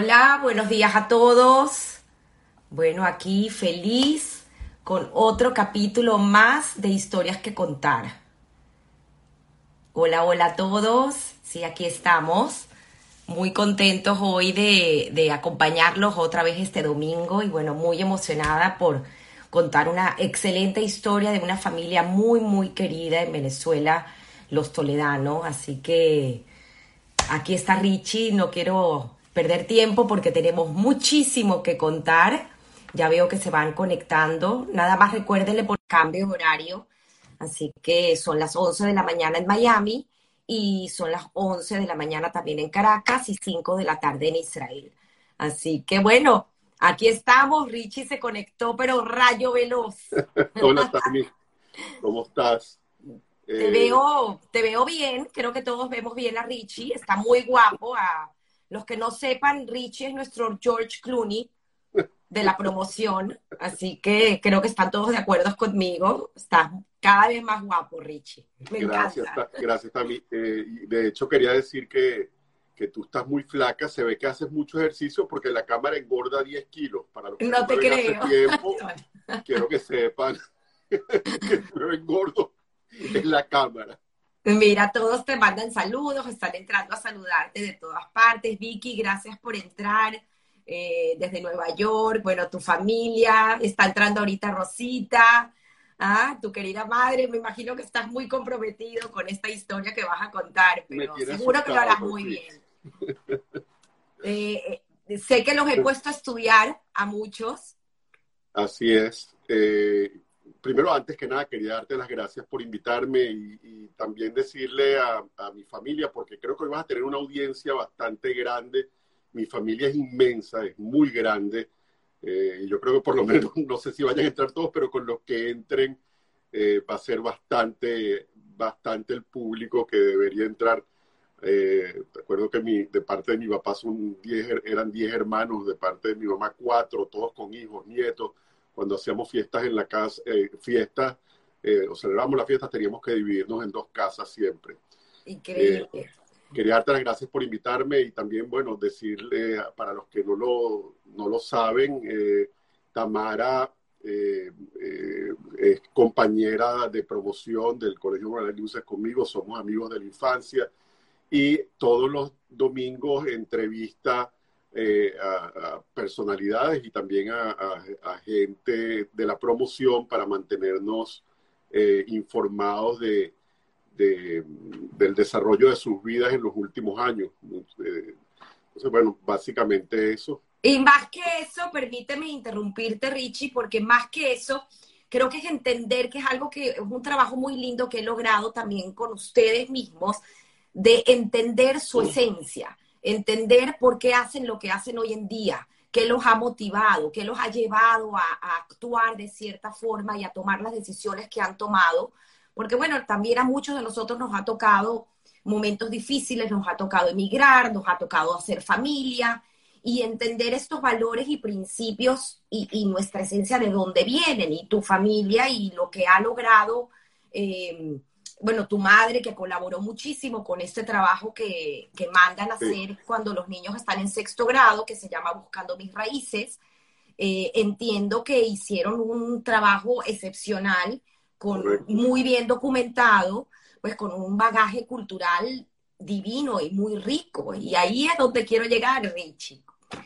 Hola, buenos días a todos. Bueno, aquí feliz con otro capítulo más de historias que contar. Hola, hola a todos. Sí, aquí estamos. Muy contentos hoy de, de acompañarlos otra vez este domingo y bueno, muy emocionada por contar una excelente historia de una familia muy, muy querida en Venezuela, los Toledanos. Así que aquí está Richie, no quiero perder tiempo porque tenemos muchísimo que contar. Ya veo que se van conectando. Nada más recuérdenle por cambio de horario. Así que son las 11 de la mañana en Miami y son las 11 de la mañana también en Caracas y 5 de la tarde en Israel. Así que bueno, aquí estamos. Richie se conectó, pero rayo veloz. Hola, Tami. ¿Cómo estás? Te, veo, te veo bien. Creo que todos vemos bien a Richie. Está muy guapo. A, los que no sepan, Richie es nuestro George Clooney de la promoción, así que creo que están todos de acuerdo conmigo. Está cada vez más guapo, Richie. Me gracias, encanta. gracias, Tami. Eh, de hecho, quería decir que, que, tú estás muy flaca. Se ve que haces mucho ejercicio porque la cámara engorda 10 kilos. Para los que no, te creo. Tiempo, quiero que sepan que yo engordo en la cámara. Mira, todos te mandan saludos, están entrando a saludarte de todas partes. Vicky, gracias por entrar eh, desde Nueva York. Bueno, tu familia, está entrando ahorita Rosita, ¿ah? tu querida madre. Me imagino que estás muy comprometido con esta historia que vas a contar, pero seguro que lo harás muy bien. Eh, eh, sé que los he puesto a estudiar a muchos. Así es. Eh, primero, antes que nada, quería darte las gracias por invitarme y, también decirle a, mi familia, porque creo que hoy vas a tener una audiencia bastante grande. Mi familia es inmensa, es muy grande. Eh, yo creo que por lo menos, no sé si vayan a entrar todos, pero con los que entren eh, va a ser bastante, bastante el público que debería entrar. Eh, recuerdo que mi, de parte de mi papá son diez, eran 10 hermanos, de parte de mi mamá cuatro, todos con hijos, nietos cuando hacíamos fiestas en la casa, eh, fiestas eh, o celebramos las fiestas, teníamos que dividirnos en dos casas siempre. Increíble. Eh, quería darte las gracias por invitarme y también, bueno, decirle para los que no lo, no lo saben, Tamara es compañera de promoción del Colegio Moral de Luces conmigo, somos amigos de la infancia y todos los domingos entrevista eh, a, personalidades y también a, gente de la promoción para mantenernos eh, informados de, del desarrollo de sus vidas en los últimos años. Entonces, bueno, básicamente eso. Y más que eso, permíteme interrumpirte, Richie, porque más que eso, creo que es entender que es algo que es un trabajo muy lindo que he logrado también con ustedes mismos, de entender su esencia entender por qué hacen lo que hacen hoy en día, qué los ha motivado, qué los ha llevado a, actuar de cierta forma y a tomar las decisiones que han tomado. Porque bueno, también a muchos de nosotros nos ha tocado momentos difíciles, nos ha tocado emigrar, nos ha tocado hacer familia y entender estos valores y principios y, nuestra esencia de dónde vienen y tu familia y lo que ha logrado eh, bueno, tu madre que colaboró muchísimo con este trabajo que, que mandan a hacer cuando los niños están en sexto grado, que se llama Buscando mis raíces. Eh, entiendo que hicieron un trabajo excepcional, con, muy bien documentado, pues con un bagaje cultural divino y muy rico. Y ahí es donde quiero llegar, Richie.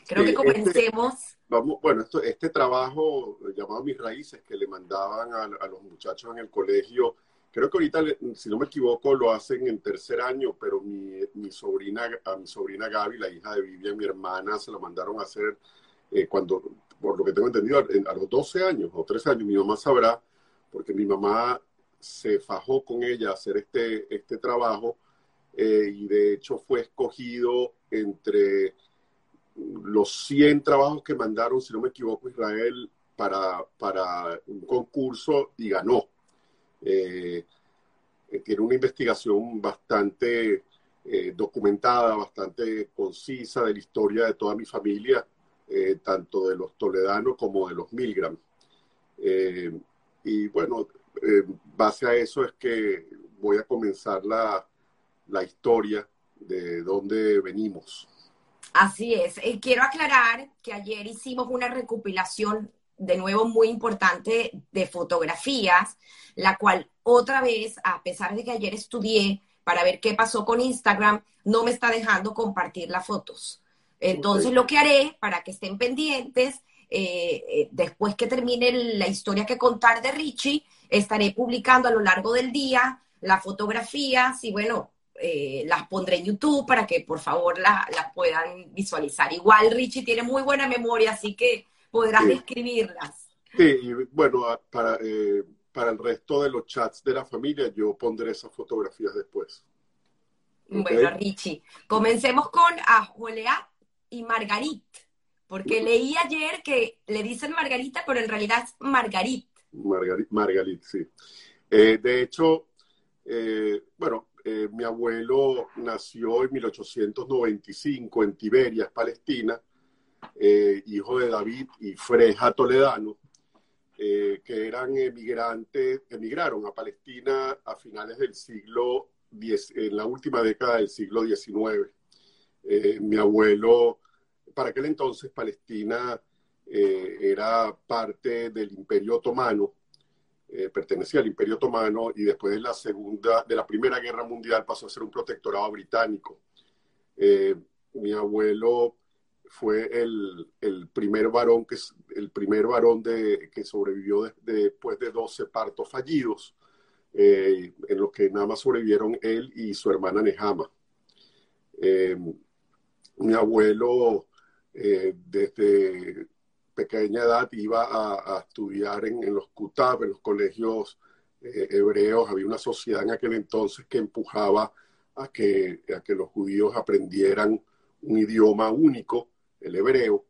Creo que este comencemos. vamos, bueno, esto, este trabajo llamado Mis Raíces que le mandaban a, a los muchachos en el colegio, Creo que ahorita, si no me equivoco, lo hacen en tercer año, pero mi, mi sobrina, a mi sobrina Gaby, la hija de Vivian, mi hermana, se lo mandaron a hacer eh, cuando, por lo que tengo entendido, a, los 12 años o 13 años. Mi mamá sabrá, porque mi mamá se fajó con ella a hacer este, este trabajo eh, y de hecho fue escogido entre los 100 trabajos que mandaron, si no me equivoco, Israel para, para un concurso y ganó. Eh, eh, tiene una investigación bastante eh, documentada, bastante concisa de la historia de toda mi familia, tanto de los toledanos como de los Milgram. y bueno, base a eso es que voy a comenzar la, la historia de dónde venimos. Así es. Quiero aclarar que ayer hicimos una recopilación, de nuevo, muy importante de fotografías, la cual otra vez, a pesar de que ayer estudié para ver qué pasó con Instagram, no me está dejando compartir las fotos. Entonces, lo que haré para que estén pendientes, eh, eh, después que termine la historia que contar de Richie, estaré publicando a lo largo del día las fotografías y bueno, eh, las pondré en YouTube para que por favor las puedan visualizar. Igual Richie tiene muy buena memoria, así que podrás describirlas. Sí, y bueno, para, para el resto de los chats de la familia yo pondré esas fotografías después. Bueno, Richie, comencemos con Ajoleat y Margarit, porque leí ayer que le dicen Margarita, pero en realidad es Margarit. Margarit, Margarit sí. Eh, de hecho, eh, bueno, eh, mi abuelo nació en 1895 en Tiberias, Palestina, hijo de David y Freja Toledano, que eran emigrantes, emigraron a Palestina a finales del siglo X, en la última década del siglo XIX. mi abuelo para aquel entonces Palestina eh, era parte del Imperio Otomano, eh, pertenecía al Imperio Otomano y después de la segunda, de la Primera Guerra Mundial pasó a ser un protectorado británico. Eh, mi abuelo fue el, primer varón que el primer varón de, que sobrevivió después de 12 partos fallidos, en los que nada más sobrevivieron él y su hermana Nehama. mi abuelo eh, desde pequeña edad iba a, estudiar en, los Kutab, en los colegios eh, hebreos. Había una sociedad en aquel entonces que empujaba a que, a que los judíos aprendieran un idioma único, el hebreo,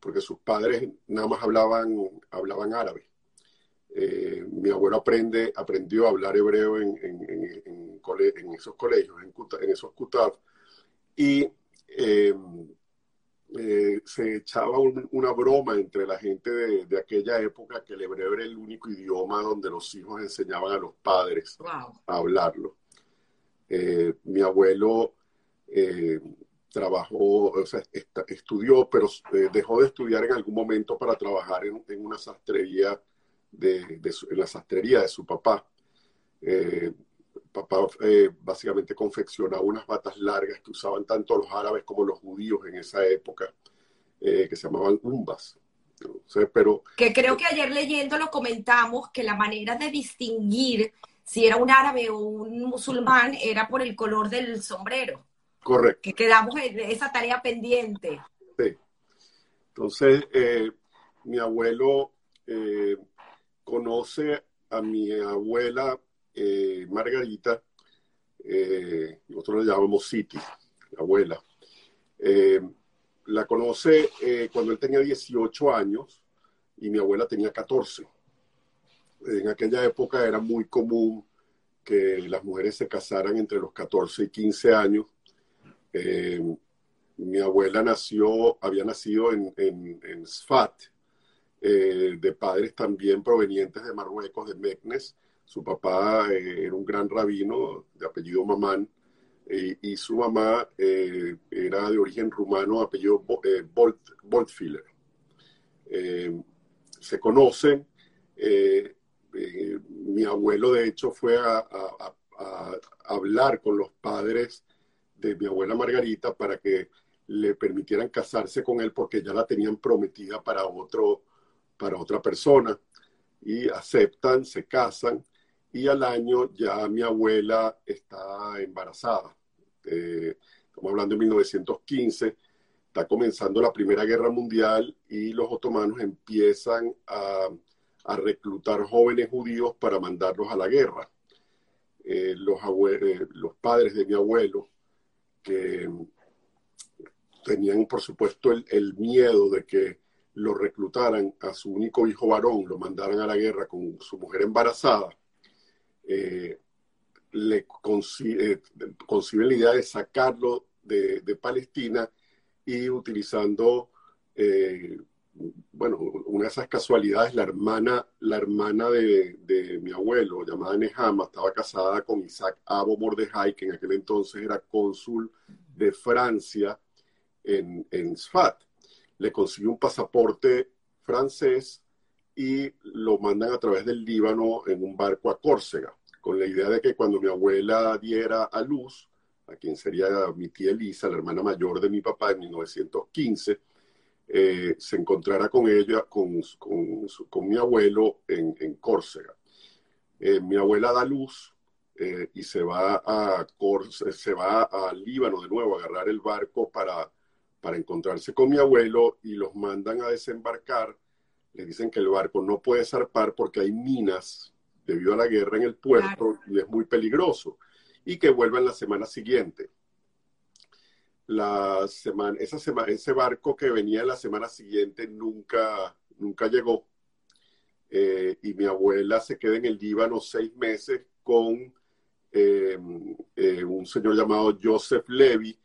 porque sus padres nada más hablaban, hablaban árabe. Eh, mi abuelo aprende, aprendió a hablar hebreo en, en, en, esos colegios, en, esos kutab. Y eh, se echaba una broma entre la gente de, aquella época que el hebreo era el único idioma donde los hijos enseñaban a los padres a hablarlo. Eh, mi abuelo eh, trabajó, o sea, estudió, pero dejó de estudiar en algún momento para trabajar en, una sastrería, de, en la sastrería de su papá papá eh, básicamente confeccionaba unas batas largas que usaban tanto los árabes como los judíos en esa época, eh, que se llamaban umbas. pero, que creo que ayer leyendo lo comentamos que la manera de distinguir si era un árabe o un musulmán era por el color del sombrero. Correcto. Que quedamos en esa tarea pendiente. Sí. Entonces, eh, mi abuelo conoce a mi abuela eh, Margarita, eh, nosotros la llamamos City, la abuela. Eh, la conoce cuando él tenía 18 años y mi abuela tenía 14. En aquella época era muy común que las mujeres se casaran entre los 14 y 15 años. Mi abuela nació, había nacido en, Sfat, de padres también provenientes de Marruecos, de Meknes, su papá eh, era un gran rabino de apellido Mamán y su mamá eh, era de origen rumano, apellido eh, Bolt, se conocen. mi abuelo, de hecho, fue a, hablar con los padres de mi abuela Margarita para que le permitieran casarse con él porque ya la tenían prometida para otro para otra persona y aceptan, se casan y al año ya mi abuela está embarazada. Eh, estamos hablando de 1915, está comenzando la Primera Guerra Mundial y los otomanos empiezan a, reclutar jóvenes judíos para mandarlos a la guerra. Eh, los, eh, los padres de mi abuelo, que tenían por supuesto el, miedo de que lo reclutaran a su único hijo varón, lo mandaran a la guerra con su mujer embarazada, eh, le concibe, la idea de sacarlo de, Palestina y utilizando, eh, bueno, una de esas casualidades, la hermana, la hermana de, mi abuelo, llamada Nehama, estaba casada con Isaac Abo Mordejai, que en aquel entonces era cónsul de Francia en, en Sfat. Le consigue un pasaporte francés y lo mandan a través del Líbano en un barco a Córcega, con la idea de que cuando mi abuela diera a luz, a quien sería mi tía Elisa, la hermana mayor de mi papá en 1915, eh, se encontrara con ella, con, con, mi abuelo en, en Córcega. Eh, mi abuela da luz eh, y se va a se va a Líbano de nuevo a agarrar el barco para, para encontrarse con mi abuelo y los mandan a desembarcar. Le dicen que el barco no puede zarpar porque hay minas debido a la guerra en el puerto y es muy peligroso y que vuelvan la semana siguiente. La semana, esa semana, ese barco que venía la semana siguiente nunca, nunca llegó. Eh, y mi abuela se queda en el Líbano seis meses con eh, eh, un señor llamado Joseph Levy,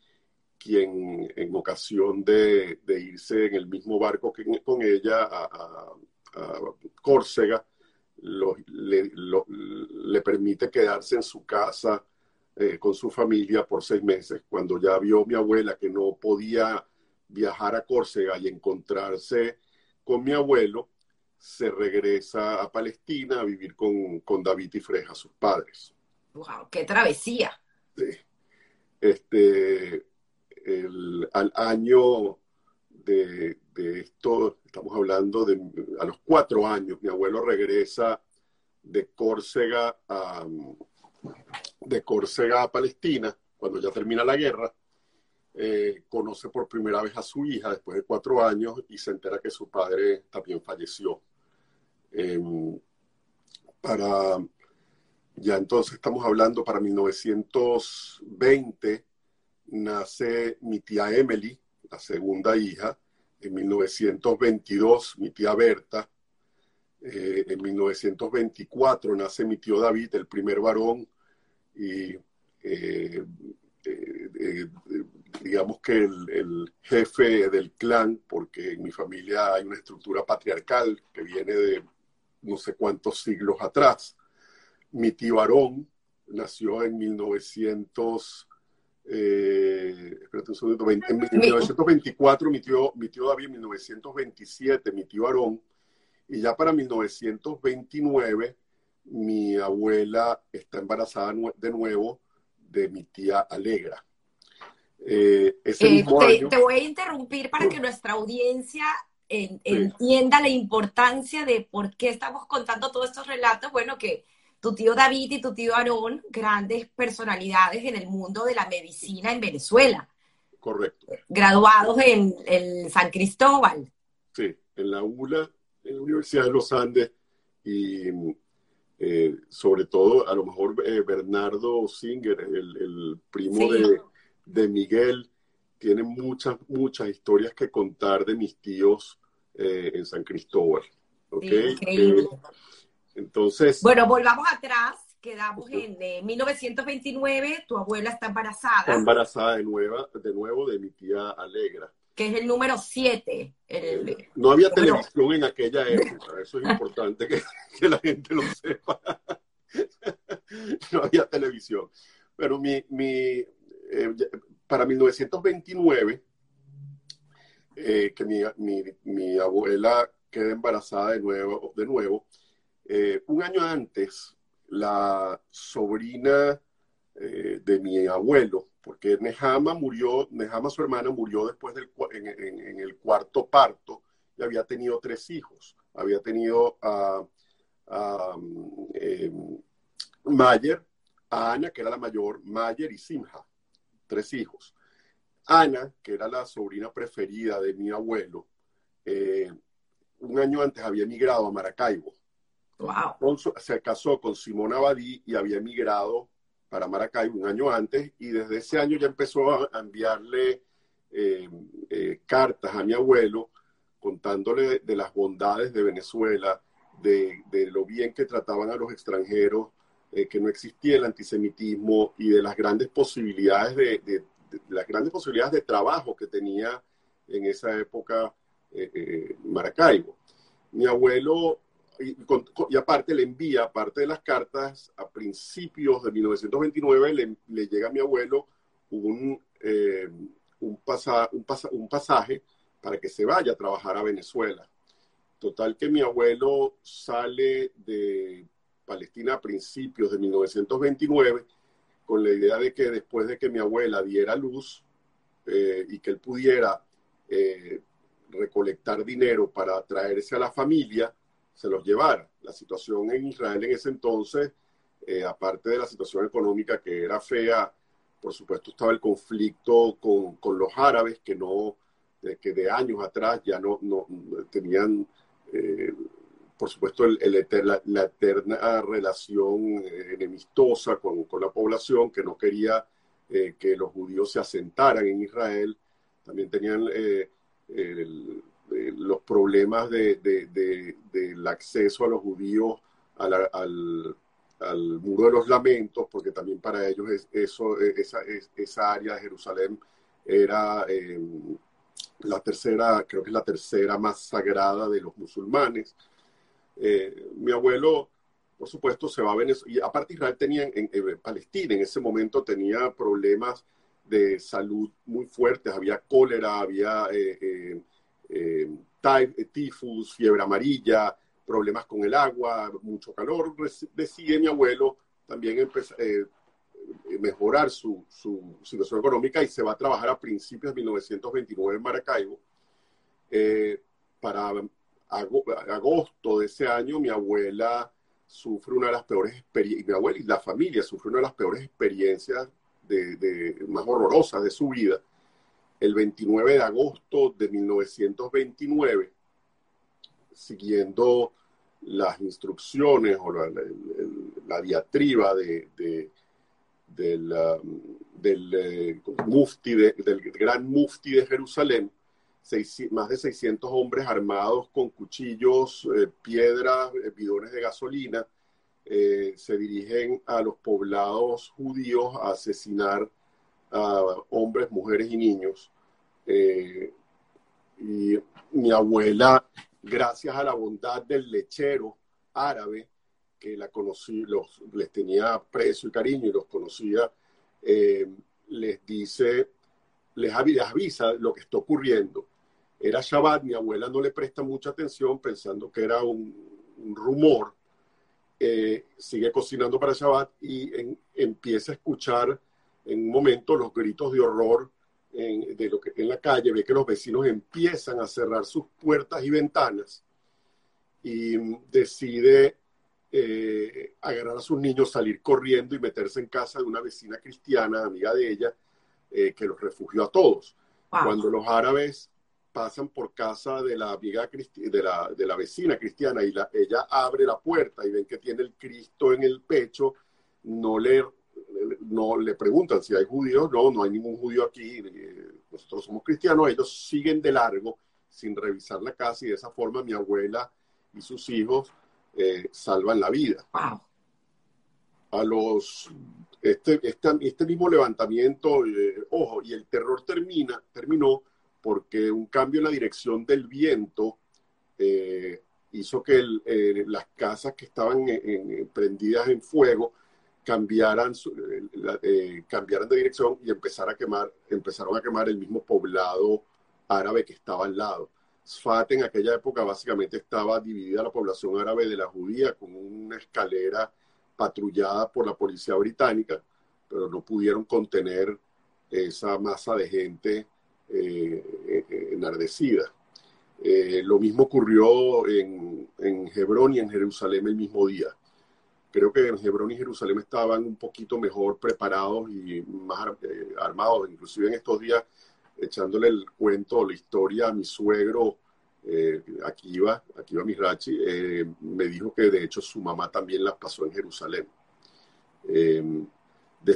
quien en ocasión de, irse en el mismo barco que con ella a, Córcega, le, le, permite quedarse en su casa eh, con su familia por seis meses. Cuando ya vio mi abuela que no podía viajar a Córcega y encontrarse con mi abuelo, se regresa a Palestina a vivir con, con David y Freja, sus padres. ¡Wow! ¡Qué travesía! Sí. Este, al año de, de, esto, estamos hablando de a los cuatro años, mi abuelo regresa de Córcega a, de Córcega a Palestina, cuando ya termina la guerra, eh, conoce por primera vez a su hija después de cuatro años y se entera que su padre también falleció. Em, para, ya entonces estamos hablando, para 1920 nace mi tía Emily, la segunda hija, en 1922 mi tía Berta, eh, en 1924 nace mi tío David, el primer varón, y eh, eh, digamos que el, jefe del clan, porque en mi familia hay una estructura patriarcal que viene de no sé cuántos siglos atrás. Mi tío Aarón nació en 1900, en 1924, mi tío, mi tío David en 1927, mi tío Aarón, y ya para 1929 mi abuela está embarazada de nuevo de mi tía Alegra. Eh, ese eh, mismo te, te, voy a interrumpir para que nuestra audiencia entienda la importancia de por qué estamos contando todos estos relatos. Bueno, que tu tío David y tu tío Aarón, grandes personalidades en el mundo de la medicina en Venezuela. Correcto. Graduados en el San Cristóbal. Sí, en la ULA, en la Universidad de los Andes, y eh, sobre todo a lo mejor eh, Bernardo Singer, el, primo de, Miguel, tiene muchas, muchas historias que contar de mis tíos eh, en San Cristóbal. entonces... Bueno, volvamos atrás, quedamos en 1929, tu abuela está embarazada. Está embarazada de, nueva, de nuevo de mi tía Alegra que es el número 7. No había televisión en aquella época, eso es importante que, la gente lo sepa. no había televisión. Pero mi, mi eh, para 1929, eh, que mi, mi, mi, abuela queda embarazada de nuevo, de nuevo eh, un año antes, la sobrina de mi abuelo, porque Nehama murió, Nehama su hermana murió después del, en, el cuarto parto y había tenido tres hijos. Había tenido a, em, Mayer, a Ana, que era la mayor, Mayer y Simha, tres hijos. Ana, que era la sobrina preferida de mi abuelo, eh, un año antes había emigrado a Maracaibo. Wow. se casó con Simón Abadí y había emigrado para Maracaibo un año antes y desde ese año ya empezó a, enviarle eh, eh, cartas a mi abuelo contándole de, las bondades de Venezuela, de, lo bien que trataban a los extranjeros, eh, que no existía el antisemitismo y de las grandes posibilidades de, las grandes posibilidades de trabajo que tenía en esa época Maracaibo. Mi abuelo y, aparte le envía, aparte de las cartas, a principios de 1929 le, llega a mi abuelo un, eh, un, un pasaje para que se vaya a trabajar a Venezuela. Total que mi abuelo sale de Palestina a principios de 1929 con la idea de que después de que mi abuela diera luz eh, y que él pudiera eh, recolectar dinero para traerse a la familia, se los llevara. La situación en Israel en ese entonces, eh, aparte de la situación económica que era fea, por supuesto estaba el conflicto con, con los árabes que no, que de años atrás ya no, no tenían por supuesto, el, la, eterna relación eh, enemistosa con, con, la población que no quería eh, que los judíos se asentaran en Israel. También tenían eh, los problemas de, del acceso a los judíos al, al, muro de los lamentos, porque también para ellos es, eso, esa, esa área de Jerusalén era la tercera, creo que es la tercera más sagrada de los musulmanes. Eh, mi abuelo, por supuesto, se va a Venezuela. Y aparte Israel tenía en, Palestina, en ese momento tenía problemas de salud muy fuertes. Había cólera, había eh, eh, tifus, fiebre amarilla, problemas con el agua, mucho calor. Decide mi abuelo también empezar, mejorar su, su, situación económica y se va a trabajar a principios de 1929 en Maracaibo para agosto de ese año, mi abuela sufre una de las peores experiencias, mi abuela y la familia sufre una de las peores experiencias de, más horrorosas de su vida. El 29 de agosto de 1929, siguiendo las instrucciones o la, diatriba de, del, del, eh, mufti del gran mufti de Jerusalén, más de 600 hombres armados con cuchillos, eh, piedras, eh, bidones de gasolina, se dirigen a los poblados judíos a asesinar a hombres, mujeres y niños. y mi abuela, gracias a la bondad del lechero árabe, que la conocí, los, les tenía aprecio y cariño y los conocía, les dice, les avisa lo que está ocurriendo era Shabbat, mi abuela no le presta mucha atención pensando que era un, rumor. Eh, sigue cocinando para Shabbat y empieza a escuchar en un momento los gritos de horror en, de lo que, en la calle, ve que los vecinos empiezan a cerrar sus puertas y ventanas y decide eh, agarrar a sus niños, salir corriendo y meterse en casa de una vecina cristiana, amiga de ella, eh, que los refugió a todos. Cuando los árabes pasan por casa de la amiga de la, de la vecina cristiana y la, ella abre la puerta y ven que tiene el Cristo en el pecho, no le, no le preguntan si hay judíos, no, no hay ningún judío aquí, nosotros somos cristianos, ellos siguen de largo sin revisar la casa y de esa forma mi abuela y sus hijos eh, salvan la vida. A los este, este, este mismo levantamiento, eh, ojo, y el terror termina, terminó porque un cambio en la dirección del viento eh, hizo que eh, las casas que estaban prendidas en fuego cambiaran, eh, cambiaran de dirección y empezar a quemar, empezaron a quemar el mismo poblado árabe que estaba al lado. Sfat en aquella época básicamente estaba dividida la población árabe de la judía con una escalera patrullada por la policía británica, pero no pudieron contener esa masa de gente eh, eh, enardecida. Eh, lo mismo ocurrió en, en, Hebrón y en Jerusalén el mismo día. Creo que Hebrón y Jerusalén estaban un poquito mejor preparados y más armados. Inclusive en estos días, echándole el cuento, la historia a mi suegro, aquí iba, aquí iba Mirachi, me dijo que de hecho su mamá también las pasó en Jerusalén.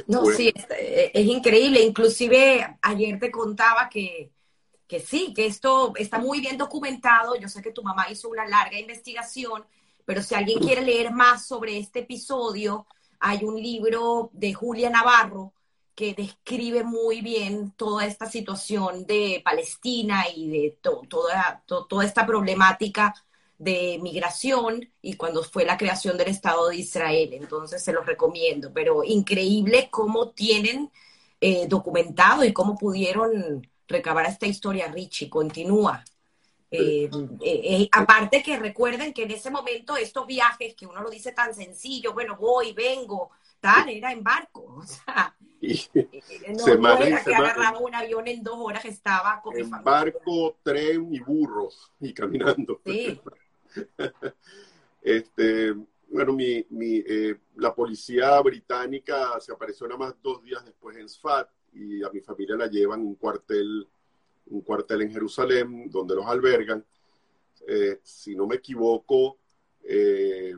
No, sí, eh, es, increíble. Inclusive ayer te contaba que, que sí, que esto está muy bien documentado. Yo sé que tu mamá hizo una larga investigación, pero si alguien quiere leer más sobre este episodio, hay un libro de Julia Navarro que describe muy bien toda esta situación de Palestina y de toda, toda esta problemática de migración y cuando fue la creación del Estado de Israel. Entonces se los recomiendo, pero increíble cómo tienen eh, documentado y cómo pudieron recabar esta historia, Richie, continúa. Eh, eh, aparte que recuerden que en ese momento estos viajes, que uno lo dice tan sencillo, bueno, voy, vengo, tal, era en barco. O sea, no, era que agarraba un avión en dos horas, estaba con en barco, tren y burros, y caminando. Sí. este, bueno, mi, mi, la policía británica se apareció nada más dos días después en Sfat y a mi familia la llevan a un cuartel, un cuartel en Jerusalén donde los albergan. Eh, si no me equivoco, eh,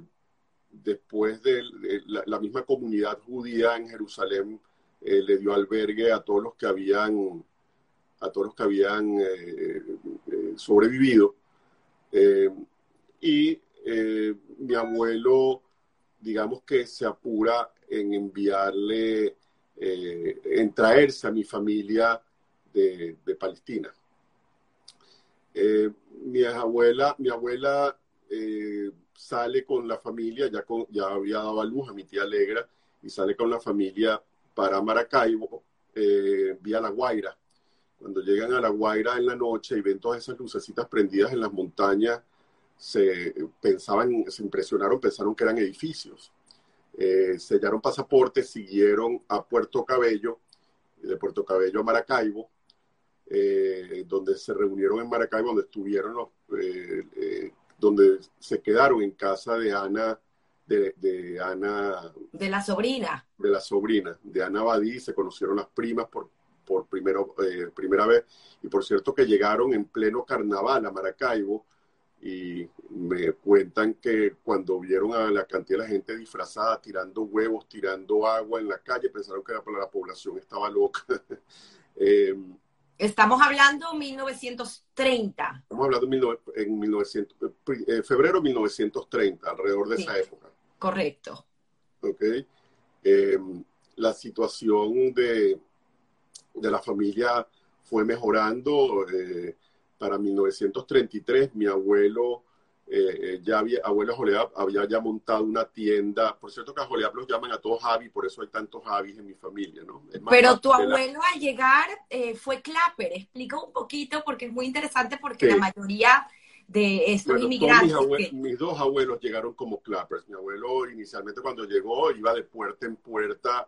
después de, la, misma comunidad judía en Jerusalén eh, le dio albergue a todos los que habían a todos los que habían sobrevivido y mi abuelo digamos que se apura en enviarle en traerse a mi familia de, Palestina. Eh, mi abuela, mi abuela eh, sale con la familia, ya, ya había dado a luz a mi tía Alegra, y sale con la familia para Maracaibo, vía La Guaira. Cuando llegan a La Guaira en la noche y ven todas esas lucecitas prendidas en las montañas, se pensaban, se impresionaron, pensaron que eran edificios eh, sellaron pasaportes, siguieron a Puerto Cabello, de Puerto Cabello a Maracaibo, eh, donde se reunieron en Maracaibo, donde estuvieron los, eh, donde se quedaron en casa de Ana, de, Ana. De la sobrina. De la sobrina, de Ana Badí, se conocieron las primas por, por primero, primera vez. Y por cierto que llegaron en pleno carnaval a Maracaibo, y me cuentan que cuando vieron a la cantidad de gente disfrazada tirando huevos, tirando agua en la calle, pensaron que para la población estaba loca. Estamos hablando 1930. Estamos hablando en 1900, eh, febrero de 1930, alrededor de esa época. Correcto. Ok. Em, la situación de, de la familia fue mejorando. Eh, para 1933 mi abuelo, eh, eh, ya había, abuelo Joleab había ya montado una tienda, por cierto que a Joleab los llaman a todos Javi, por eso hay tantos Javis en mi familia, ¿no? Pero tu abuelo al llegar eh, fue Clapper, explica un poquito porque es muy interesante porque la mayoría de estos inmigrantes. Mis, dos abuelos llegaron como clappers. Mi abuelo inicialmente cuando llegó iba de puerta en puerta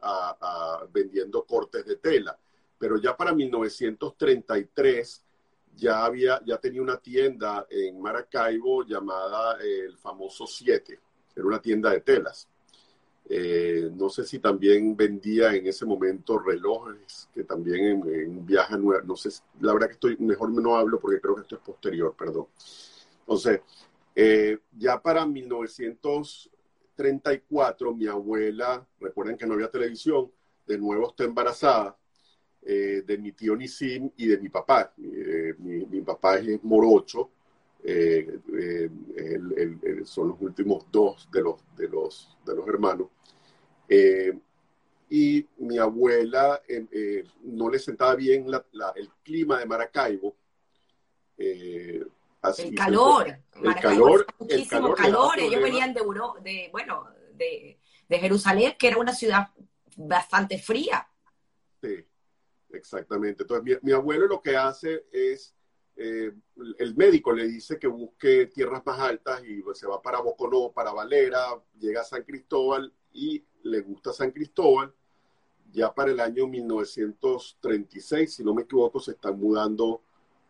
vendiendo cortes de tela, pero ya para 1933 ya había, ya tenía una tienda en Maracaibo llamada eh, el famoso Siete, era una tienda de telas. Eh, no sé si también vendía en ese momento relojes, que también en, un viaje nuevo, no sé, la verdad que estoy, mejor no hablo porque creo que esto es posterior, perdón. Entonces, eh, ya para 1934, mi abuela, recuerden que no había televisión, de nuevo está embarazada eh, de mi tío Nisim y de mi papá. Eh, mi, papá es morocho, eh, son los últimos dos de los, de los, de los hermanos. y mi abuela no le sentaba bien el clima de Maracaibo. Así, el calor. El, calor. Muchísimo calor. Ellos venían de, de, bueno, de, de Jerusalén, que era una ciudad bastante fría. Sí. Exactamente. Entonces, mi, abuelo lo que hace es, eh, el médico le dice que busque tierras más altas y se va para Boconó, para Valera, llega a San Cristóbal y le gusta San Cristóbal. Ya para el año 1936, si no me equivoco, se están mudando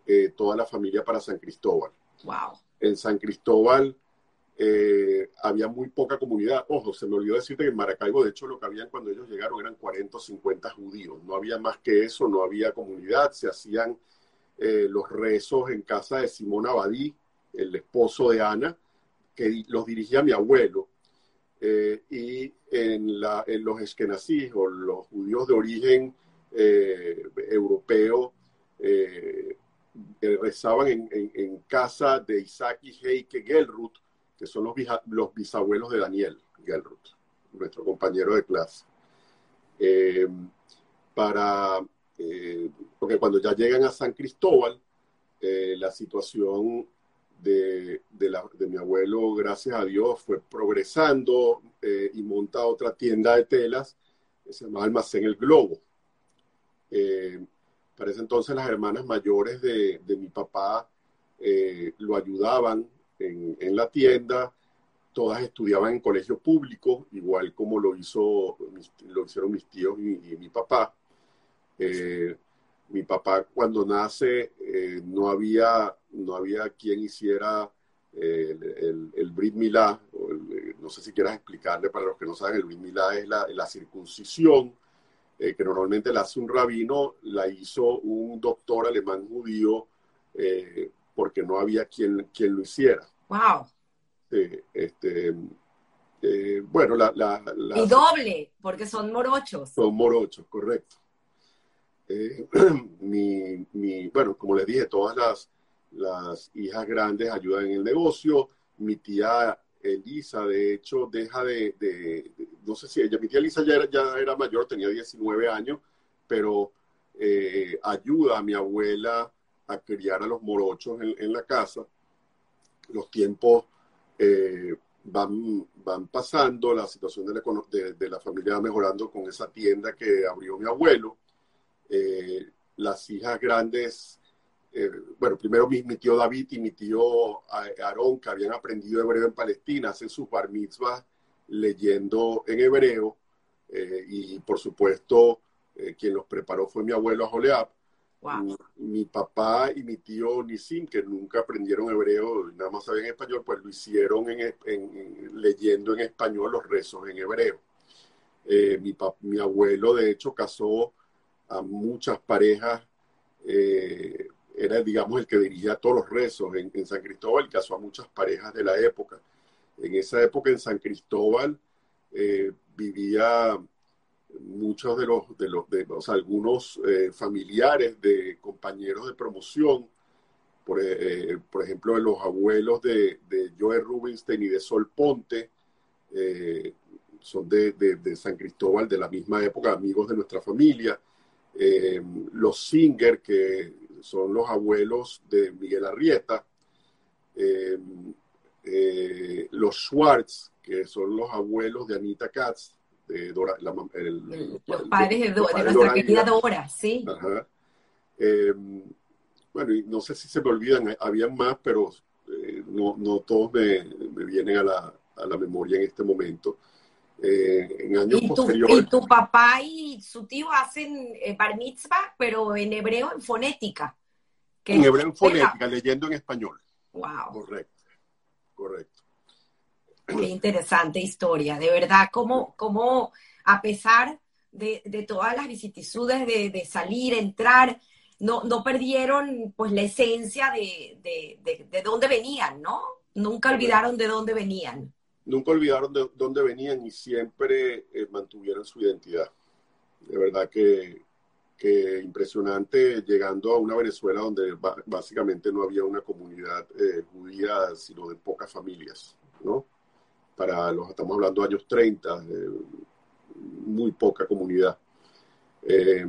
eh, toda la familia para San Cristóbal. Wow. En San Cristóbal eh, había muy poca comunidad. Ojo, se me olvidó decirte que en Maracaibo, de hecho, lo que habían cuando ellos llegaron eran 40 o 50 judíos. No había más que eso, no había comunidad. Se hacían eh, los rezos en casa de Simón Abadí, el esposo de Ana, que los dirigía mi abuelo. Eh, y en, la, en los eskenazís o los judíos de origen europeo rezaban en, en, casa de Isaac y Heike Gelruth, que son los, los bisabuelos de Daniel Gelruth, nuestro compañero de clase. Eh, para, eh, porque cuando ya llegan a San Cristóbal, eh, la situación de, de, mi abuelo, gracias a Dios, fue progresando y monta otra tienda de telas, que se llama Almacén El Globo. Para ese entonces las hermanas mayores de, mi papá lo ayudaban en, en, la tienda, todas estudiaban en colegio público, igual como lo, hizo, lo hicieron mis tíos y, mi papá. Eh, mi papá cuando nace eh, no, había, no había quien hiciera el, el, Brit Milá, no sé si quieras explicarle para los que no saben, el Brit Milá es la, la circuncisión eh, que normalmente la hace un rabino, la hizo un doctor alemán judío eh, porque no había quien, quien lo hiciera. ¡Wow! este, eh, bueno, la, la, Y doble, porque son morochos. Son morochos, correcto. mi, mi, bueno, como les dije, todas las, las hijas grandes ayudan en el negocio. Mi tía Elisa, de hecho, deja de, no sé si ella, mi tía Elisa ya era, ya era mayor, tenía 19 años, pero eh, ayuda a mi abuela a criar a los morochos en, la casa. Los tiempos eh, van, van pasando, la situación de la, familia va mejorando con esa tienda que abrió mi abuelo. Eh, las hijas grandes eh, bueno, primero mi, tío David y mi tío Aarón, que habían aprendido hebreo en Palestina, hacen sus bar mitzvahs leyendo en hebreo. Eh, y por supuesto, quien los preparó fue mi abuelo Joleab. Mi, papá y mi tío Nisim, que nunca aprendieron hebreo, nada más sabían español, pues lo hicieron en, leyendo en español los rezos en hebreo. mi, mi abuelo, de hecho, casó a muchas parejas eh, era, digamos, el que dirigía todos los rezos en, San Cristóbal casó a muchas parejas de la época. En esa época en San Cristóbal eh, vivía muchos de los, de los, de, algunos eh, familiares de compañeros de promoción, por, eh, por ejemplo, de los abuelos de, Joe Rubinstein y de Sol Ponte, son de, de, San Cristóbal, de la misma época, amigos de nuestra familia. los Singer, que son los abuelos de Miguel Arrieta, eh, eh, los Schwartz, que son los abuelos de Anita Katz, de Dora, los padres de, nuestra querida Dora, sí. Eh, bueno, y no sé si se me olvidan, habían más, pero no, no, todos me, me vienen a la, a la, memoria en este momento. en años ¿Y tu, posteriores. Y tu papá y su tío hacen bar mitzvah, pero en hebreo, en fonética. En hebreo en fonética, leyendo en español. Wow. Correcto, correcto. Qué interesante historia, de verdad, como, como a pesar de, de todas las vicisitudes de, de, salir, entrar, no, no perdieron pues la esencia de, de, de dónde venían, ¿no? Nunca olvidaron de dónde venían. Nunca olvidaron de dónde venían y siempre eh, mantuvieron su identidad. De verdad que que impresionante llegando a una Venezuela donde básicamente no había una comunidad eh, judía, sino de pocas familias, ¿no? Para los, estamos hablando de años 30, muy poca comunidad. Eh,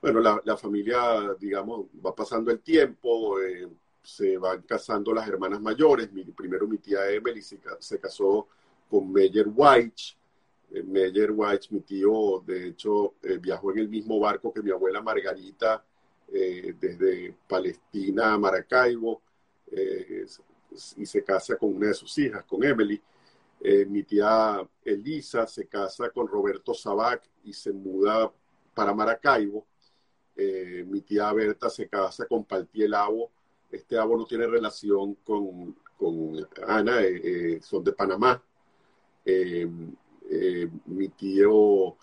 bueno, la, familia, digamos, va pasando el tiempo, eh, se van casando las hermanas mayores. Mi, primero mi tía Emily se, se casó con Meyer White, eh, Meyer White, mi tío, de hecho, eh, viajó en el mismo barco que mi abuela Margarita eh, desde Palestina a Maracaibo y se casa con una de sus hijas, con Emily. Mi tía Elisa se casa con Roberto Sabac y se muda para Maracaibo. mi tía Berta se casa con Paltiel Abo. Este Abo no tiene relación con, con Ana, son de Panamá. Eh, mi tío,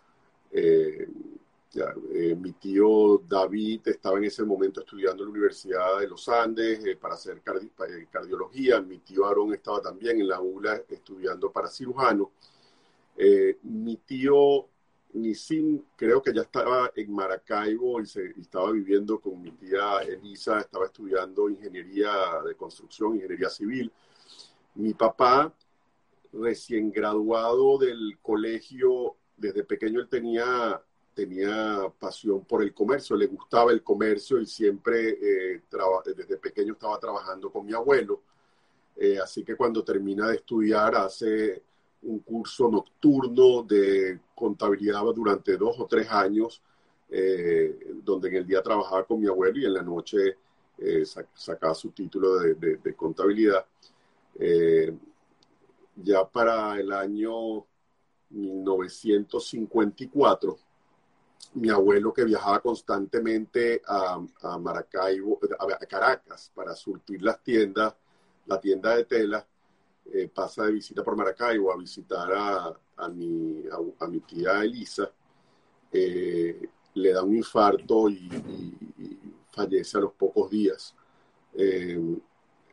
eh, eh, mi tío David estaba en ese momento estudiando en la Universidad de los Andes para hacer cardiología, mi tío Aarón estaba también en la ULA estudiando para cirujano. mi tío Nisim creo que ya estaba en Maracaibo y, estaba viviendo con mi tía Elisa, estaba estudiando ingeniería de construcción, ingeniería civil. Mi papá recién graduado del colegio, desde pequeño él tenía, tenía pasión por el comercio, le gustaba el comercio y siempre eh, desde pequeño estaba trabajando con mi abuelo. Eh, así que cuando termina de estudiar hace un curso nocturno de contabilidad durante dos o tres años donde en el día trabajaba con mi abuelo y en la noche sacaba su título de, contabilidad. ya para el año 1954, mi abuelo que viajaba constantemente a, Maracaibo, a, Caracas para surtir las tiendas, la tienda de tela, eh, pasa de visita por Maracaibo a visitar a, mi, a, mi tía Elisa, eh, le da un infarto y, fallece a los pocos días. Eh,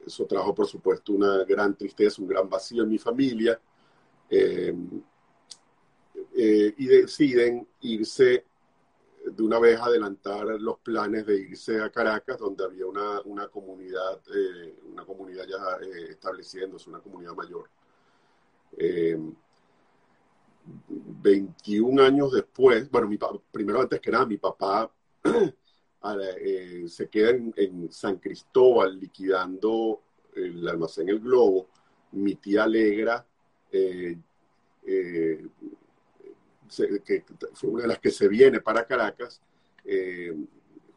eso trajo, por supuesto, una gran tristeza, un gran vacío en mi familia. y deciden irse de una vez adelantar los planes de irse a Caracas, donde había una, una comunidad, eh, una comunidad ya eh, estableciéndose, una comunidad mayor. 21 eh, años después, bueno, mi, primero antes que nada, mi papá se queda en, San Cristóbal liquidando el almacén El Globo. Mi tía Alegra que fue una de las que se viene para Caracas, eh,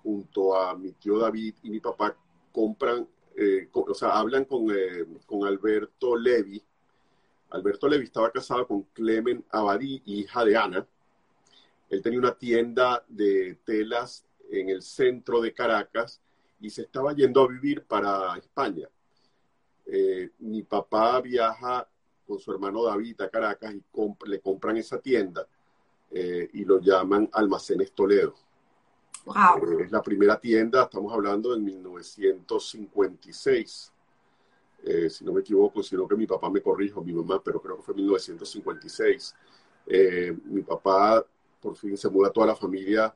junto a mi tío David y mi papá, compran, eh, o sea, hablan con, eh, con Alberto Levi. Alberto Levi estaba casado con Clemen Abadí, hija de Ana. Él tenía una tienda de telas en el centro de Caracas y se estaba yendo a vivir para España. mi papá viaja con su hermano David a Caracas y le compran esa tienda eh, y lo llaman Almacenes Toledo. Wow. Eh, es la primera tienda, estamos hablando en 1956. Eh, si no me equivoco, sino que mi papá me corrijo, mi mamá, pero creo que fue 1956. mi papá por fin se muda toda la familia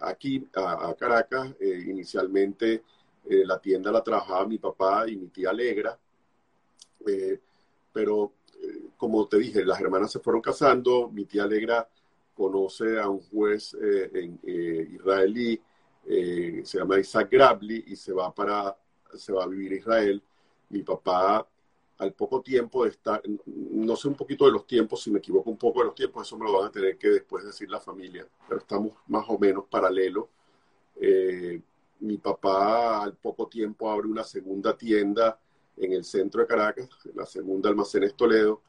aquí, a, Caracas. inicialmente la tienda la trabajaba mi papá y mi tía Alegra, pero como te dije, las hermanas se fueron casando, mi tía Alegra conoce a un juez eh, en, eh, israelí, eh, se llama Isaac Grabli, y se va, para, se va a vivir a Israel. Mi papá, al poco tiempo de estar, no sé un poquito de los tiempos, si me equivoco un poco de los tiempos, eso me lo van a tener que después decir la familia, pero estamos más o menos paralelos. mi papá al poco tiempo abre una segunda tienda en el centro de Caracas, la segunda almacén Toledo,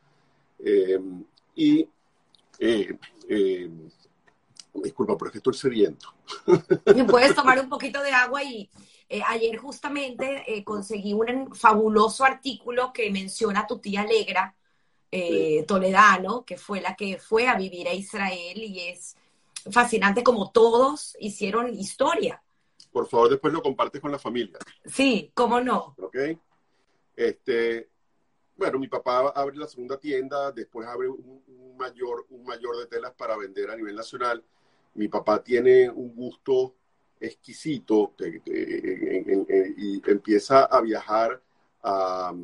y eh, eh, disculpa, pero es que estoy sediento. Puedes tomar un poquito de agua y eh, ayer justamente conseguí un fabuloso artículo que menciona a tu tía Alegra, Toledano, que fue la que fue a vivir a Israel y es fascinante como todos hicieron historia. Por favor, después lo compartes con la familia. Sí, cómo no. Ok. Este, bueno, mi papá abre la segunda tienda, después abre un, mayor, un mayor de telas para vender a nivel nacional. Mi papá tiene un gusto exquisito y empieza a viajar a,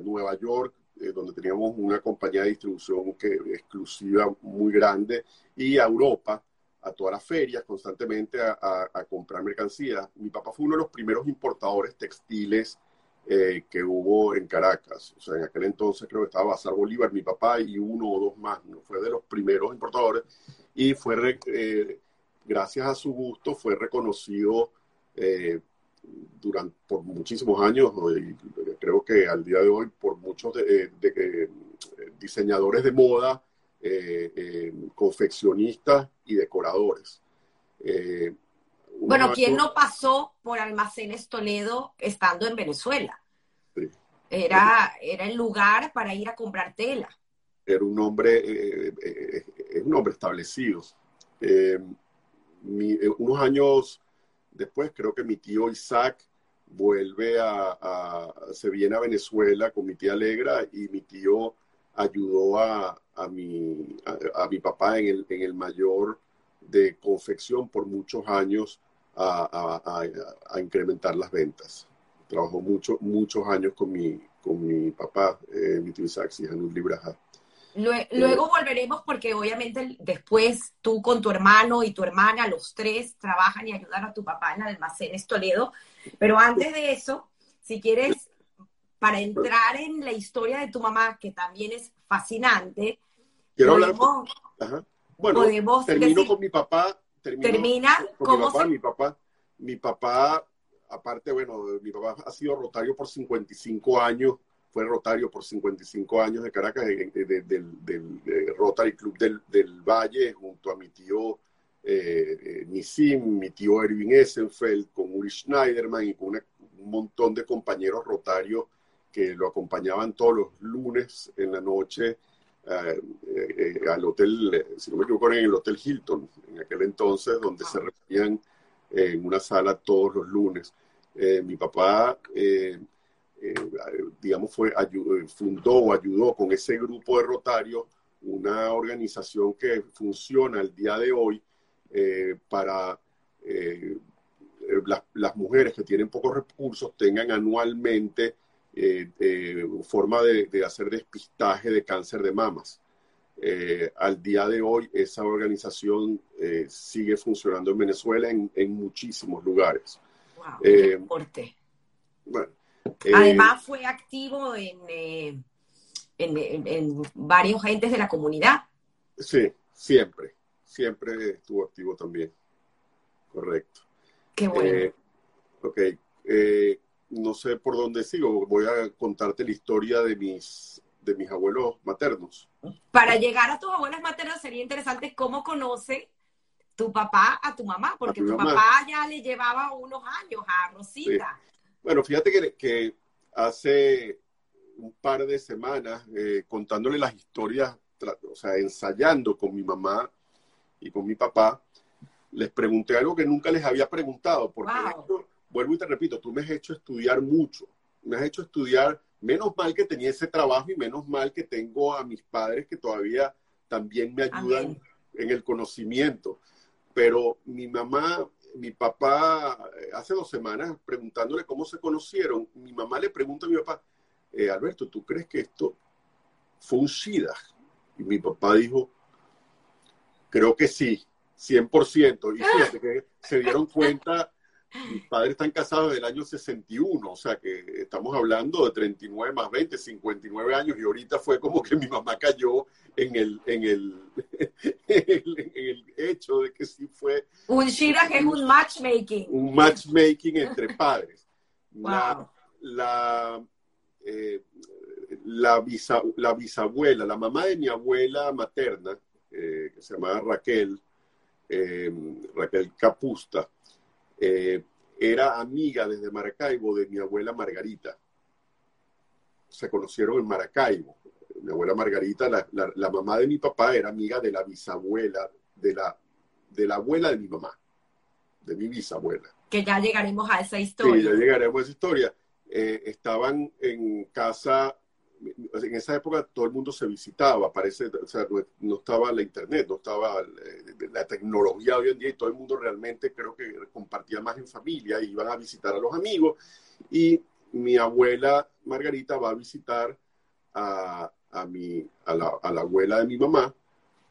Nueva York, eh, donde teníamos una compañía de distribución que, exclusiva muy grande, y a Europa, a todas las ferias constantemente a, a comprar mercancías. Mi papá fue uno de los primeros importadores textiles eh, que hubo en Caracas. O sea, en aquel entonces creo que estaba Bazar Bolívar, mi papá y uno o dos más. ¿no? Fue de los primeros importadores y fue, eh, gracias a su gusto, fue reconocido eh, durante, por muchísimos años, y creo que al día de hoy por muchos de, diseñadores de moda, confeccionistas y decoradores. Bueno, ¿quién no pasó por Almacenes Toledo estando en Venezuela? Era, era el lugar para ir a comprar tela. Era un hombre, eh, eh, eh, un hombre establecido. unos años después, creo que mi tío Isaac vuelve a, se viene a Venezuela con mi tía Alegra y mi tío ayudó a, a, mi, a, mi papá en el, en el mayor de confección por muchos años a, incrementar las ventas. Trabajó mucho, muchos años con mi, con mi papá, eh, mi tío Isaac Sijanul Libraja. Luego volveremos porque obviamente después tú con tu hermano y tu hermana, los tres, trabajan y ayudan a tu papá en almacenes Toledo. Pero antes de eso, si quieres, para entrar en la historia de tu mamá, que también es fascinante, Quiero hablar. Bueno, termino con mi papá termina con mi papá, mi papá, mi papá, aparte, bueno, mi papá ha sido rotario por 55 años, fue rotario por 55 años de Caracas, del, Rotary Club del, Valle, junto a mi tío eh, eh, Nisim, mi tío Erwin Essenfeld, con Uri Schneiderman y con un montón de compañeros rotarios que lo acompañaban todos los lunes en la noche eh, eh, al hotel, si no me equivoco, en el Hotel Hilton, en aquel entonces, donde se reunían en una sala todos los lunes. Eh, mi papá, digamos, fue, fundó o ayudó con ese grupo de Rotarios una organización que funciona al día de hoy para las, las, mujeres que tienen pocos recursos tengan anualmente eh, eh, forma de, hacer despistaje de cáncer de mamas. Eh, al día de hoy, esa organización sigue funcionando en Venezuela en, muchísimos lugares. Wow, Bueno, Además, fue activo en, en, varios gentes de la comunidad. Sí, siempre, siempre estuvo activo también. Correcto. Qué bueno. ok no sé por dónde sigo. Voy a contarte la historia de mis, de mis abuelos maternos. Para llegar a tus abuelos maternos sería interesante cómo conoce tu papá a tu mamá, porque tu, papá ya le llevaba unos años a Rosita. Bueno, fíjate que, que, hace un par de semanas, eh, contándole las historias, o sea, ensayando con mi mamá y con mi papá, les pregunté algo que nunca les había preguntado, porque vuelvo y te repito, tú me has hecho estudiar mucho, me has hecho estudiar, menos mal que tenía ese trabajo y menos mal que tengo a mis padres que todavía también me ayudan en el conocimiento. Pero mi mamá, mi papá, eh, hace dos semanas, preguntándole cómo se conocieron, mi mamá le pregunta a mi papá, eh, Alberto, ¿tú crees que esto fue un SIDA? Y mi papá dijo, creo que sí, 100%. Y fíjate que se dieron cuenta mis padres están casados desde el año 61, o sea que estamos hablando de 39 más 20, 59 años, y ahorita fue como que mi mamá cayó en el, en el, en el, hecho de que sí fue... Un Shira que es un matchmaking. Un matchmaking entre padres. La, la, eh, la, la, bisabuela, la mamá de mi abuela materna, eh, que se llamaba Raquel, eh, Raquel Capusta, eh, era amiga desde Maracaibo de mi abuela Margarita. Se conocieron en Maracaibo. Mi abuela Margarita, la, mamá de mi papá, era amiga de la bisabuela, de la, de la abuela de mi mamá, de mi bisabuela. Que ya llegaremos a esa historia. Sí, ya llegaremos a esa historia. Eh, estaban en casa en esa época todo el mundo se visitaba, parece, o sea, no, estaba la internet, no estaba eh, la tecnología hoy en día y todo el mundo realmente creo que compartía más en familia, iban a visitar a los amigos. Y mi abuela Margarita va a visitar a, a, mi, a, la, a la abuela de mi mamá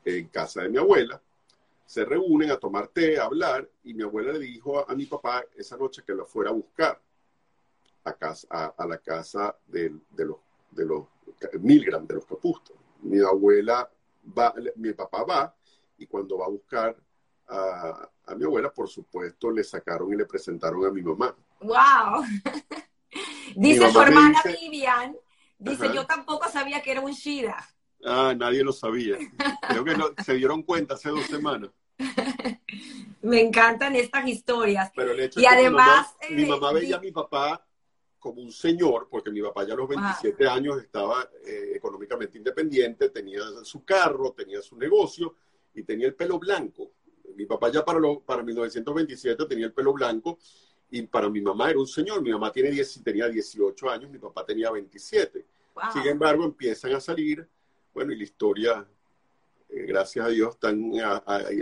en casa de mi abuela, se reúnen a tomar té, a hablar y mi abuela le dijo a, mi papá esa noche que lo fuera a buscar a, casa, a, la casa de, de los de los Milgram, de los capustos. Mi abuela va, mi papá va, y cuando va a buscar a, mi abuela, por supuesto, le sacaron y le presentaron a mi mamá. ¡Wow! dice su hermana Vivian, dice, yo tampoco sabía que era un Shira. Ah, nadie lo sabía. Creo que se dieron cuenta hace dos semanas. Me encantan estas historias. Pero el hecho y además, mi mamá, veía a mi papá como un señor, porque mi papá ya a los 27 años estaba eh, económicamente independiente, tenía su carro, tenía su negocio y tenía el pelo blanco. Mi papá ya para, lo, para 1927 tenía el pelo blanco y para mi mamá era un señor. Mi mamá tiene 10, tenía 18 años, mi papá tenía 27. Sin embargo, empiezan a salir, bueno, y la historia, eh, gracias a Dios, están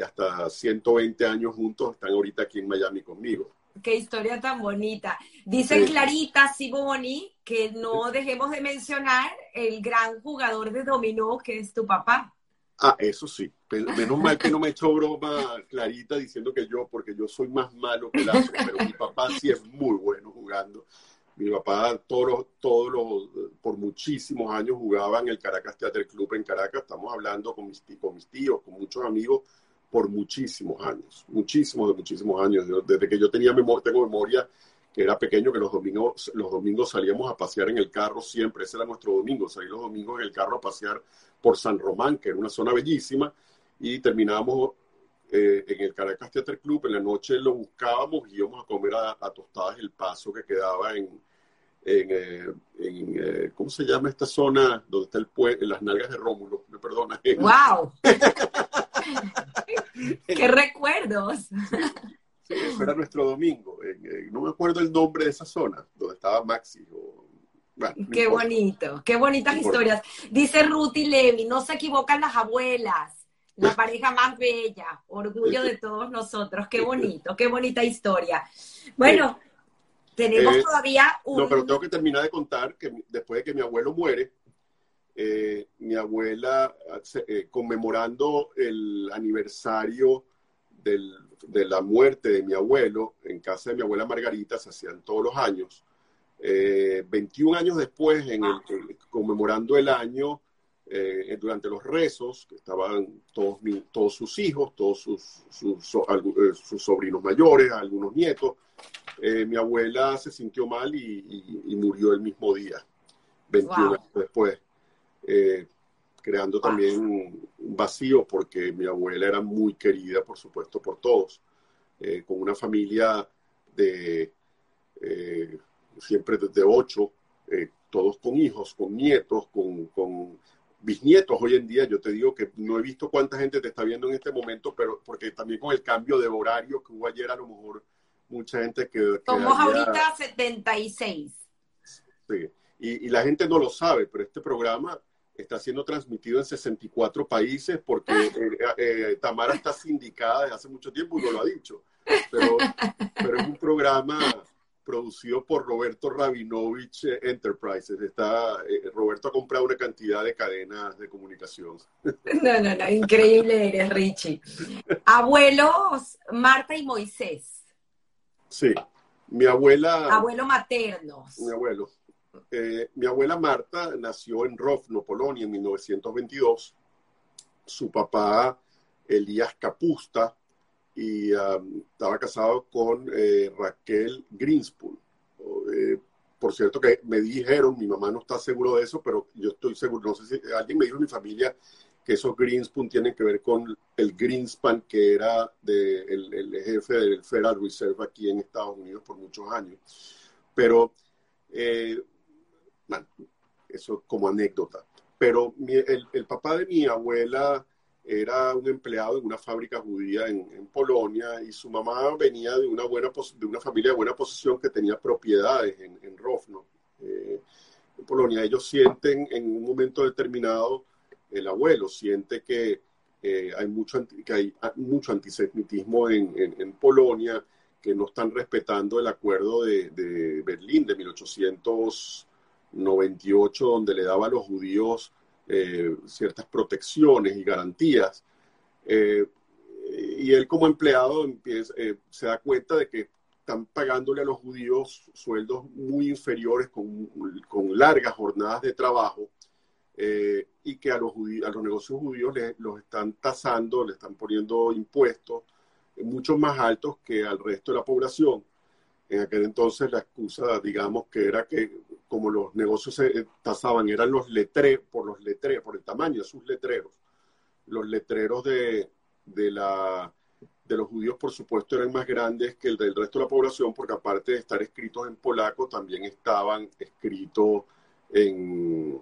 hasta 120 años juntos, están ahorita aquí en Miami conmigo. Qué historia tan bonita. Dice Clarita Siboni que no dejemos de mencionar el gran jugador de dominó que es tu papá. Ah, eso sí. Menos mal que no me echó broma Clarita diciendo que yo, porque yo soy más malo que la pero mi papá sí es muy bueno jugando. Mi papá todos todos los, por muchísimos años jugaba en el Caracas Theater Club en Caracas. Estamos hablando con mis, con mis tíos, con muchos amigos por muchísimos años, muchísimos, de muchísimos años. desde que yo tenía memoria, tengo memoria que era pequeño, que los domingos, los domingos salíamos a pasear en el carro siempre, ese era nuestro domingo, salir los domingos en el carro a pasear por San Román, que era una zona bellísima, y terminábamos eh, en el Caracas Theater Club, en la noche lo buscábamos y íbamos a comer a, Tostadas El Paso, que quedaba en, en, eh, eh, ¿cómo se llama esta zona donde está el pueblo, en las nalgas de Rómulo? Me perdona. ¡Wow! ¡Qué recuerdos! Sí, era nuestro domingo. no me acuerdo el nombre de esa zona, donde estaba Maxi. qué bonito, qué bonitas historias. Dice Ruti Levi, no se equivocan las abuelas. La pareja más bella, orgullo de todos nosotros. Qué bonito, qué bonita historia. Bueno, tenemos eh, todavía un... No, pero tengo que terminar de contar que después de que mi abuelo muere, eh, mi abuela, eh, conmemorando el aniversario de la muerte de mi abuelo, en casa de mi abuela Margarita, se hacían todos los años. 21 años después, en conmemorando el año, durante los rezos, que estaban todos, todos sus hijos, todos sus, sus, sobrinos mayores, algunos nietos, mi abuela se sintió mal y, murió el mismo día, 21 años después. Eh, creando también un vacío porque mi abuela era muy querida, por supuesto, por todos, eh, con una familia de eh, siempre de ocho, todos con hijos, con nietos, con, bisnietos. Hoy en día yo te digo que no he visto cuánta gente te está viendo en este momento, pero porque también con el cambio de horario que hubo ayer, a lo mejor mucha gente que... Somos ahorita 76. Sí, y, y, la gente no lo sabe, pero este programa está siendo transmitido en 64 países porque eh, eh, Tamara está sindicada desde hace mucho tiempo y no lo ha dicho. Pero, pero es un programa producido por Roberto Rabinovich Enterprises. Está, eh, Roberto ha comprado una cantidad de cadenas de comunicación. No, no, no, increíble eres, Richie. Abuelos, Marta y Moisés. Sí, mi abuela. Abuelo materno. Mi abuelo. Eh, mi abuela Marta nació en Rovno, Polonia, en 1922. Su papá, Elías Capusta, y um, estaba casado con eh, Raquel Greenspoon. Eh, por cierto que me dijeron, mi mamá no está seguro de eso, pero yo estoy seguro, no sé si alguien me dijo en mi familia que esos Greenspoon tienen que ver con el Greenspan, que era de, el, jefe del Federal Reserve aquí en Estados Unidos por muchos años. Pero eso como anécdota. Pero el, papá de mi abuela era un empleado en una fábrica judía en, Polonia y su mamá venía de una, buena, de una familia de buena posición que tenía propiedades en, en Rovno, eh, en Polonia. Ellos sienten en un momento determinado, el abuelo siente que, eh, hay, mucho, que hay mucho antisemitismo en, en, Polonia, que no están respetando el acuerdo de, de Berlín de 1800. 98, donde le daba a los judíos eh, ciertas protecciones y garantías. Eh, y él como empleado eh, se da cuenta de que están pagándole a los judíos sueldos muy inferiores con, largas jornadas de trabajo y que a los, a los negocios judíos los están tasando, le están poniendo impuestos mucho más altos que al resto de la población. En aquel entonces la excusa, digamos, que era que como los negocios se tasaban, eran los letreros, por los letreros, por el tamaño de sus letreros. Los letreros de, de, la, de los judíos, por supuesto, eran más grandes que el del resto de la población, porque aparte de estar escritos en polaco, también estaban escritos en,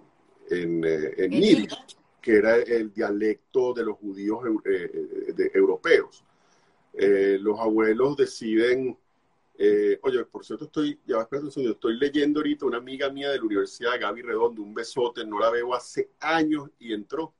en, eh, que era el dialecto de los judíos eh, eh, europeos. los abuelos deciden eh, oye, por cierto, estoy, ya estoy leyendo ahorita una amiga mía de la Universidad, Gaby Redondo, un besote, no la veo hace años y entró.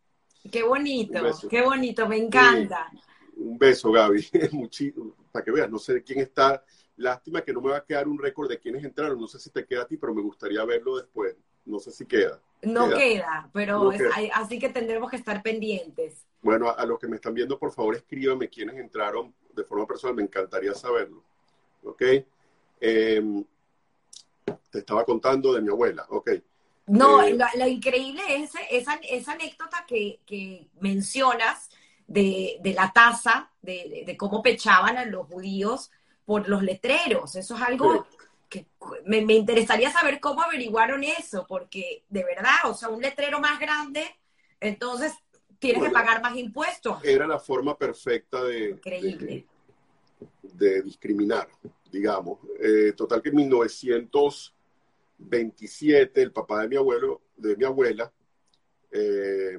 Qué bonito, qué bonito, me encanta. un beso, Gaby, para que veas, no sé quién está. Lástima que no me va a quedar un récord de quiénes entraron, no sé si te queda a ti, pero me gustaría verlo después. No sé si queda. No queda, pero así que tendremos que estar pendientes. Bueno, a, a los que me están viendo, por favor, escríbame quiénes entraron de forma personal, me encantaría saberlo. ¿Ok? Em, te estaba contando de mi abuela, ¿ok? No, eh, lo, increíble es esa, esa anécdota que, mencionas de, la tasa, de, cómo pechaban a los judíos por los letreros. Eso es algo que me, interesaría saber cómo averiguaron eso, porque de verdad, o sea, un letrero más grande, entonces tienes que pagar más impuestos. Era la forma perfecta de, Increíble. de, discriminar, digamos. Eh, total que en 1927 el papá de mi abuelo, de mi abuela, eh,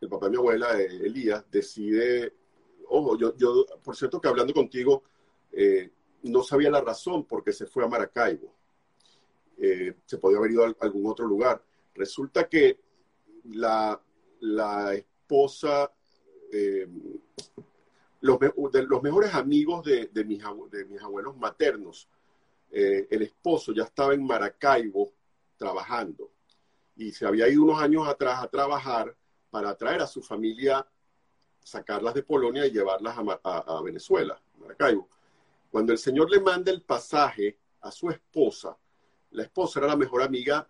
el papá de mi abuela, eh, Elías, decide, ojo, yo, yo, por cierto que hablando contigo, no sabía la razón por qué se fue a Maracaibo. se podía haber ido a algún otro lugar. Resulta que la, la esposa, los, de los mejores amigos de, mis, de mis, abuelos maternos, eh, el esposo ya estaba en Maracaibo trabajando y se había ido unos años atrás a trabajar para traer a su familia, sacarlas de Polonia y llevarlas a, Venezuela, Maracaibo. Cuando el señor le manda el pasaje a su esposa, la esposa era la mejor amiga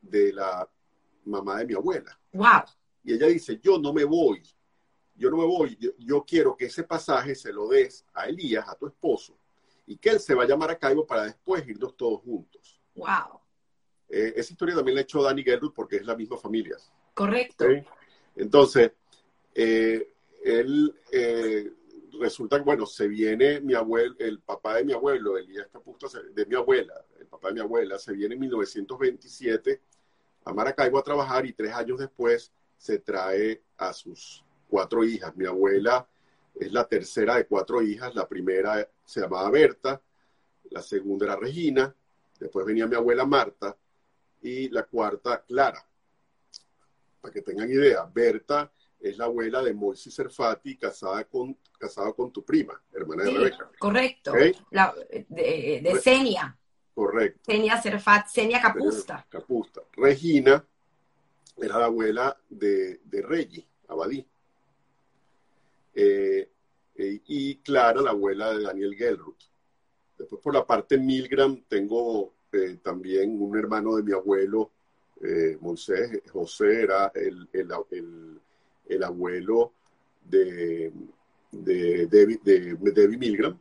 de la mamá de mi abuela. ¡Wow! Y ella dice, yo no me voy, yo no me voy, yo, quiero que ese pasaje se lo des a Elías, a tu esposo, y que él se vaya a Maracaibo para después irnos todos juntos. ¡Wow! Eh, esa historia también la ha hecho Dani porque es la misma familia. Correcto. Entonces, eh, él eh, resulta que, bueno, se viene mi abuelo, el papá de mi abuelo, Elías Capusto, de mi abuela, el papá de mi abuela, se viene en 1927 a Maracaibo a trabajar y tres años después se trae a sus cuatro hijas. Mi abuela es la tercera de cuatro hijas. La primera se llamaba Berta, la segunda era Regina, después venía mi abuela Marta y la cuarta Clara. Para que tengan idea, Berta es la abuela de Moisés Serfati, casada con, casada con tu prima, hermana de Rebeca. Correcto, de, de Senia. Correcto. Senia Serfati, Senia Capusta. Capusta. Regina era la abuela de, de Reggie, Abadí. Eh, eh, y Clara, la abuela de Daniel Gelruth. Después, por la parte Milgram, tengo eh, también un hermano de mi abuelo, Moisés, José, era el, el, abuelo de, de, Debbie, Milgram,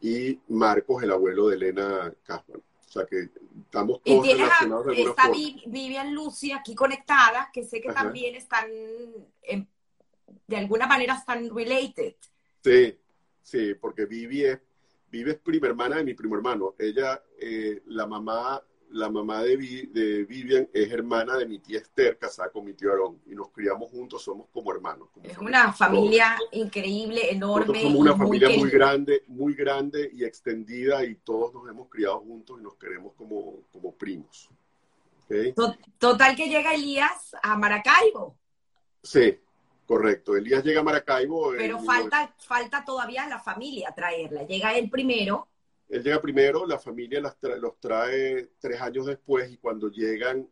y Marcos, el abuelo de Elena Kasman. O sea que estamos todos y tienes a, está Vivian Lucy aquí conectada, que sé que también están, de alguna manera están related. Sí, sí, porque Vivi es, Vivi es prima hermana de mi primo hermano. Ella, eh, la mamá la mamá de, Vivian es hermana de mi tía Esther, casada con mi tío Aarón, y nos criamos juntos, somos como hermanos. es una familia increíble, enorme. somos una familia muy, grande, muy grande y extendida, y todos nos hemos criado juntos y nos queremos como, como primos. Total que llega Elías a Maracaibo. Sí, correcto. Elías llega a Maracaibo. Pero falta, falta todavía la familia traerla. Llega él primero él llega primero, la familia los trae tres años después y cuando llegan,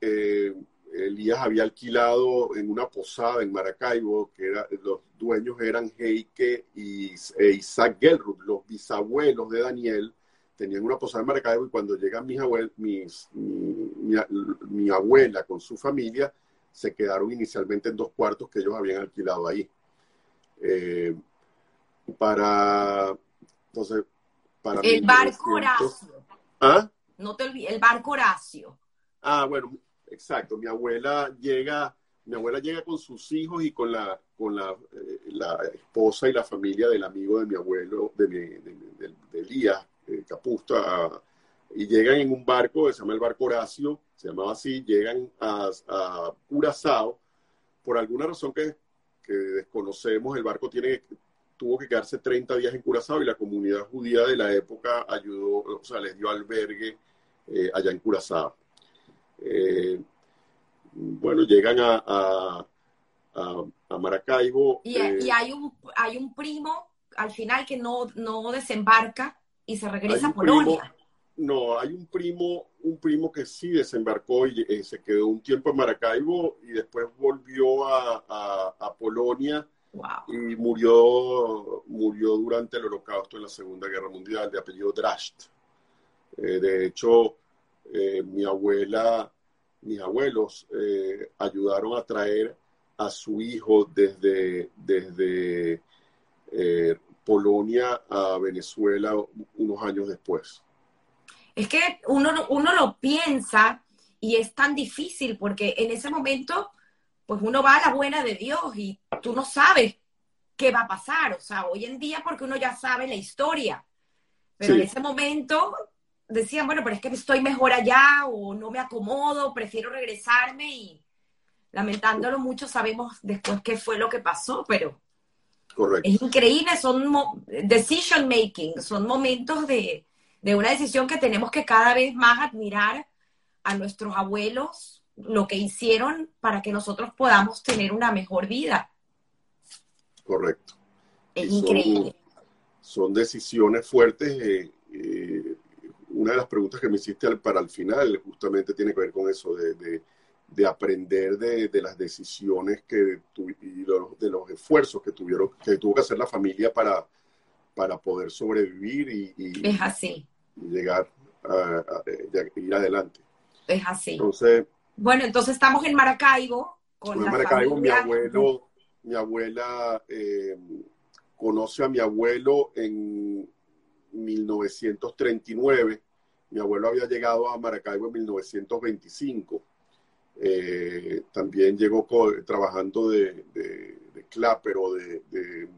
eh, Elías había alquilado en una posada en Maracaibo, que era, los dueños eran Heike y, e Isaac Gelruth, los bisabuelos de Daniel, tenían una posada en Maracaibo y cuando llegan mis mis, mi, abuela con su familia, se quedaron inicialmente en dos cuartos que ellos habían alquilado ahí. Eh, para, entonces, el barco Horacio. ¿Ah? No te olvides, el barco Horacio. Ah, bueno, exacto. Mi abuela llega, mi abuela llega con sus hijos y con la, con la, eh, la esposa y la familia del amigo de mi abuelo, de, mi, de, Elías eh, Capusta, y llegan en un barco se llama el barco Horacio, se llamaba así, llegan a, a Curazao, por alguna razón que, que desconocemos, el barco tiene tuvo que quedarse 30 días en Curazao y la comunidad judía de la época ayudó, o sea, les dio albergue eh, allá en Curazao. Eh, bueno, llegan a, a, Maracaibo. Y, eh, y, hay, un, hay un primo al final que no, no desembarca y se regresa a Polonia. No, hay un primo, un primo que sí desembarcó y se quedó un tiempo en Maracaibo y después volvió a, a Polonia y murió, murió durante el holocausto en la Segunda Guerra Mundial, de apellido Drasht. Eh, de hecho, eh, mi abuela, mis abuelos eh, ayudaron a traer a su hijo desde, desde eh, Polonia a Venezuela unos años después? Es que uno, uno lo piensa y es tan difícil porque en ese momento, pues uno va a la buena de Dios y tú no sabes qué va a pasar. O sea, hoy en día porque uno ya sabe la historia. Pero en ese momento decían, bueno, pero es que estoy mejor allá o no me acomodo, prefiero regresarme y lamentándolo mucho sabemos después qué fue lo que pasó, pero Correcto. es increíble, son decision making, son momentos de, de una decisión que tenemos que cada vez más admirar a nuestros abuelos, lo que hicieron para que nosotros podamos tener una mejor vida. Correcto. Es increíble. Son, decisiones fuertes. Eh, eh, una de las preguntas que me hiciste para el final justamente tiene que ver con eso, de, de, aprender de, de, las decisiones que y de los esfuerzos que tuvieron, que tuvo que hacer la familia para, para poder sobrevivir y, es así. llegar a, ir adelante. Es así. Entonces, bueno, entonces estamos en Maracaibo. Con en Maracaibo, mi abuelo, mi abuela eh, conoce a mi abuelo en 1939 mi abuelo había llegado a Maracaibo en 1925. Eh, también llegó trabajando de, de, de clapper o de, de,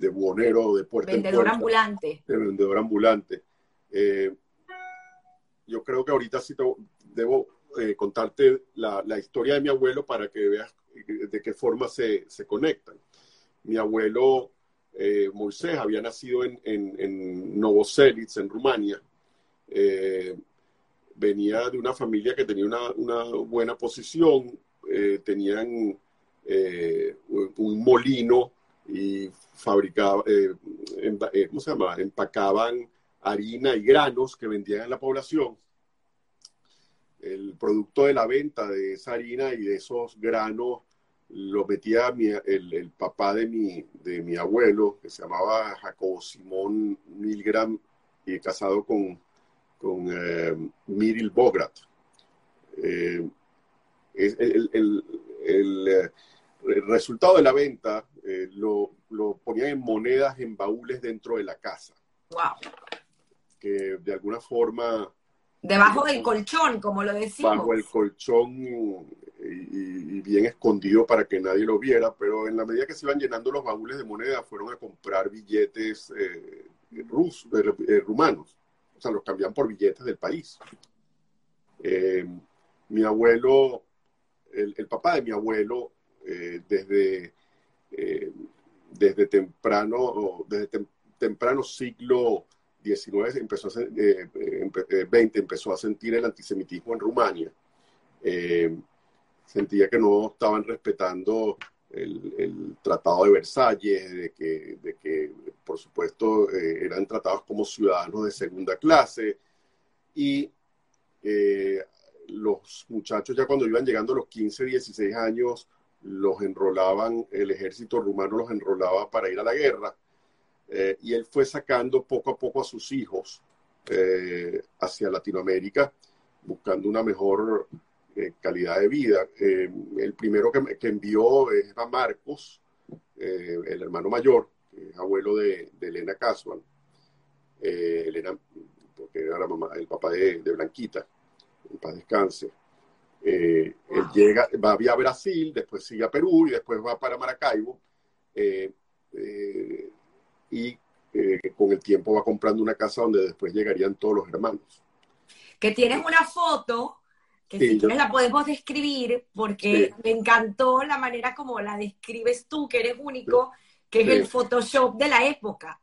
de buhonero de puerta Vendedor ambulante. De vendedor ambulante. Eh, yo creo que ahorita sí debo eh, contarte la, la, historia de mi abuelo para que veas de qué forma se, se conectan. Mi abuelo Moisés había nacido en, en, en en Rumania, eh, venía de una familia que tenía una, buena posición, eh, tenían eh, un molino y fabricaban, ¿cómo se llama? Empacaban harina y granos que vendían a la población. El producto de la venta de esa harina y de esos granos lo metía el, el, papá de mi, de mi abuelo, que se llamaba Jacobo Simón Milgram, y casado con con eh, Miril Bograt. Eh, el, el, el, resultado de la venta eh, lo, lo, ponían en monedas en baúles dentro de la casa. Wow. Que de alguna forma... Debajo del colchón, como lo decimos. Bajo el colchón y, bien escondido para que nadie lo viera, pero en la medida que se iban llenando los baúles de moneda, fueron a comprar billetes rusos, rumanos o sea, los cambian por billetes del país. Eh, mi abuelo, el, papá de mi abuelo, eh, desde, eh, desde temprano, desde temprano siglo XIX, empezó a, 20, empezó a sentir el antisemitismo en Rumania. sentía que no estaban respetando el, Tratado de Versalles, de que, de que por supuesto, eh, eran tratados como ciudadanos de segunda clase y eh, los muchachos ya cuando iban llegando a los 15, 16 años, los enrolaban, el ejército rumano los enrolaba para ir a la guerra eh, y él fue sacando poco a poco a sus hijos hacia Latinoamérica buscando una mejor eh, calidad de vida. Eh, el primero que, envió es a Marcos, eh, el hermano mayor, que es abuelo de, Elena Casual. Elena, porque era mamá, el papá de, Blanquita, en paz descanse. Él llega, va a Brasil, después sigue a Perú y después va para Maracaibo. y con el tiempo va comprando una casa donde después llegarían todos los hermanos. Que tienes una foto que si quieres la podemos describir, porque me encantó la manera como la describes tú, que eres único, que es el Photoshop de la época.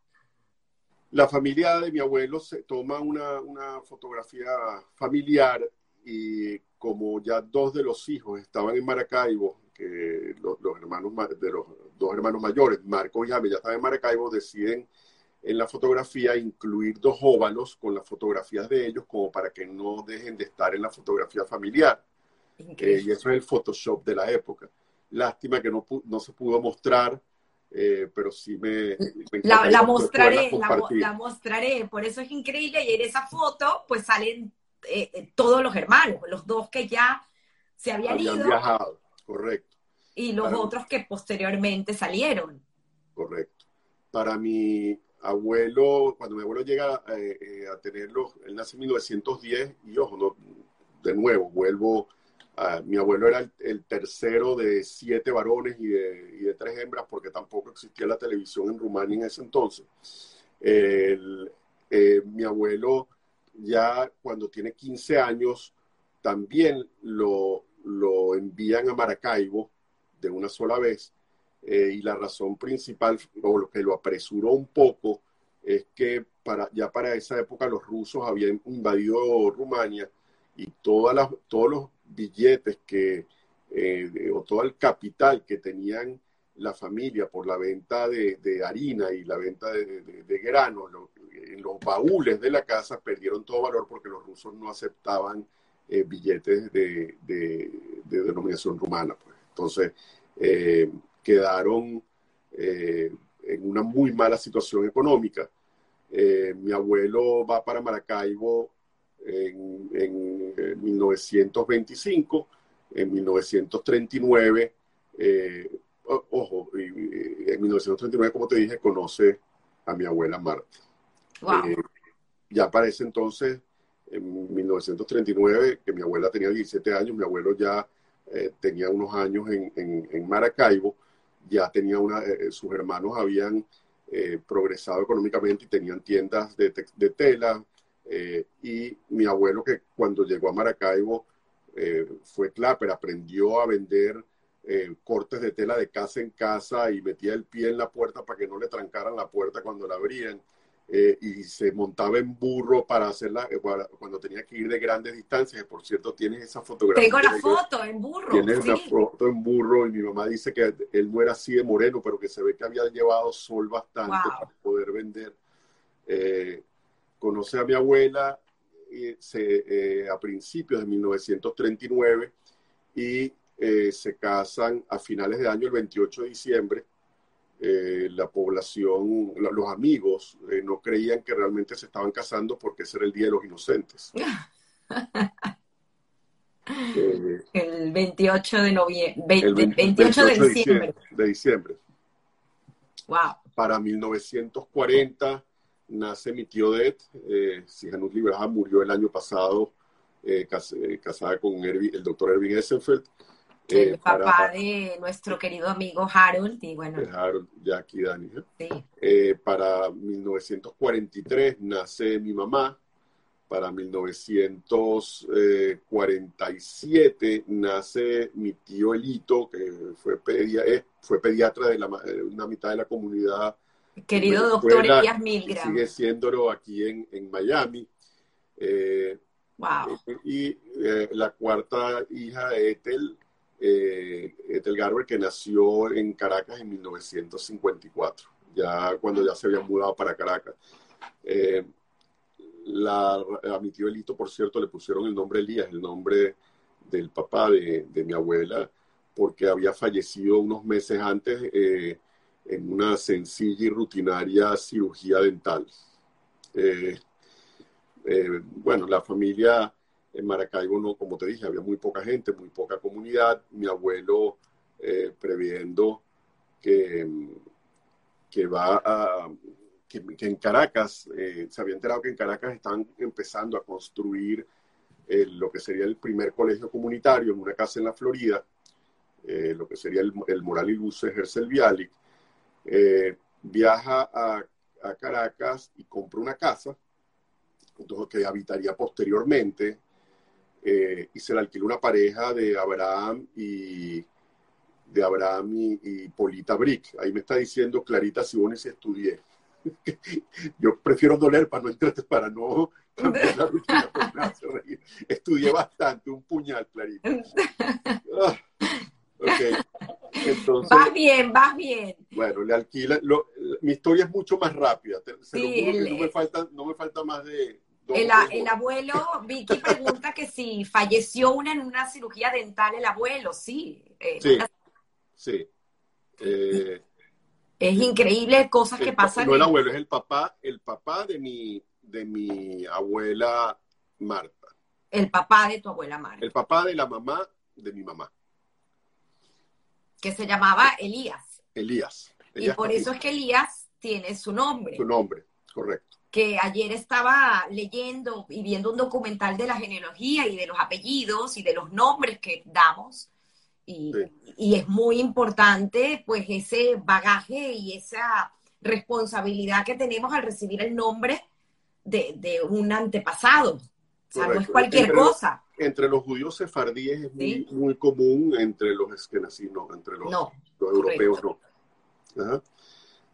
La familia de mi abuelo se toma una, una fotografía familiar y como ya dos de los hijos estaban en Maracaibo, que los, hermanos de los dos hermanos mayores, Marco y Jaime, ya estaban en Maracaibo, deciden en la fotografía incluir dos óvalos con las fotografías de ellos como para que no dejen de estar en la fotografía familiar. Eh, y eso es el Photoshop de la época. Lástima que no, no se pudo mostrar, eh, pero sí me... la, mostraré, la, mostraré. Por eso es increíble y en esa foto pues salen eh, todos los hermanos, los dos que ya se habían, habían viajado, correcto. y los otros que posteriormente salieron. Correcto. Para mi abuelo, cuando mi abuelo llega eh, eh, a tenerlo, él nace en 1910 y ojo, no, de nuevo, vuelvo a, mi abuelo era el, tercero de siete varones y de, tres hembras porque tampoco existía la televisión en Rumania en ese entonces. Eh, mi abuelo ya cuando tiene 15 años también lo, lo envían a Maracaibo de una sola vez. Eh, y la razón principal, o lo que lo apresuró un poco, es que para, ya para esa época los rusos habían invadido Rumania y todas las, todos los billetes que, eh, o todo el capital que tenían la familia por la venta de, harina y la venta de, de, granos, en los baúles de la casa perdieron todo valor porque los rusos no aceptaban eh, billetes de, denominación rumana. Pues. Entonces, eh, quedaron eh, en una muy mala situación económica. mi abuelo va para Maracaibo en, en 1925, en 1939, ojo, en 1939, como te dije, conoce a mi abuela Marta. Ya para ese entonces en 1939, que mi abuela tenía 17 años, mi abuelo ya eh, tenía unos años en, Maracaibo, ya tenía una, eh, sus hermanos habían eh, progresado económicamente y tenían tiendas de, de tela, y mi abuelo que cuando llegó a Maracaibo fue claper, aprendió a vender cortes de tela de casa en casa y metía el pie en la puerta para que no le trancaran la puerta cuando la abrían. Eh, y se montaba en burro para hacerla eh, cuando tenía que ir de grandes distancias. Por cierto, tienes esa fotografía. Tengo la foto en burro. Tienes la foto en burro y mi mamá dice que él no era así de moreno, pero que se ve que había llevado sol bastante para poder vender. Eh, conoce a mi abuela se, a principios de 1939 y se casan a finales de año, el 28 de diciembre eh, la población, los amigos, eh, no creían que realmente se estaban casando porque ese era el Día de los Inocentes. Eh, el 28 de noviembre, 28, de diciembre. De diciembre. Wow. Para 1940 nace mi tío Det, eh, Sijanut Libraja murió el año pasado casada con el doctor Erwin Essenfeld el eh, papá de nuestro querido amigo Harold y bueno. Harold, Jackie, Dani. Sí. Eh, para 1943 nace mi mamá. Para 1947 nace mi tío Elito, que fue, fue pediatra de la, una mitad de la comunidad. Querido doctor Elías Milgram. Sigue siéndolo aquí en, en Miami. Eh, wow. Y la cuarta hija, Ethel, eh, Ethel Garber, que nació en Caracas en 1954, ya cuando ya se había mudado para Caracas. Eh, la, a mi tío Elito, por cierto, le pusieron el nombre Elías, el nombre del papá de, mi abuela, porque había fallecido unos meses antes eh, en una sencilla y rutinaria cirugía dental. Eh, bueno, la familia en Maracaibo, no, como te dije, había muy poca gente, muy poca comunidad. Mi abuelo, eh, previendo que, que va a, que, en Caracas, eh, se había enterado que en Caracas están empezando a construir eh, lo que sería el primer colegio comunitario en una casa en la Florida, lo que sería el, el Moral y Luces Hercel Bialik. viaja a, a Caracas y compra una casa que habitaría posteriormente eh, y se le alquiló una pareja de Abraham y de Abraham y, Polita Brick. Ahí me está diciendo Clarita si si estudié. Yo prefiero doler para no entrar, para no cambiar la rutina. Estudié bastante, un puñal, Clarita. Ah, Entonces, vas bien, vas bien. Bueno, le alquila. mi historia es mucho más rápida. no, me falta, no me falta más de el, abuelo, Vicky pregunta que si falleció una en una cirugía dental el abuelo, sí. Eh, sí, eh, es increíble cosas que pasan. No el abuelo, es el papá, el papá de mi, de mi abuela Marta. El papá de tu abuela Marta. El papá de la mamá de mi mamá. Que se llamaba Elías. Elías. y por eso es que Elías tiene su nombre. Su nombre, correcto. Que ayer estaba leyendo y viendo un documental de la genealogía y de los apellidos y de los nombres que damos. Y, y es muy importante, pues, ese bagaje y esa responsabilidad que tenemos al recibir el nombre de, un antepasado. O sea, no es cualquier cosa. entre los judíos sefardíes es muy, muy común, entre los esquenazíes entre los, europeos no.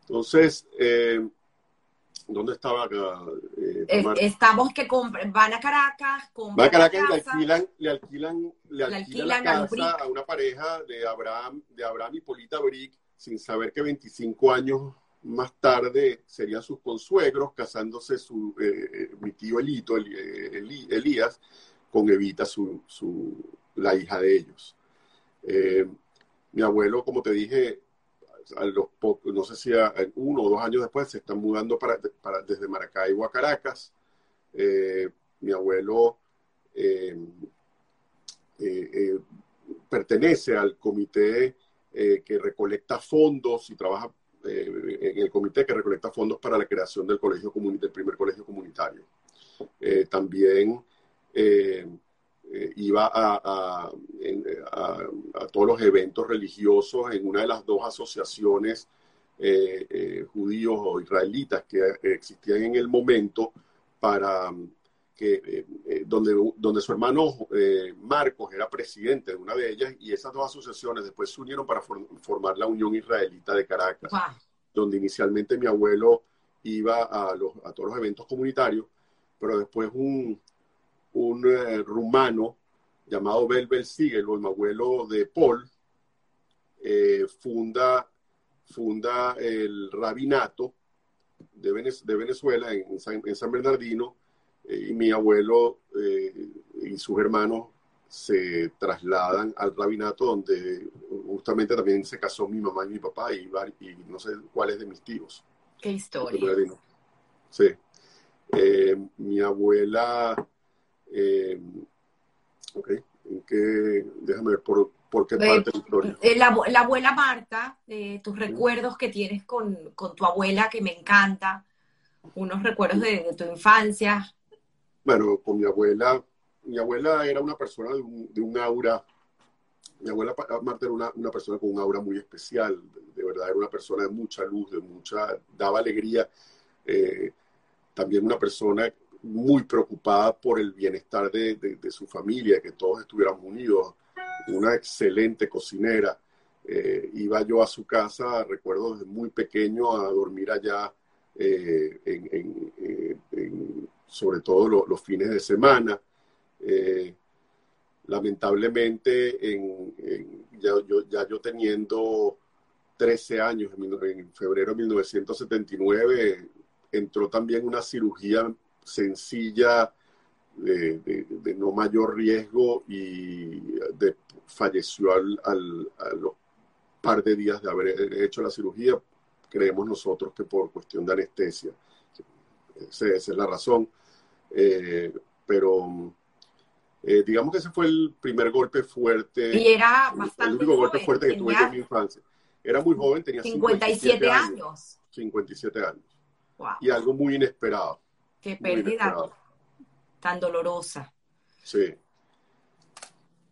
Entonces, eh, ¿dónde estaba acá? Eh, estamos que van a Caracas, van a Caracas y le alquilan, le alquilan, le alquilan, la casa a, una pareja de Abraham, de Abraham y Polita Brick, sin saber que 25 años más tarde serían sus consuegros, casándose su, eh, eh, mi tío Elito, eh, Elías, con Evita, su, la hija de ellos. mi abuelo, como te dije, a los no sé si a, uno o dos años después se están mudando para, desde Maracaibo a Caracas. mi abuelo pertenece al comité que recolecta fondos y trabaja eh, en el comité que recolecta fondos para la creación del, colegio del primer colegio comunitario. Eh, también eh, iba a, todos los eventos religiosos en una de las dos asociaciones judíos o israelitas que existían en el momento para que, donde, donde su hermano Marcos era presidente de una de ellas y esas dos asociaciones después se unieron para formar la Unión Israelita de Caracas donde inicialmente mi abuelo iba a, los, a todos los eventos comunitarios, pero después un, un eh, rumano llamado Belbel Sigel, mi abuelo de Paul, eh, funda, funda el rabinato de, de Venezuela en San, en San Bernardino, eh, y mi abuelo y sus hermanos se trasladan al rabinato donde justamente también se casó mi mamá y mi papá y, y no sé cuáles de mis tíos. Qué historia. Sí. Eh, mi abuela, eh, ok, ¿en qué? Déjame ver por, por qué parte la historia. Eh, la, abuela Marta, tus recuerdos que tienes con, con, tu abuela, que me encanta, unos recuerdos de, de tu infancia. Bueno, con mi abuela, mi abuela era una persona de un, aura, mi abuela Marta era una, persona con un aura muy especial, de, verdad era una persona de mucha luz, de mucha, daba alegría, eh, también una persona muy preocupada por el bienestar de, su familia, que todos estuviéramos unidos, una excelente cocinera. Eh, iba yo a su casa, recuerdo desde muy pequeño, a dormir allá, eh, sobre todo los fines de semana. Eh, lamentablemente, en, yo, ya, yo, teniendo 13 años, en, febrero de 1979, entró también una cirugía sencilla de, no mayor riesgo y de, falleció al, al, a los par de días de haber hecho la cirugía. Creemos nosotros que por cuestión de anestesia. Esa, es la razón. Eh, pero eh, digamos que ese fue el primer golpe fuerte. Y era bastante. El único golpe fuerte que tuve en mi infancia. Era muy joven, tenía 57, años. 57 años. Y algo muy inesperado. Qué pérdida tan dolorosa. Sí.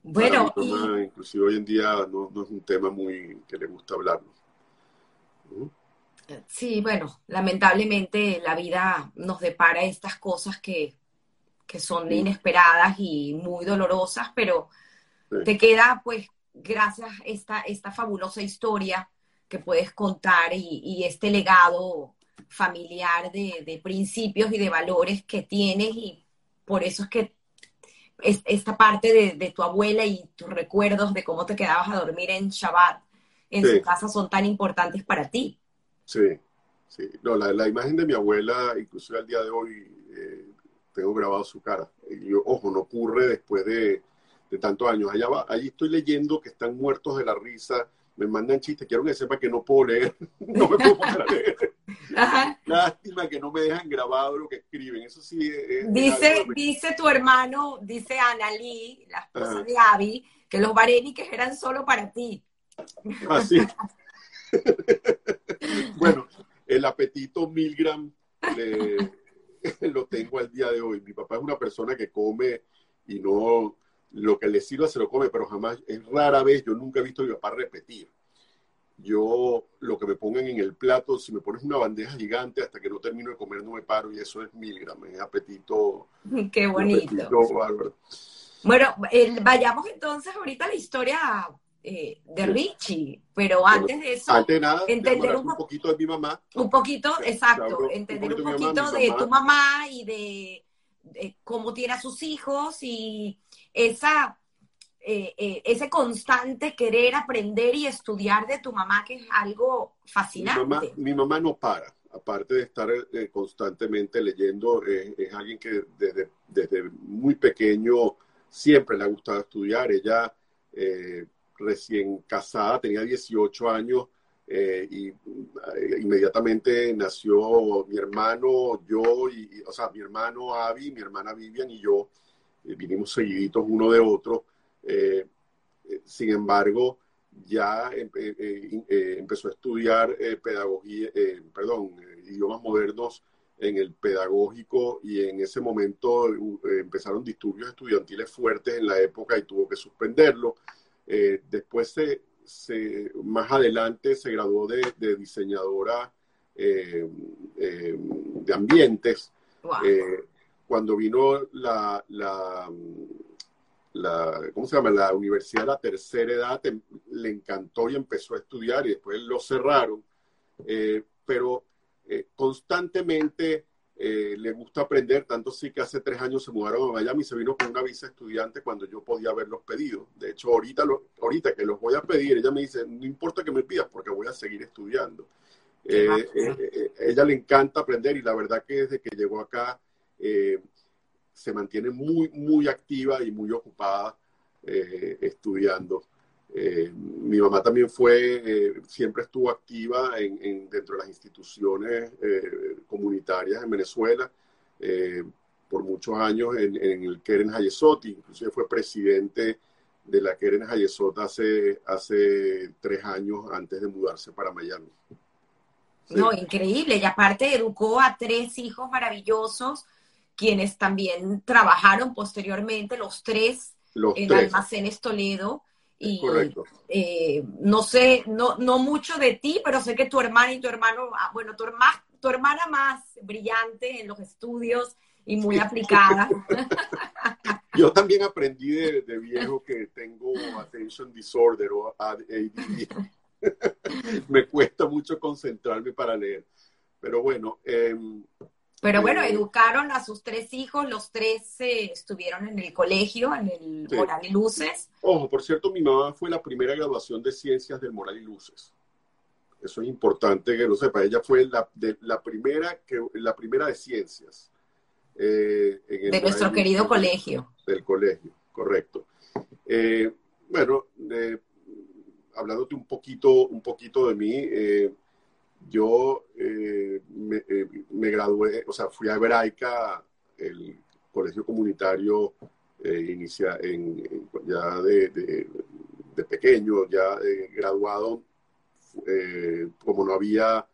Bueno, inclusive hoy en día no, es un tema muy que le gusta hablarlo. Sí, bueno, lamentablemente la vida nos depara estas cosas que que son inesperadas y muy dolorosas, pero te queda pues gracias a esta, esta fabulosa historia que puedes contar y, este legado familiar de, principios y de valores que tienes y por eso es que esta parte de, tu abuela y tus recuerdos de cómo te quedabas a dormir en Shabbat en su casa son tan importantes para ti. Sí, sí. No, la, la imagen de mi abuela, incluso al día de hoy, eh, tengo grabado su cara. Y ojo, no ocurre después de, de tantos años. Allá va, ahí estoy leyendo que están muertos de la risa, me mandan chistes, quiero que sepa que no puedo leer, no me puedo poner a leer. Lástima que no me dejan grabado lo que escriben, eso sí Dice, dice tu hermano, dice Analí, la esposa de Abby, que los bareniques eran solo para ti. Así. bueno, el apetito Milgram lo tengo al día de hoy. Mi papá es una persona que come y no lo que le sirva se lo come, pero jamás, es rara vez, yo nunca he visto a mi papá repetir. Yo lo que me pongan en el plato, si me pones una bandeja gigante, hasta que no termino de comer no me paro y eso es Milgram, es apetito. Qué bonito. Bueno, vayamos entonces ahorita a la historia eh, de Richie, pero antes de eso, antes nada, entender un, poquito de mi mamá. Un poquito, exacto, entender un poquito, de, tu mamá y de, cómo tiene a sus hijos y esa, eh, eh, ese constante querer aprender y estudiar de tu mamá, que es algo fascinante. Mi mamá, no para, aparte de estar constantemente leyendo, es alguien que desde, desde muy pequeño siempre le ha gustado estudiar. Ella recién casada, tenía 18 años eh, y eh, inmediatamente nació mi hermano, yo, y, o sea, mi hermano Avi, mi hermana Vivian y yo, eh, vinimos seguiditos uno de otro. sin embargo, ya empezó a estudiar pedagogía, perdón, idiomas modernos en el pedagógico y en ese momento empezaron disturbios estudiantiles fuertes en la época y tuvo que suspenderlo. Eh, después, se, más adelante, se graduó de, diseñadora eh, eh, de ambientes. Cuando vino la, la, ¿cómo se llama? La Universidad de la Tercera Edad, em, le encantó y empezó a estudiar y después lo cerraron. pero constantemente eh, le gusta aprender, tanto sí que hace tres años se mudaron a Miami y se vino con una visa estudiante cuando yo podía haberlos pedido. De hecho, ahorita, ahorita que los voy a pedir, ella me dice, no importa que me pidas porque voy a seguir estudiando. Eh, eh, ella le encanta aprender y la verdad que desde que llegó acá se mantiene muy, muy activa y muy ocupada estudiando. Eh, mi mamá también fue, eh, siempre estuvo activa en, dentro de las instituciones eh, comunitarias en Venezuela por muchos años en, el Keren Hayesot, inclusive fue presidente de la Keren Hayesot hace, hace tres años antes de mudarse para Miami. No, increíble. Y aparte educó a tres hijos maravillosos, quienes también trabajaron posteriormente, los tres en Almacenes Toledo. Y eh, no sé, no, no mucho de ti, pero sé que tu hermana y tu hermano, ah, bueno, tu, hermana, tu hermana más brillante en los estudios y muy aplicada. Yo también aprendí de, viejo que tengo attention disorder o ADD. Me cuesta mucho concentrarme para leer. Pero bueno, eh, pero bueno, eh, educaron a sus tres hijos, los tres eh, estuvieron en el colegio, en el Moral y Luces. Ojo, por cierto, mi mamá fue la primera graduación de ciencias del Moral y Luces. Eso es importante que lo sepa. Ella fue la, de, la, primera, que, la primera de ciencias. Eh, de nuestro querido colegio. Del colegio, correcto. bueno, hablándote un poquito, un poquito de mí, yo eh, eh, me, gradué, o sea, fui a Hebraica, el colegio comunitario eh, inicia en, ya de, pequeño, ya graduado, como no había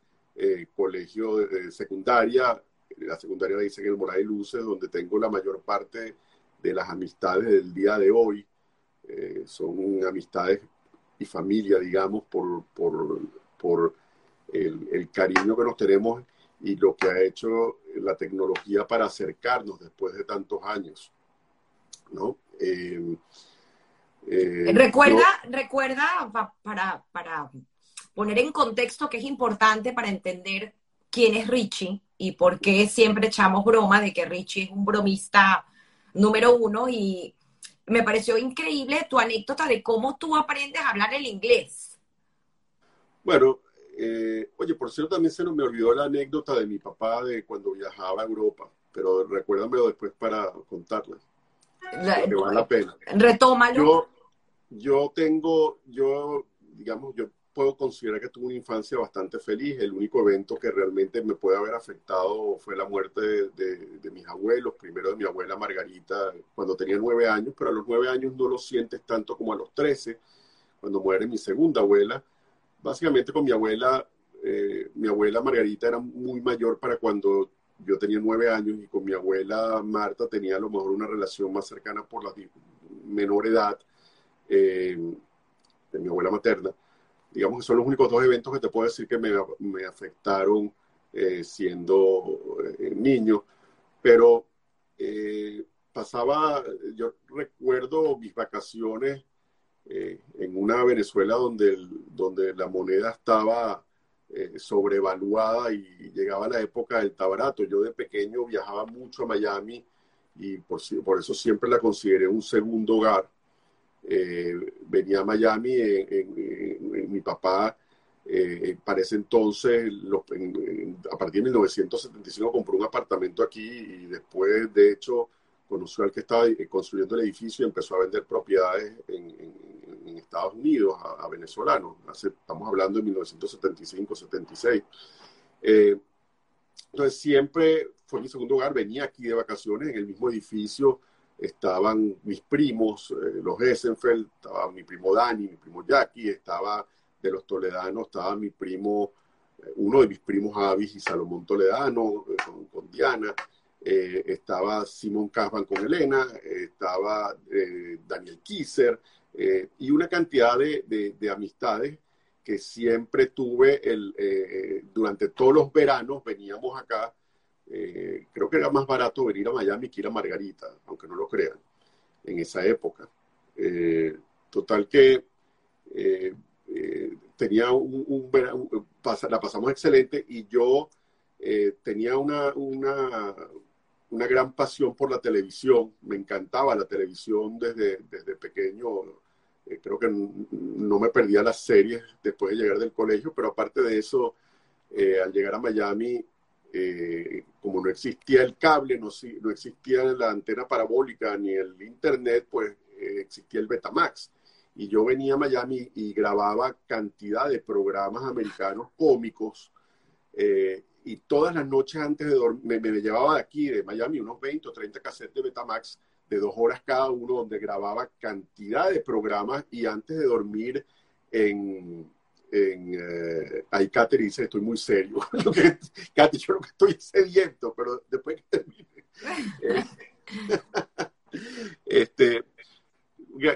colegio de, secundaria, la secundaria la hice en el Moray Luces, donde tengo la mayor parte de las amistades del día de hoy. son amistades y familia, digamos, por, por, por el, cariño que nos tenemos y lo que ha hecho la tecnología para acercarnos después de tantos años. ¿no? Eh, eh, recuerda, recuerda para, para poner en contexto que es importante para entender quién es Richie y por qué siempre echamos broma de que Richie es un bromista número uno y me pareció increíble tu anécdota de cómo tú aprendes a hablar el inglés. Bueno, eh, oye, por cierto, también se me olvidó la anécdota de mi papá de cuando viajaba a Europa, pero recuérdamelo después para contarla. que vale la pena. Retómalo. Yo, yo tengo, yo, digamos, yo puedo considerar que tuve una infancia bastante feliz. El único evento que realmente me puede haber afectado fue la muerte de, de, mis abuelos, primero de mi abuela Margarita cuando tenía nueve años, pero a los nueve años no lo sientes tanto como a los trece cuando muere mi segunda abuela. Básicamente con mi abuela, eh, mi abuela Margarita era muy mayor para cuando yo tenía nueve años y con mi abuela Marta tenía a lo mejor una relación más cercana por la menor edad eh, de mi abuela materna. Digamos que son los únicos dos eventos que te puedo decir que me, me afectaron eh, siendo niño, pero pasaba, yo recuerdo mis vacaciones en una Venezuela donde, donde la moneda estaba eh, sobrevaluada y llegaba la época del tabarato. Yo de pequeño viajaba mucho a Miami y por, por eso siempre la consideré un segundo hogar. Eh, venía a Miami, mi papá eh, para ese entonces, a partir de 1975 compró un apartamento aquí y después, de hecho, conoció al que estaba construyendo el edificio y empezó a vender propiedades en, en Estados Unidos a, venezolanos. estamos hablando de 1975, 76. Eh, entonces siempre fue mi segundo hogar, venía aquí de vacaciones en el mismo edificio, estaban mis primos, eh, los Essenfeld, estaba mi primo Dani, mi primo Jackie, estaba de los toledanos, estaba mi primo, eh, uno de mis primos Avis y Salomón Toledano, con, Diana, estaba Simón Casban con Elena, estaba Daniel Kisser, eh, y una cantidad de, de, amistades que siempre tuve el, eh, durante todos los veranos, veníamos acá, eh, creo que era más barato venir a Miami que ir a Margarita, aunque no lo crean, en esa época. total que tenía un, un, la pasamos excelente y yo tenía una, una, una gran pasión por la televisión, me encantaba la televisión desde, desde pequeño, eh, creo que no me perdía las series después de llegar del colegio, pero aparte de eso, eh, al llegar a Miami, eh, como no existía el cable, no, no, existía la antena parabólica ni el internet, pues existía el Betamax. Y yo venía a Miami y grababa cantidad de programas americanos cómicos. Y todas las noches antes de dormir, me, llevaba de aquí, de Miami, unos 20 o 30 cassettes de Betamax de dos horas cada uno, donde grababa cantidad de programas y antes de dormir en... en eh, ahí Katherine dice, estoy muy serio. Katy, yo lo que estoy sediento, pero después que termine. Eh, este,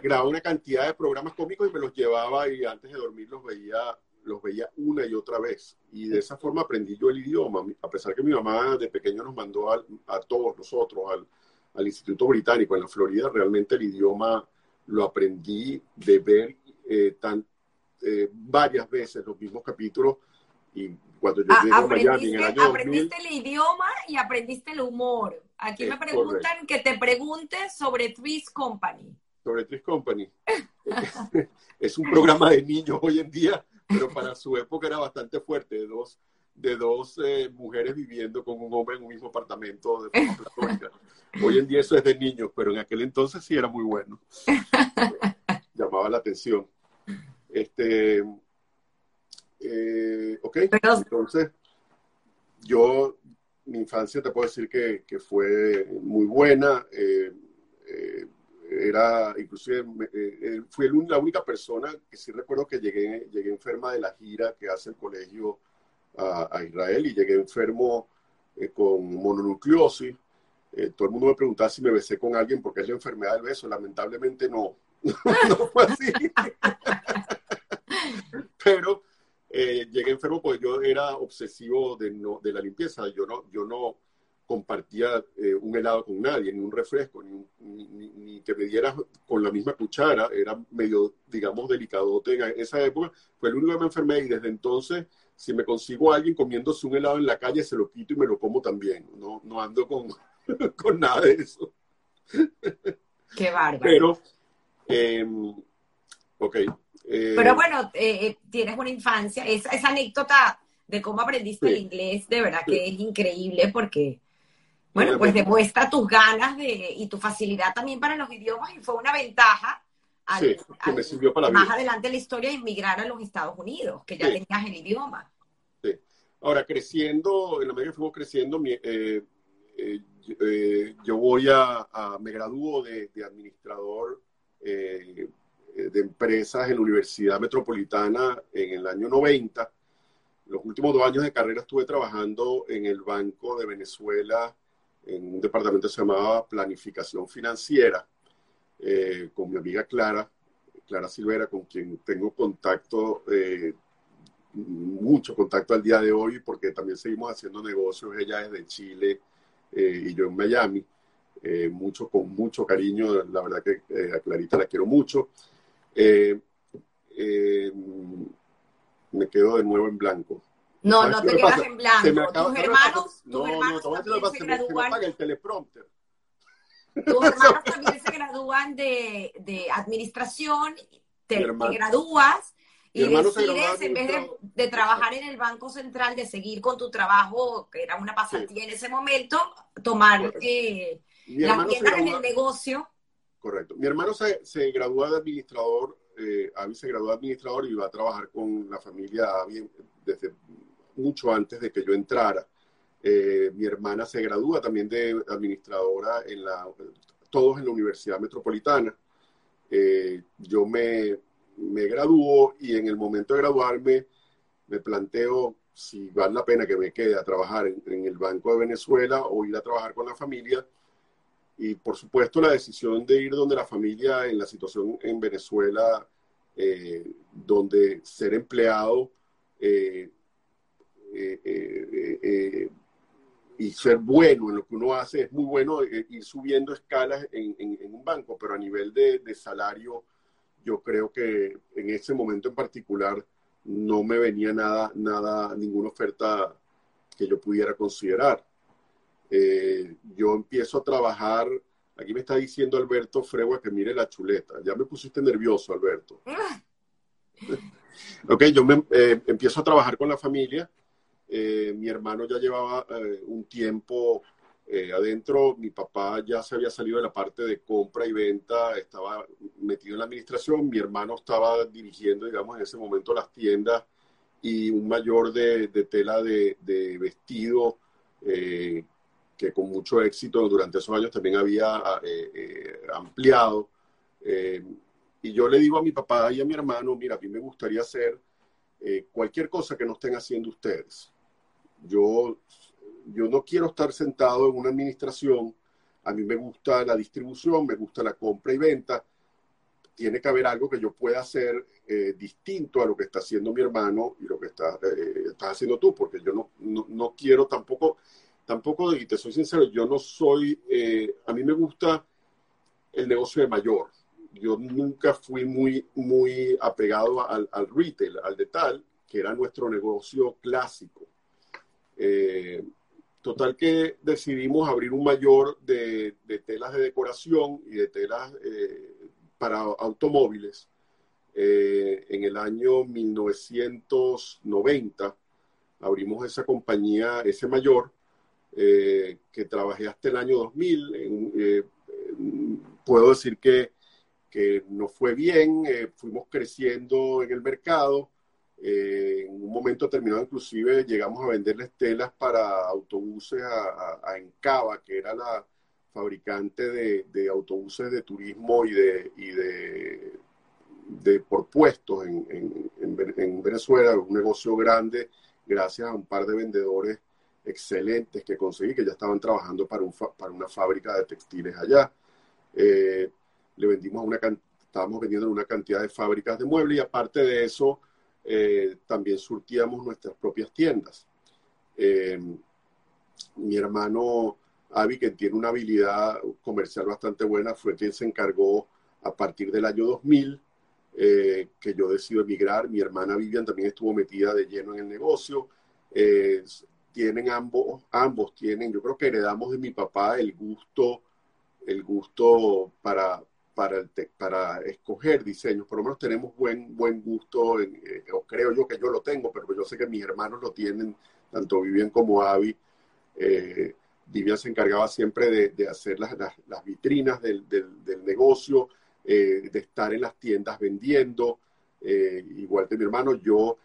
grababa una cantidad de programas cómicos y me los llevaba y antes de dormir los veía los veía una y otra vez. Y de esa forma aprendí yo el idioma, a pesar que mi mamá de pequeño nos mandó a, a todos nosotros al, al Instituto Británico en la Florida, realmente el idioma lo aprendí de ver eh, tan, eh, varias veces los mismos capítulos y cuando yo ah, llego a Miami en el año Aprendiste el idioma y aprendiste el humor. Aquí me preguntan que te preguntes sobre Twist Company. Sobre Twist Company. es un programa de niños hoy en día, pero para su época era bastante fuerte. De dos, de dos eh, mujeres viviendo con un hombre en un mismo apartamento de forma platónica. Hoy en día eso es de niños, pero en aquel entonces sí era muy bueno. Llamaba la atención. Este, eh, ok, entonces yo, mi infancia te puedo decir que, que fue muy buena. Eh, era, inclusive, fui la única persona que sí recuerdo que llegué, llegué enferma de la gira que hace el colegio a, Israel y llegué enfermo eh, con mononucleosis. Eh, todo el mundo me preguntaba si me besé con alguien porque es la enfermedad del beso. Lamentablemente no, no fue así. Pero eh, llegué enfermo porque yo era obsesivo de, no, de la limpieza. Yo no, yo no compartía un helado con nadie, ni un refresco, ni, ni, que me dieras con la misma cuchara. Era medio, digamos, delicadote en esa época. Fue el único que me enfermé y desde entonces si me consigo a alguien comiéndose un helado en la calle, se lo quito y me lo como también. No, no ando con, con nada de eso. Qué bárbaro. Pero, em, ok. Eh, Pero bueno, eh, eh, tienes una infancia, esa, esa anécdota de cómo aprendiste el inglés, de verdad que es increíble porque, bueno, pues demuestra tus ganas de, y tu facilidad también para los idiomas y fue una ventaja sí, que me sirvió para más adelante la historia de inmigrar a los Estados Unidos, que ya tenías el idioma. Sí. Ahora, creciendo, en la medida que fuimos creciendo, eh, eh, eh, yo voy a, me gradúo de, administrador de empresas en la Universidad Metropolitana en el año 90. Los últimos dos años de carrera estuve trabajando en el Banco de Venezuela, en un departamento que se llamaba Planificación Financiera, eh, con mi amiga Clara, Clara Silvera, con quien tengo contacto, eh, mucho contacto al día de hoy, porque también seguimos haciendo negocios, ella desde Chile eh, y yo en Miami. mucho con mucho cariño, la verdad que a Clarita la quiero mucho. me quedo de nuevo en blanco. No, no te quedas en blanco. tus hermanos, tus hermanos también se gradúan. el teleprompter. Tus hermanos también se gradúan de, de administración, te, gradúas y decides, en vez de, de, trabajar en el Banco Central, de seguir con tu trabajo, que era una pasantía en ese momento, tomar eh, las tiendas en el negocio. Correcto. Mi hermano se, se gradúa de administrador, eh, Avi se graduó de administrador y va a trabajar con la familia Avi desde mucho antes de que yo entrara. Eh, mi hermana se gradúa también de administradora en la, todos en la Universidad Metropolitana. Eh, yo me, me graduó y en el momento de graduarme me planteo si vale la pena que me quede a trabajar en, el Banco de Venezuela o ir a trabajar con la familia. Y por supuesto la decisión de ir donde la familia en la situación en Venezuela, eh, donde ser empleado eh, eh, eh, y ser bueno en lo que uno hace es muy bueno ir subiendo escalas en, un banco, pero a nivel de, salario, yo creo que en ese momento en particular no me venía nada, nada, ninguna oferta que yo pudiera considerar. yo empiezo a trabajar, aquí me está diciendo Alberto Fregua que mire la chuleta, ya me pusiste nervioso, Alberto. Ah. ok, yo me, empiezo a trabajar con la familia eh, mi hermano ya llevaba eh, un tiempo eh, adentro, mi papá ya se había salido de la parte de compra y venta, estaba metido en la administración, mi hermano estaba dirigiendo, digamos, en ese momento las tiendas y un mayor de, tela de, vestido que con mucho éxito durante esos años también había ampliado. y yo le digo a mi papá y a mi hermano, mira, a mí me gustaría hacer cualquier cosa que no estén haciendo ustedes. Yo, yo no quiero estar sentado en una administración. A mí me gusta la distribución, me gusta la compra y venta. Tiene que haber algo que yo pueda hacer eh, distinto a lo que está haciendo mi hermano y lo que está, eh, estás haciendo tú, porque yo no, no, quiero tampoco, tampoco, y te soy sincero, yo no soy, eh, a mí me gusta el negocio de mayor. Yo nunca fui muy, muy apegado al, al retail, al de tal, que era nuestro negocio clásico. Eh, total que decidimos abrir un mayor de, telas de decoración y de telas eh, para automóviles. Eh, en el año 1990 abrimos esa compañía, ese mayor, que trabajé hasta el año 2000. puedo decir que, que fue bien, fuimos creciendo en el mercado eh, en un momento determinado, inclusive, llegamos a venderles telas para autobuses a, Encaba, que era la fabricante de, autobuses de turismo y de, por puestos en, en, Venezuela, un negocio grande, gracias a un par de vendedores excelentes que conseguí, que ya estaban trabajando para, un, para una fábrica de textiles allá. Eh, le vendimos una estábamos vendiendo una cantidad de fábricas de muebles y aparte de eso, eh, también surtíamos nuestras propias tiendas. Eh, mi hermano Avi, que tiene una habilidad comercial bastante buena, fue quien se encargó a partir del año 2000 eh, que yo decido emigrar. Mi hermana Vivian también estuvo metida de lleno en el negocio. tienen ambos, ambos tienen, yo creo que heredamos de mi papá el gusto, el gusto para, para, para escoger diseños. Por lo menos tenemos buen, buen gusto, eh, o creo yo que yo lo tengo, pero yo sé que mis hermanos lo tienen, tanto Vivian como Avi. Eh, Vivian se encargaba siempre de, hacer las, las, vitrinas del, del, negocio, eh, de estar en las tiendas vendiendo. igual que mi hermano, yo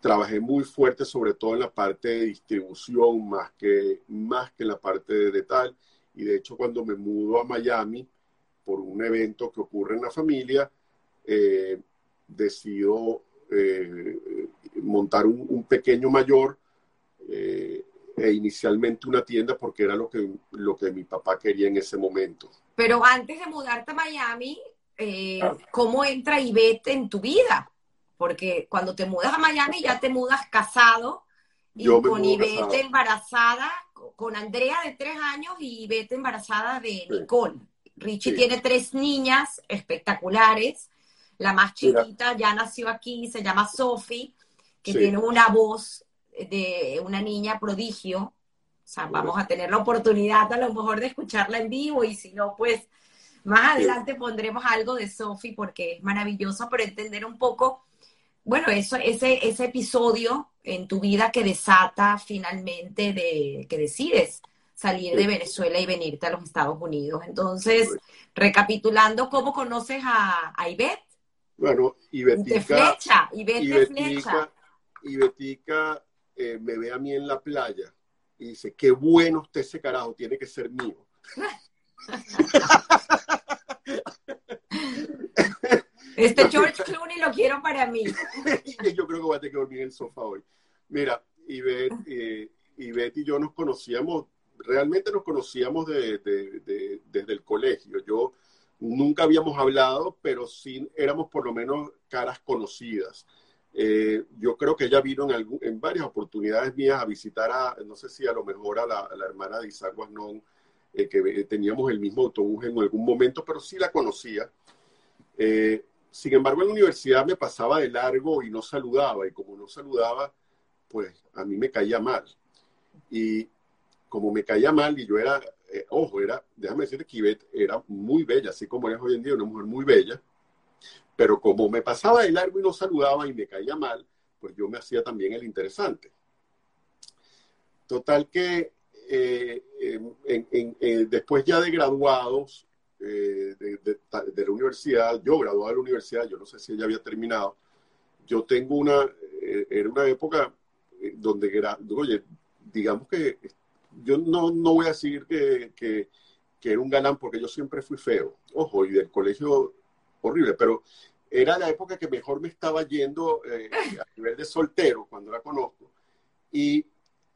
trabajé muy fuerte, sobre todo en la parte de distribución, más que, más que en la parte de, de tal y de hecho cuando me mudo a Miami, por un evento que ocurre en la familia, eh, decido eh, montar un, pequeño mayor eh, e inicialmente una tienda porque era lo que, lo que mi papá quería en ese momento. Pero antes de mudarte a Miami, ah. ¿cómo entra Ivette en tu vida? Porque cuando te mudas a Miami ya te mudas casado y con Ivette embarazada, con Andrea de tres años y Ivette embarazada de Nicole. Richie tiene tres niñas espectaculares. La más chiquita ya nació aquí, se llama Sophie, que tiene una voz de una niña prodigio. O sea, vamos a tener la oportunidad a lo mejor de escucharla en vivo y si no, pues más adelante pondremos algo de Sophie porque es maravilloso, pero entender un poco, bueno, eso, ese, ese episodio en tu vida que desata finalmente de que decides salir de Venezuela y venirte a los Estados Unidos. Entonces, recapitulando, ¿cómo conoces a, a Ivette? Bueno, Ibetica. De flecha, Ivette flecha. Ibetica eh, me ve a mí en la playa y dice, qué bueno usted ese carajo, tiene que ser mío. Este George Clooney lo quiero para mí. yo creo que voy a tener que dormir en el sofá hoy. Mira, Ivette, eh, y yo nos conocíamos realmente nos conocíamos desde el colegio. Yo nunca habíamos hablado, pero sí éramos por lo menos caras conocidas. Eh, yo creo que ella vino en, en, varias oportunidades mías a visitar a, no sé si a lo mejor a la, hermana de Isaac Guasnón, eh, que teníamos el mismo autobús en algún momento, pero sí la conocía. Eh, sin embargo, en la universidad me pasaba de largo y no saludaba, y como no saludaba, pues a mí me caía mal. Y como me caía mal y yo era, eh, ojo, era, déjame decirte que Ivette era muy bella, así como es hoy en día, una mujer muy bella, pero como me pasaba de largo y no saludaba y me caía mal, pues yo me hacía también el interesante. Total que eh, después ya de graduados eh, de, la universidad, yo graduado de la universidad, yo no sé si ella había terminado, yo tengo una, era una época donde, era, oye, digamos que yo no, no voy a decir que, que, era un galán porque yo siempre fui feo, ojo, y del colegio horrible, pero era la época que mejor me estaba yendo eh, a nivel de soltero cuando la conozco. Y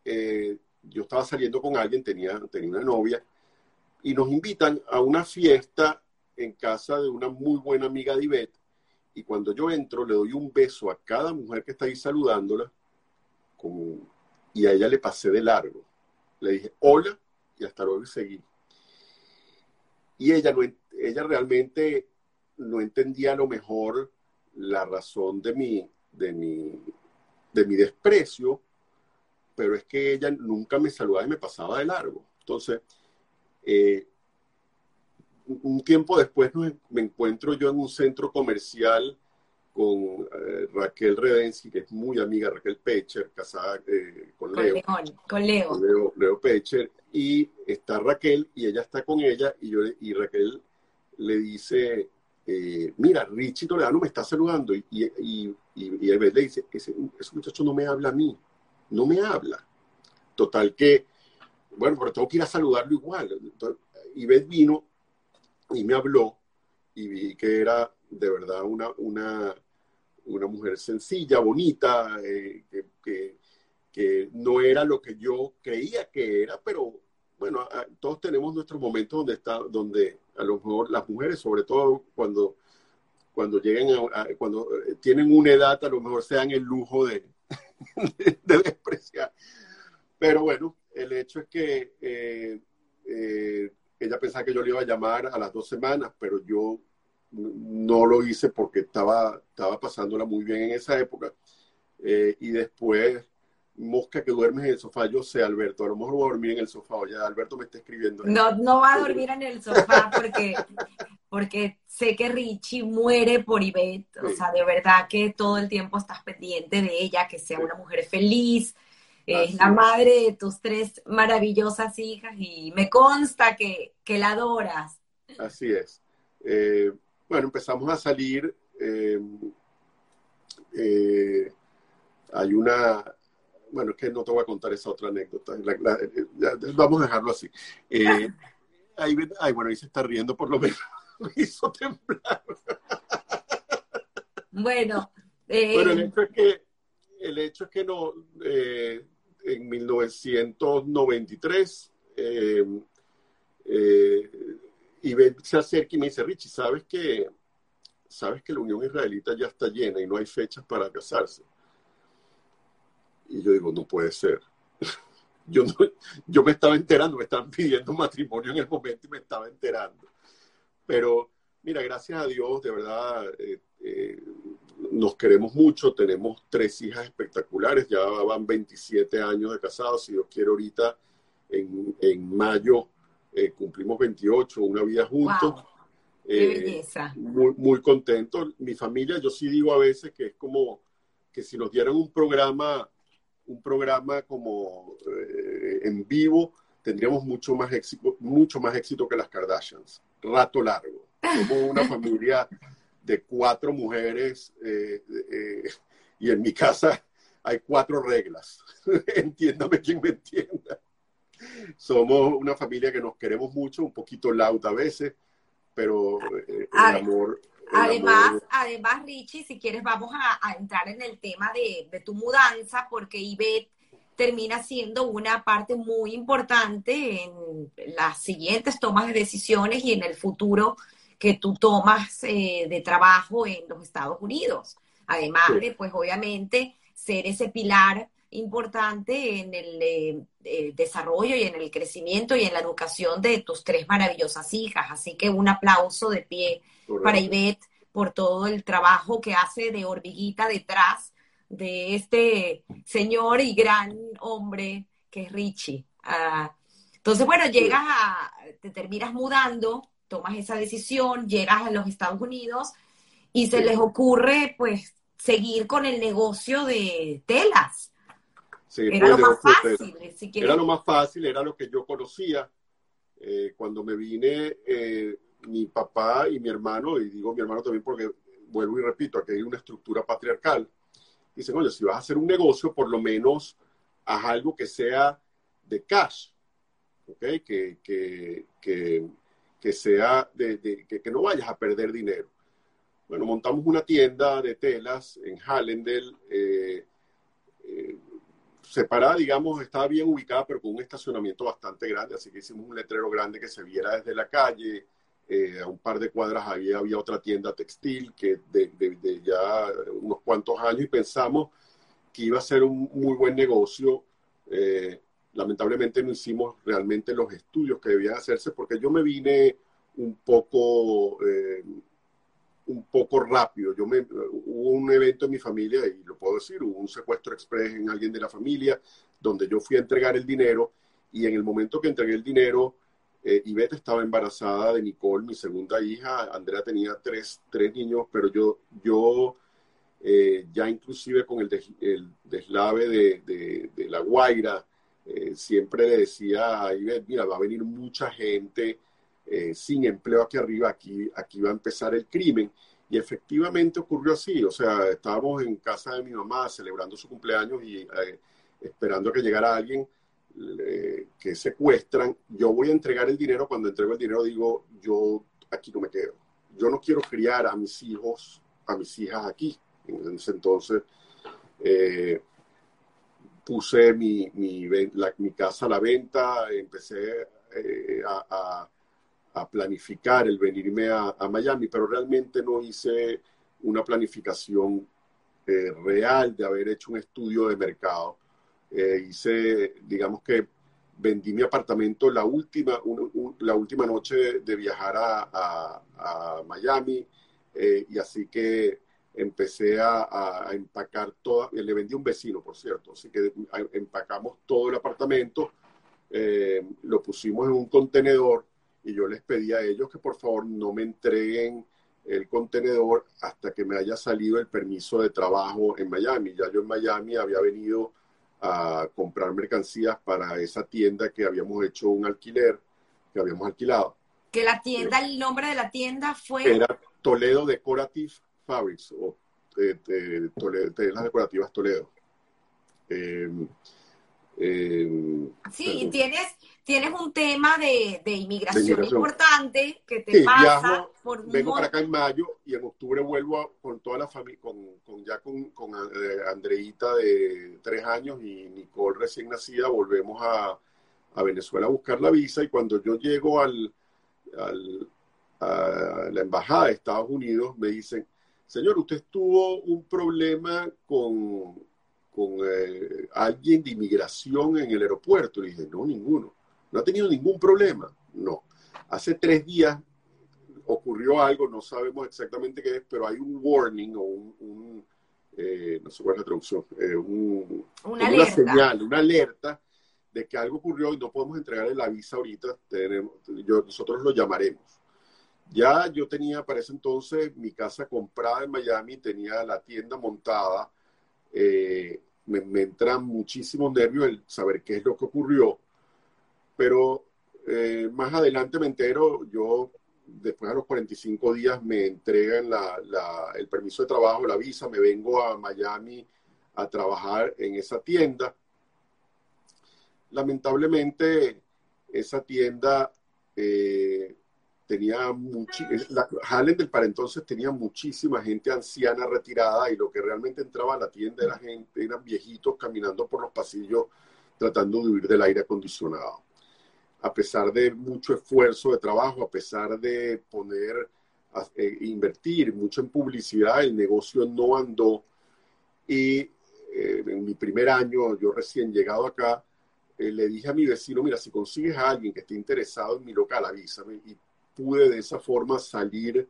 eh, yo estaba saliendo con alguien, tenía, tenía una novia, y nos invitan a una fiesta en casa de una muy buena amiga de Ivette. Y cuando yo entro, le doy un beso a cada mujer que está ahí saludándola, y a ella le pasé de largo. Le dije hola y hasta luego y seguí. Y ella, no, ella realmente no entendía a lo mejor la razón de mi, de mi, de mi desprecio, pero es que ella nunca me saludaba y me pasaba de largo. Entonces, eh, un tiempo después me encuentro yo en un centro comercial con eh, Raquel Redensky, que es muy amiga, Raquel Pecher, casada eh, con, Leo, con, Leo. Leo. Pecher, y está Raquel y ella está con ella y, yo, y Raquel le dice, eh, mira, Richie Toledano me está saludando y, y, y, y le dice, ese, ese, muchacho no me habla a mí, no me habla. Total que, bueno, pero tengo que a saludarlo igual. Entonces, Ivette vino y me habló y vi que era de verdad una, una, una mujer sencilla, bonita, eh, que, no era lo que yo creía que era, pero bueno, todos tenemos nuestros momentos donde está, donde a lo mejor las mujeres, sobre todo cuando, cuando llegan a, cuando eh, tienen una edad, a lo mejor se dan el lujo de, de, despreciar. Pero bueno, el hecho es que eh, ella pensaba que yo le iba a llamar a las dos semanas, pero yo no lo hice porque estaba, estaba pasándola muy bien en esa época. Eh, y después, mosca que duermes en el sofá, yo sé, Alberto, a lo mejor voy a dormir en el sofá, ya Alberto me está escribiendo. No, no va a dormir en el sofá porque, porque sé que Richie muere por Ivette, o sea, de verdad que todo el tiempo estás pendiente de ella, que sea una mujer feliz, es la madre de tus tres maravillosas hijas y me consta que, que la adoras. Así es. Eh, bueno, empezamos a salir. Eh, eh, hay una, bueno, es que no te voy a contar esa otra anécdota. vamos a dejarlo así. Eh, ahí, bueno, ahí se está riendo por lo menos. me hizo temblar. Bueno, el eh, hecho es que, el hecho es que no, eh, en 1993, eh, eh, y se acerca y me dice, Richie, ¿sabes que, ¿sabes que la Unión Israelita ya está llena y no hay fechas para casarse? Y yo digo, no puede ser. yo, yo me estaba enterando, me estaban pidiendo matrimonio en el momento y me estaba enterando. Pero mira, gracias a Dios, de verdad, eh, eh, nos queremos mucho, tenemos tres hijas espectaculares, ya van 27 años de casados, si Dios quiere ahorita, en, en mayo eh, cumplimos 28, una vida juntos. Qué belleza. Muy, muy contento. Mi familia, yo sí digo a veces que es como que si nos dieran un programa un programa como eh, en vivo, tendríamos mucho más éxito, mucho más éxito que las Kardashians. Rato largo. Somos una familia de cuatro mujeres eh, eh, y en mi casa hay cuatro reglas. Entiéndame quien me entienda. Somos una familia que nos queremos mucho, un poquito loud a veces, pero el amor, Además, además, Richie, si quieres vamos a, entrar en el tema de, tu mudanza, porque Ivette termina siendo una parte muy importante en las siguientes tomas de decisiones y en el futuro que tú tomas eh, de trabajo en los Estados Unidos. Además de, pues obviamente, ser ese pilar importante en el eh, eh, desarrollo y en el crecimiento y en la educación de tus tres maravillosas hijas. Así que un aplauso de pie para Ivette por todo el trabajo que hace de hormiguita detrás de este señor y gran hombre que es Richie. Ah, entonces, bueno, llegas a, te terminas mudando, tomas esa decisión, llegas a los Estados Unidos y se les ocurre, pues, seguir con el negocio de telas. era lo más fácil. Era lo más fácil, era lo que yo conocía. Eh, cuando me vine, eh, mi papá y mi hermano, y digo mi hermano también porque vuelvo y repito, aquí hay una estructura patriarcal, dicen, oye, si vas a hacer un negocio, por lo menos haz algo que sea de cash, ¿ok? Que, que, que, que sea de, que, no vayas a perder dinero. Bueno, montamos una tienda de telas en Hallendale, eh, eh, separada, digamos, estaba bien ubicada, pero con un estacionamiento bastante grande, así que hicimos un letrero grande que se viera desde la calle, eh, a un par de cuadras ahí había otra tienda textil que de, ya unos cuantos años y pensamos que iba a ser un muy buen negocio. Eh, lamentablemente no hicimos realmente los estudios que debían hacerse porque yo me vine un poco, eh, un poco rápido. Yo me, hubo un evento en mi familia, y lo puedo decir, hubo un secuestro express en alguien de la familia, donde yo fui a entregar el dinero y en el momento que entregué el dinero, eh, Ivette estaba embarazada de Nicole, mi segunda hija. Andrea tenía tres, tres niños, pero yo, yo eh, ya inclusive con el, deslave de, de, La Guaira, eh, siempre le decía a Ivette, mira, va a venir mucha gente eh, sin empleo aquí arriba, aquí, aquí va a empezar el crimen. Y efectivamente ocurrió así, o sea, estábamos en casa de mi mamá celebrando su cumpleaños y esperando que llegara alguien que secuestran, yo voy a entregar el dinero, cuando entrego el dinero digo, yo aquí no me quedo. Yo no quiero criar a mis hijos, a mis hijas aquí. En ese entonces eh, puse mi, mi, casa a la venta, empecé eh, a, planificar el venirme a, Miami, pero realmente no hice una planificación eh, real de haber hecho un estudio de mercado. Eh, hice, digamos que vendí mi apartamento la última, la última noche de, viajar a, Miami y así que empecé a, a, empacar toda, le vendí a un vecino, por cierto, así que empacamos todo el apartamento, eh, lo pusimos en un contenedor y yo les pedí a ellos que por favor no me entreguen el contenedor hasta que me haya salido el permiso de trabajo en Miami. Ya yo en Miami había venido a comprar mercancías para esa tienda que habíamos hecho un alquiler, que habíamos alquilado. Que la tienda, el nombre de la tienda fue... Era Toledo Decorative Fabrics, o eh, Toledo, las decorativas Toledo. Em, em, sí, y tienes, tienes un tema de, inmigración, importante que te pasa por Vengo para acá en mayo y en octubre vuelvo con toda la familia, con, con, ya con, con eh, Andreita de tres años y Nicole recién nacida, volvemos a, a Venezuela a buscar la visa y cuando yo llego al, al, a la embajada de Estados Unidos me dicen, señor, usted tuvo un problema con, con eh, alguien de inmigración en el aeropuerto. Y dije, no, ninguno. No ha tenido ningún problema. No. Hace tres días ocurrió algo, no sabemos exactamente qué es, pero hay un warning o un, eh, no sé cuál es la traducción, eh, una, señal, una alerta de que algo ocurrió y no podemos entregarle la visa ahorita, tenemos, yo, nosotros lo llamaremos. Ya yo tenía para ese entonces mi casa comprada en Miami, tenía la tienda montada, eh, me, me, entran muchísimos nervios el saber qué es lo que ocurrió, pero eh, más adelante me entero, yo después de los 45 días me entregan el permiso de trabajo, la visa, me vengo a Miami a trabajar en esa tienda. Lamentablemente, esa tienda eh, tenía muchísima, Hallen para entonces tenía muchísima gente anciana retirada y lo que realmente entraba a la tienda era gente, eran viejitos caminando por los pasillos tratando de huir del aire acondicionado a pesar de mucho esfuerzo de trabajo, a pesar de poner, eh, invertir mucho en publicidad, el negocio no andó. Y eh, en mi primer año, yo recién llegado acá, eh, le dije a mi vecino, mira, si consigues a alguien que esté interesado en mi local, avísame. Y pude de esa forma salir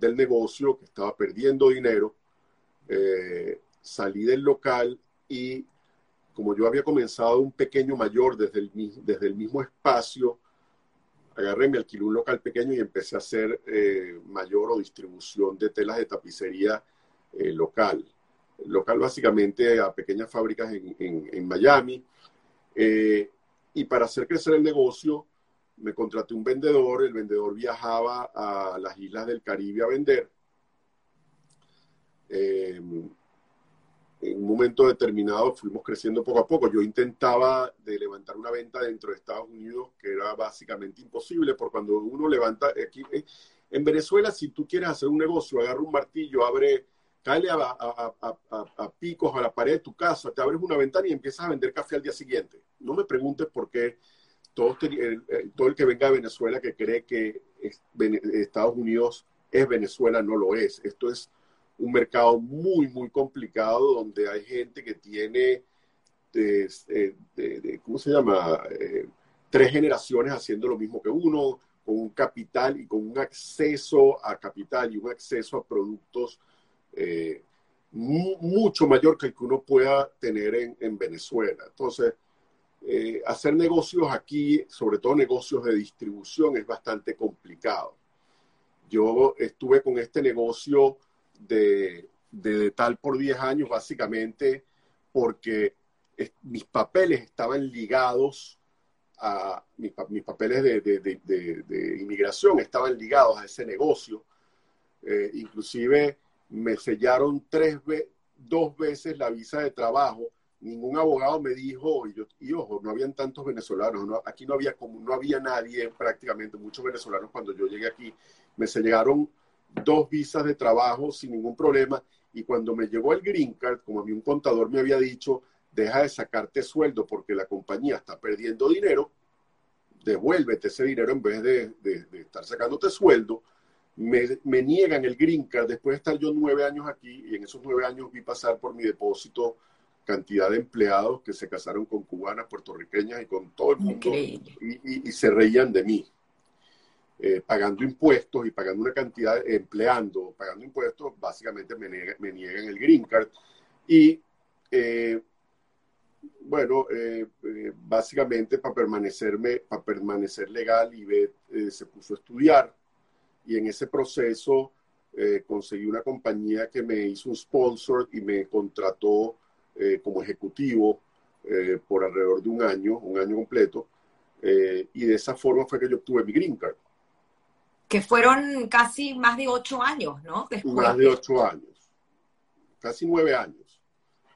del negocio, que estaba perdiendo dinero, salí del local y como yo había comenzado un pequeño mayor desde el, desde el mismo espacio, agarré, me alquilé un local pequeño y empecé a hacer eh, mayor o distribución de telas de tapicería eh, local. Local básicamente a pequeñas fábricas en, Miami. Eh, y para hacer crecer el negocio, me contraté un vendedor, el vendedor viajaba a las islas del Caribe a vender en un momento determinado fuimos creciendo poco a poco. Yo intentaba de levantar una venta dentro de Estados Unidos que era básicamente imposible, porque cuando uno levanta aquí eh, en Venezuela, si tú quieres hacer un negocio, agarra un martillo, abre, cae a, picos a la pared de tu casa, te abres una ventana y empiezas a vender café al día siguiente. No me preguntes por qué todo, el, todo el que venga de Venezuela que cree que Estados Unidos es Venezuela, no lo es. Esto es un mercado muy, muy complicado donde hay gente que tiene, de, ¿cómo se llama? Eh, tres generaciones haciendo lo mismo que uno, con un capital y con un acceso a capital y un acceso a productos eh, mucho mayor que el que uno pueda tener en, Venezuela. Entonces, eh, hacer negocios aquí, sobre todo negocios de distribución, es bastante complicado. Yo estuve con este negocio de, de, tal por 10 años, básicamente porque mis papeles estaban ligados a mis, papeles de, de, inmigración estaban ligados a ese negocio. Eh, inclusive me sellaron tres dos veces la visa de trabajo. Ningún abogado me dijo, y, yo, y ojo, no habían tantos venezolanos, aquí no había como no había nadie prácticamente, muchos venezolanos cuando yo llegué aquí, me sellaron dos visas de trabajo sin ningún problema. Y cuando me llegó el green card, como a mí un contador me había dicho, deja de sacarte sueldo porque la compañía está perdiendo dinero, devuélvete ese dinero en vez de, estar sacándote sueldo. Me, me, niegan el green card después de estar yo nueve años aquí y en esos nueve años vi pasar por mi depósito cantidad de empleados que se casaron con cubanas, puertorriqueñas y con todo el mundo y, se reían de mí. Eh, pagando impuestos y pagando una cantidad, empleando, pagando impuestos, básicamente me, niegan el green card. Y eh, bueno, eh, básicamente para permanecerme, para permanecer legal, y se puso a estudiar. Y en ese proceso conseguí una compañía que me hizo un sponsor y me contrató como ejecutivo por alrededor de un año, un año completo. y de esa forma fue que yo obtuve mi green card que fueron casi más de ocho años, ¿no? Más de ocho años, casi nueve años.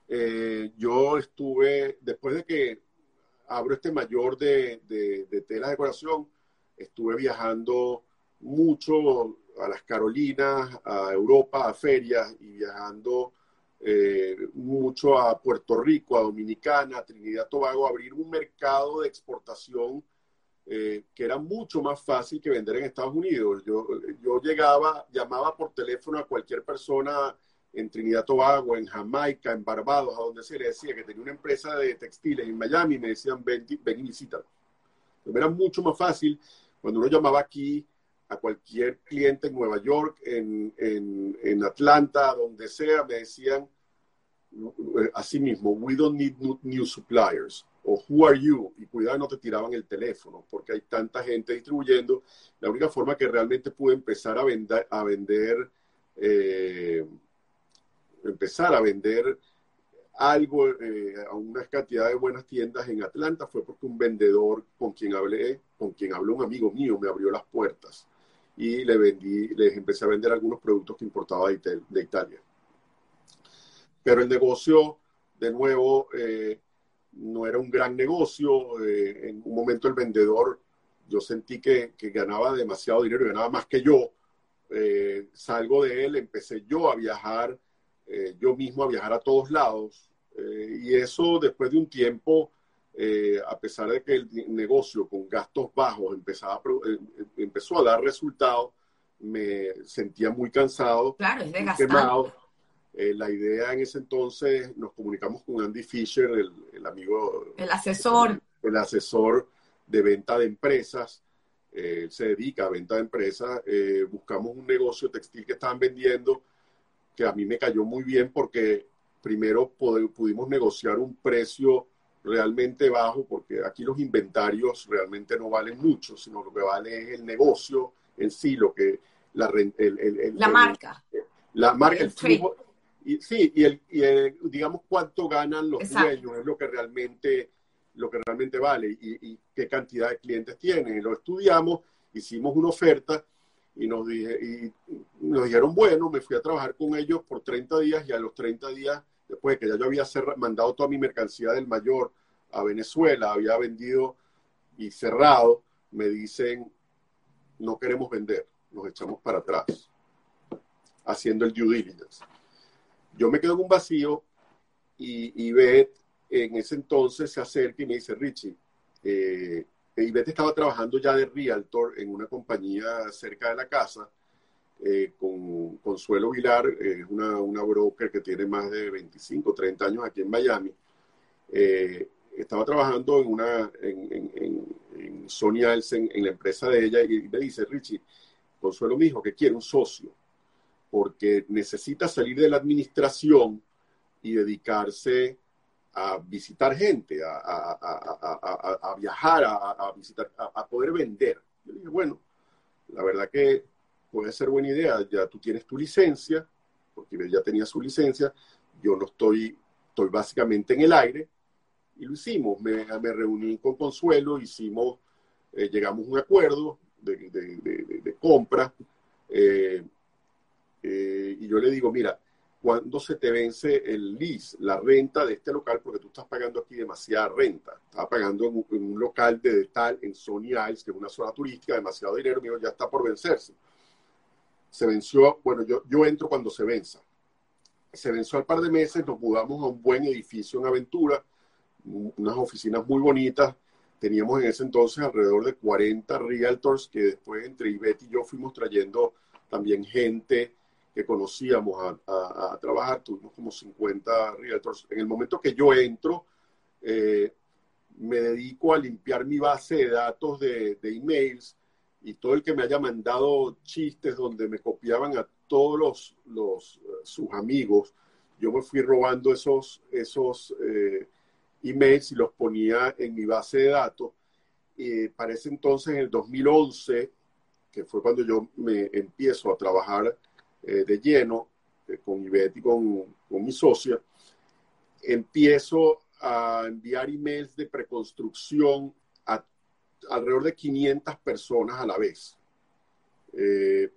Eh, yo estuve, después de que abro este mayor de, de, de tela de decoración, estuve viajando mucho a las Carolinas, a Europa, a ferias y viajando eh, mucho a Puerto Rico, a Dominicana, a Trinidad Tobago, abrir un mercado de exportación eh, que era mucho más fácil que vender en Estados Unidos. Yo, yo llegaba, llamaba por teléfono a cualquier persona en Trinidad Tobago, en Jamaica, en Barbados, a donde se le decía que tenía una empresa de textiles en Miami, me decían ven, ven y visítalo. Era mucho más fácil cuando uno llamaba aquí a cualquier cliente en Nueva York, en, en, en Atlanta, donde sea, me decían así mismo, we don't need new suppliers o who are you y cuidado no te tiraban el teléfono porque hay tanta gente distribuyendo. La única forma que realmente pude empezar a vender a vender eh, empezar a vender algo eh, a una cantidad de buenas tiendas en Atlanta fue porque un vendedor con quien hablé con quien habló un amigo mío me abrió las puertas y le vendí, les empecé a vender algunos productos que importaba de, Italia. Pero el negocio, de nuevo, eh, no era un gran negocio. Eh, en un momento el vendedor, yo sentí que, ganaba demasiado dinero, ganaba más que yo. Eh, salgo de él, empecé yo a viajar, yo mismo a viajar a todos lados. y eso después de un tiempo eh, a pesar de que el negocio con gastos bajos empezaba eh, eh, empezó a dar resultados, me sentía muy cansado, claro, es quemado. la idea en ese entonces, nos comunicamos con Andy Fisher, el, amigo... El asesor. El, asesor de venta de empresas. él se dedica a venta de empresas. buscamos un negocio textil que estaban vendiendo, que a mí me cayó muy bien porque primero pudimos negociar un precio realmente bajo, porque aquí los inventarios realmente no valen mucho, sino lo que vale es el negocio en sí, lo que la, el, la marca. La marca, el, flujo. Y, sí, y, el, digamos cuánto ganan los dueños es lo que realmente lo que realmente vale y, qué cantidad de clientes tienen. Lo estudiamos, hicimos una oferta y nos, dije, y nos dijeron, bueno, me fui a trabajar con ellos por 30 días y a los 30 días después de que ya yo había mandado toda mi mercancía del mayor a Venezuela, había vendido y cerrado, me dicen, no queremos vender, nos echamos para atrás, haciendo el due diligence. Yo me quedo en un vacío y, y Beth en ese entonces se acerca y me dice, Richie, eh, Beth estaba trabajando ya de realtor en una compañía cerca de la casa, eh, con Consuelo Vilar, es una, una, broker que tiene más de 25, 30 años aquí en Miami. Eh, estaba trabajando en una en, en, Sony Alsen, en la empresa de ella, y me dice, Richie, Consuelo me dijo que quiere un socio, porque necesita salir de la administración y dedicarse a visitar gente, a, a, a viajar, a, visitar, a, poder vender. Yo dije, bueno, la verdad que puede ser buena idea, ya tú tienes tu licencia, porque ya tenía su licencia, yo no estoy, estoy básicamente en el aire, y lo hicimos. Me, me reuní con Consuelo, hicimos, eh, llegamos a un acuerdo de, de, de, compra, eh, eh, y yo le digo, mira, cuando se te vence el lease, la renta de este local, porque tú estás pagando aquí demasiada renta. Estaba pagando en un, local de tal, en Sony Isles, que es una zona turística, demasiado dinero, mío, ya está por vencerse se venció, bueno, yo, yo entro cuando se venza. Se venció al par de meses, nos mudamos a un buen edificio en Aventura, unas oficinas muy bonitas. Teníamos en ese entonces alrededor de 40 realtors que después entre Ivette y yo fuimos trayendo también gente que conocíamos a, trabajar. Tuvimos como 50 realtors. En el momento que yo entro, eh, me dedico a limpiar mi base de datos de, de emails y todo el que me haya mandado chistes donde me copiaban a todos los, los eh, sus amigos, yo me fui robando esos, esos eh, emails y los ponía en mi base de datos. Y para ese entonces, en el 2011, que fue cuando yo me empiezo a trabajar eh, de lleno con Ivette y con, con mi socia, empiezo a enviar emails de preconstrucción alrededor de 500 personas a la vez. Eh,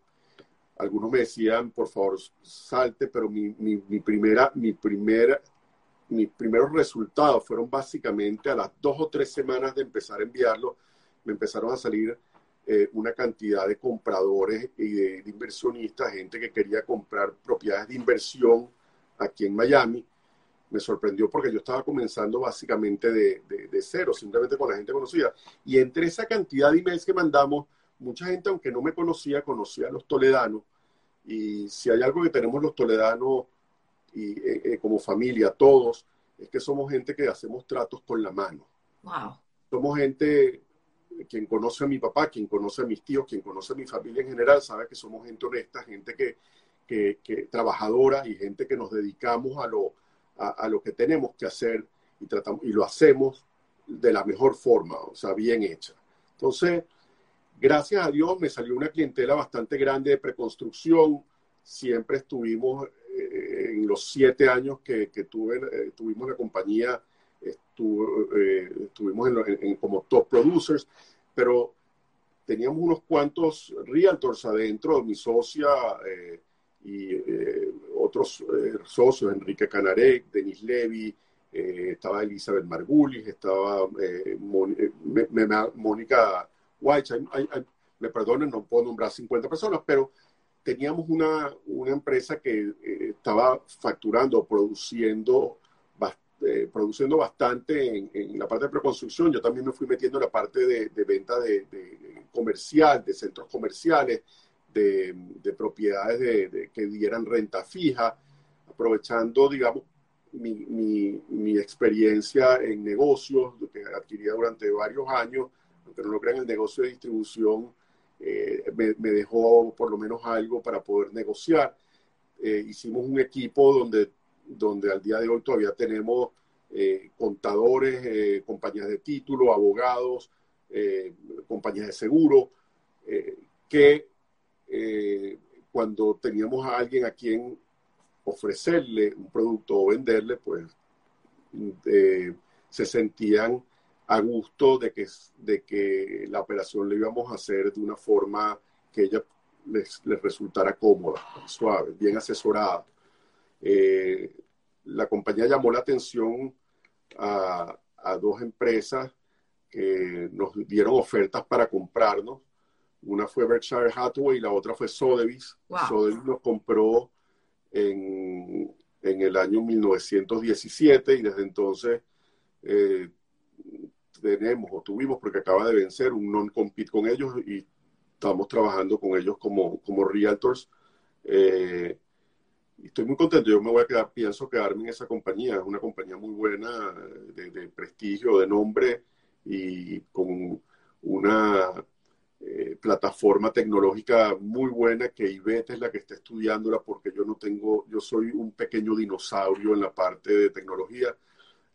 algunos me decían, por favor, salte, pero mi, primera, mi, primera, mis primeros resultados fueron básicamente a las dos o tres semanas de empezar a enviarlo, me empezaron a salir eh, una cantidad de compradores y de, inversionistas, gente que quería comprar propiedades de inversión aquí en Miami. Me sorprendió porque yo estaba comenzando básicamente de, de cero, simplemente con la gente conocida. Y entre esa cantidad de emails que mandamos, mucha gente, aunque no me conocía, conocía a los toledanos. Y si hay algo que tenemos los toledanos y eh, eh, como familia, todos, es que somos gente que hacemos tratos con la mano. Wow. Somos gente, quien conoce a mi papá, quien conoce a mis tíos, quien conoce a mi familia en general, sabe que somos gente honesta, gente que, que, que trabajadora y gente que nos dedicamos a lo, a, lo que tenemos que hacer y, tratamos, y lo hacemos de la mejor forma, o sea, bien hecha. Entonces, gracias a Dios me salió una clientela bastante grande de preconstrucción. Siempre estuvimos eh, en los siete años que, tuve, eh, tuvimos la compañía, eh, estuvimos en, en, como top producers, pero teníamos unos cuantos realtors adentro, mi socia y otros socios, Enrique Canarek, Denis Levy, estaba Elizabeth Margulis, estaba Mónica White, me perdonen, no puedo nombrar 50 personas, pero teníamos una, una empresa que eh, estaba facturando, produciendo, eh, produciendo bastante en, en, la parte de preconstrucción. Yo también me fui metiendo en la parte de, de venta de, de, comercial, de centros comerciales, de, propiedades que dieran renta fija, aprovechando, digamos, mi, experiencia en negocios que adquiría durante varios años pero no crean, el negocio de distribución eh, me, dejó por lo menos algo para poder negociar. Eh, hicimos un equipo donde, donde al día de hoy todavía tenemos eh, contadores, compañías de título, abogados, compañías de seguro, eh, cuando teníamos a alguien a quien ofrecerle un producto o venderle, pues se sentían a gusto de que, de que la operación le íbamos a hacer de una forma que ella les, resultara cómoda, suave, bien asesorada. Eh, la compañía llamó la atención a, dos empresas que nos dieron ofertas para comprarnos. Una fue Berkshire Hathaway y la otra fue Sotheby's. Wow. Sotheby's nos compró en, en, el año 1917 y desde entonces eh, tenemos o tuvimos, porque acaba de vencer un non-compete con ellos y estamos trabajando con ellos como, como realtors. Eh, estoy muy contento, yo me voy a quedar, pienso quedarme en esa compañía, es una compañía muy buena, de, de prestigio, de nombre y con una eh, plataforma tecnológica muy buena que IBET es la que está estudiándola porque yo no tengo, yo soy un pequeño dinosaurio en la parte de tecnología,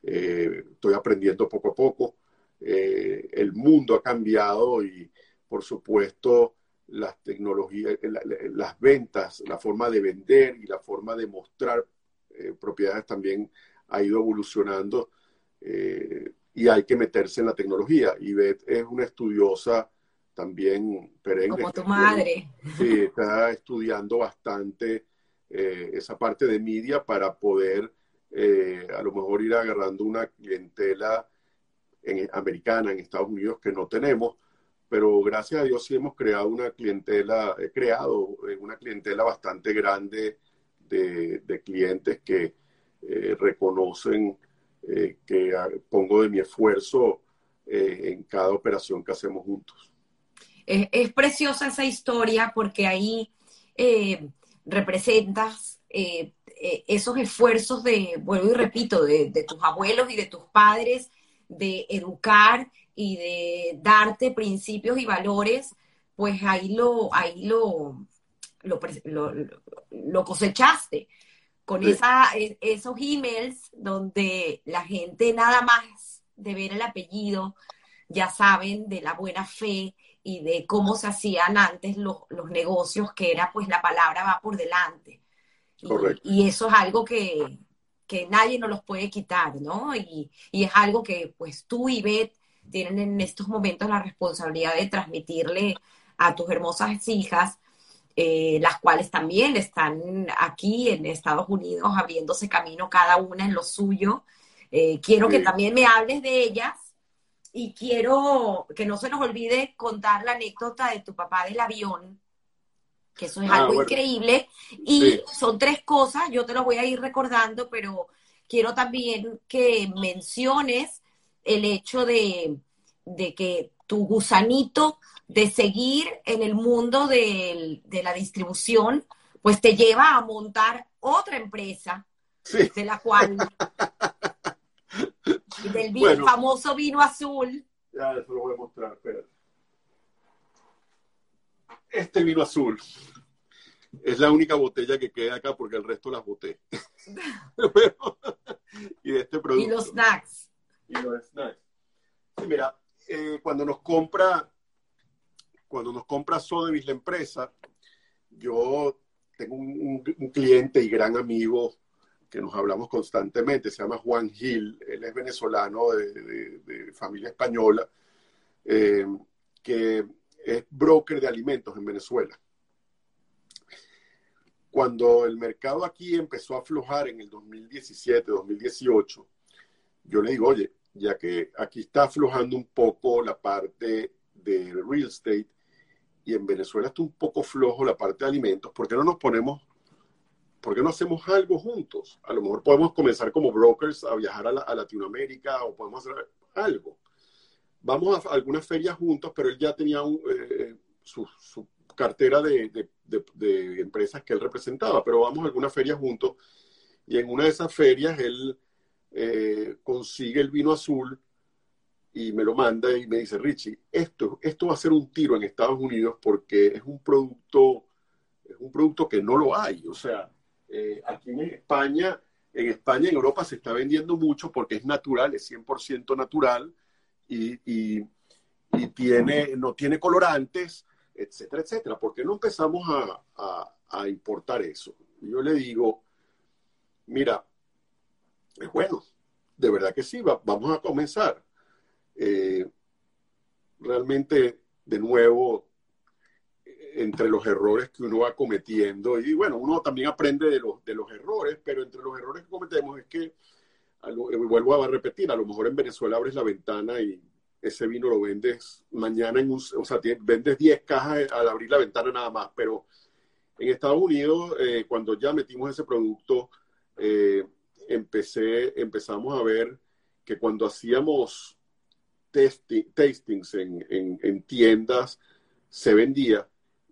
eh, estoy aprendiendo poco a poco eh, el mundo ha cambiado y, por supuesto, las tecnologías, la, las ventas, la forma de vender y la forma de mostrar eh, propiedades también ha ido evolucionando eh, y hay que meterse en la tecnología. Beth es una estudiosa también perenne. Como tu madre. Sí, está estudiando bastante eh, esa parte de media para poder eh, a lo mejor ir agarrando una clientela en, americana en Estados Unidos que no tenemos, pero gracias a Dios sí hemos creado una clientela, he creado eh, una clientela bastante grande de, de clientes que eh, reconocen eh, que pongo de mi esfuerzo eh, en cada operación que hacemos juntos. Es, es preciosa esa historia porque ahí eh, representas esos esfuerzos de, vuelvo y repito, de, de tus abuelos y de tus padres de educar y de darte principios y valores, pues ahí lo, ahí lo, lo, lo, lo cosechaste con esa, e, esos emails donde la gente nada más de ver el apellido ya saben de la buena fe y de cómo se hacían antes los, los negocios, que era pues la palabra va por delante. Y, y, eso es algo que, que nadie nos los puede quitar, ¿no? Y, y es algo que pues tú y Beth tienen en estos momentos la responsabilidad de transmitirle a tus hermosas hijas eh, las cuales también están aquí en Estados Unidos abriéndose camino cada una en lo suyo. Eh, quiero que también me hables de ellas y quiero que no se nos olvide contar la anécdota de tu papá del avión, que eso es ah, algo increíble. Y son tres cosas, yo te lo voy a ir recordando, pero quiero también que menciones el hecho de, de que tu gusanito de seguir en el mundo de, la distribución, pues te lleva a montar otra empresa, de la cual, del famoso vino azul. Ya, eso lo voy a mostrar, espérate. Este vino azul es la única botella que queda acá porque el resto las boté. y este producto. Y los snacks. Y los snacks. Sí, mira, eh, cuando nos compra cuando nos compra Sotheby's la empresa, yo tengo un, cliente y gran amigo que nos hablamos constantemente, se llama Juan Gil, él es venezolano de, familia española, eh, que es broker de alimentos en Venezuela. Cuando el mercado aquí empezó a aflojar en el 2017, 2018, yo le digo, oye, ya que aquí está aflojando un poco la parte de real estate, y en Venezuela está un poco flojo la parte de alimentos, ¿por qué no nos ponemos, por qué no hacemos algo juntos? A lo mejor podemos comenzar como brokers a viajar a, Latinoamérica o podemos hacer algo. Vamos a algunas ferias juntos, pero él ya tenía eh, su, cartera de, empresas que él representaba, pero vamos a algunas ferias juntos y en una de esas ferias él eh, consigue el vino azul y me lo manda y me dice, Richie, esto, esto va a ser un tiro en Estados Unidos porque es un producto, es un producto que no lo hay. O sea, eh, aquí en España, en España, en Europa se está vendiendo mucho porque es natural, es 100% natural y, tiene, no tiene colorantes, etcétera, etcétera. ¿Por qué no empezamos a, a, importar eso? yo le digo, mira, es bueno, de verdad que sí, vamos a comenzar eh, realmente, de nuevo, entre los errores que uno va cometiendo, y bueno, uno también aprende de los, de los errores, pero entre los errores que cometemos es que, eh, vuelvo a repetir, a lo mejor en Venezuela abres la ventana y ese vino lo vendes mañana en un, o sea, vendes 10 cajas al abrir la ventana nada más, pero en Estados Unidos, eh, cuando ya metimos ese producto, empecé, empezamos a ver que cuando hacíamos tastings en, tiendas se vendía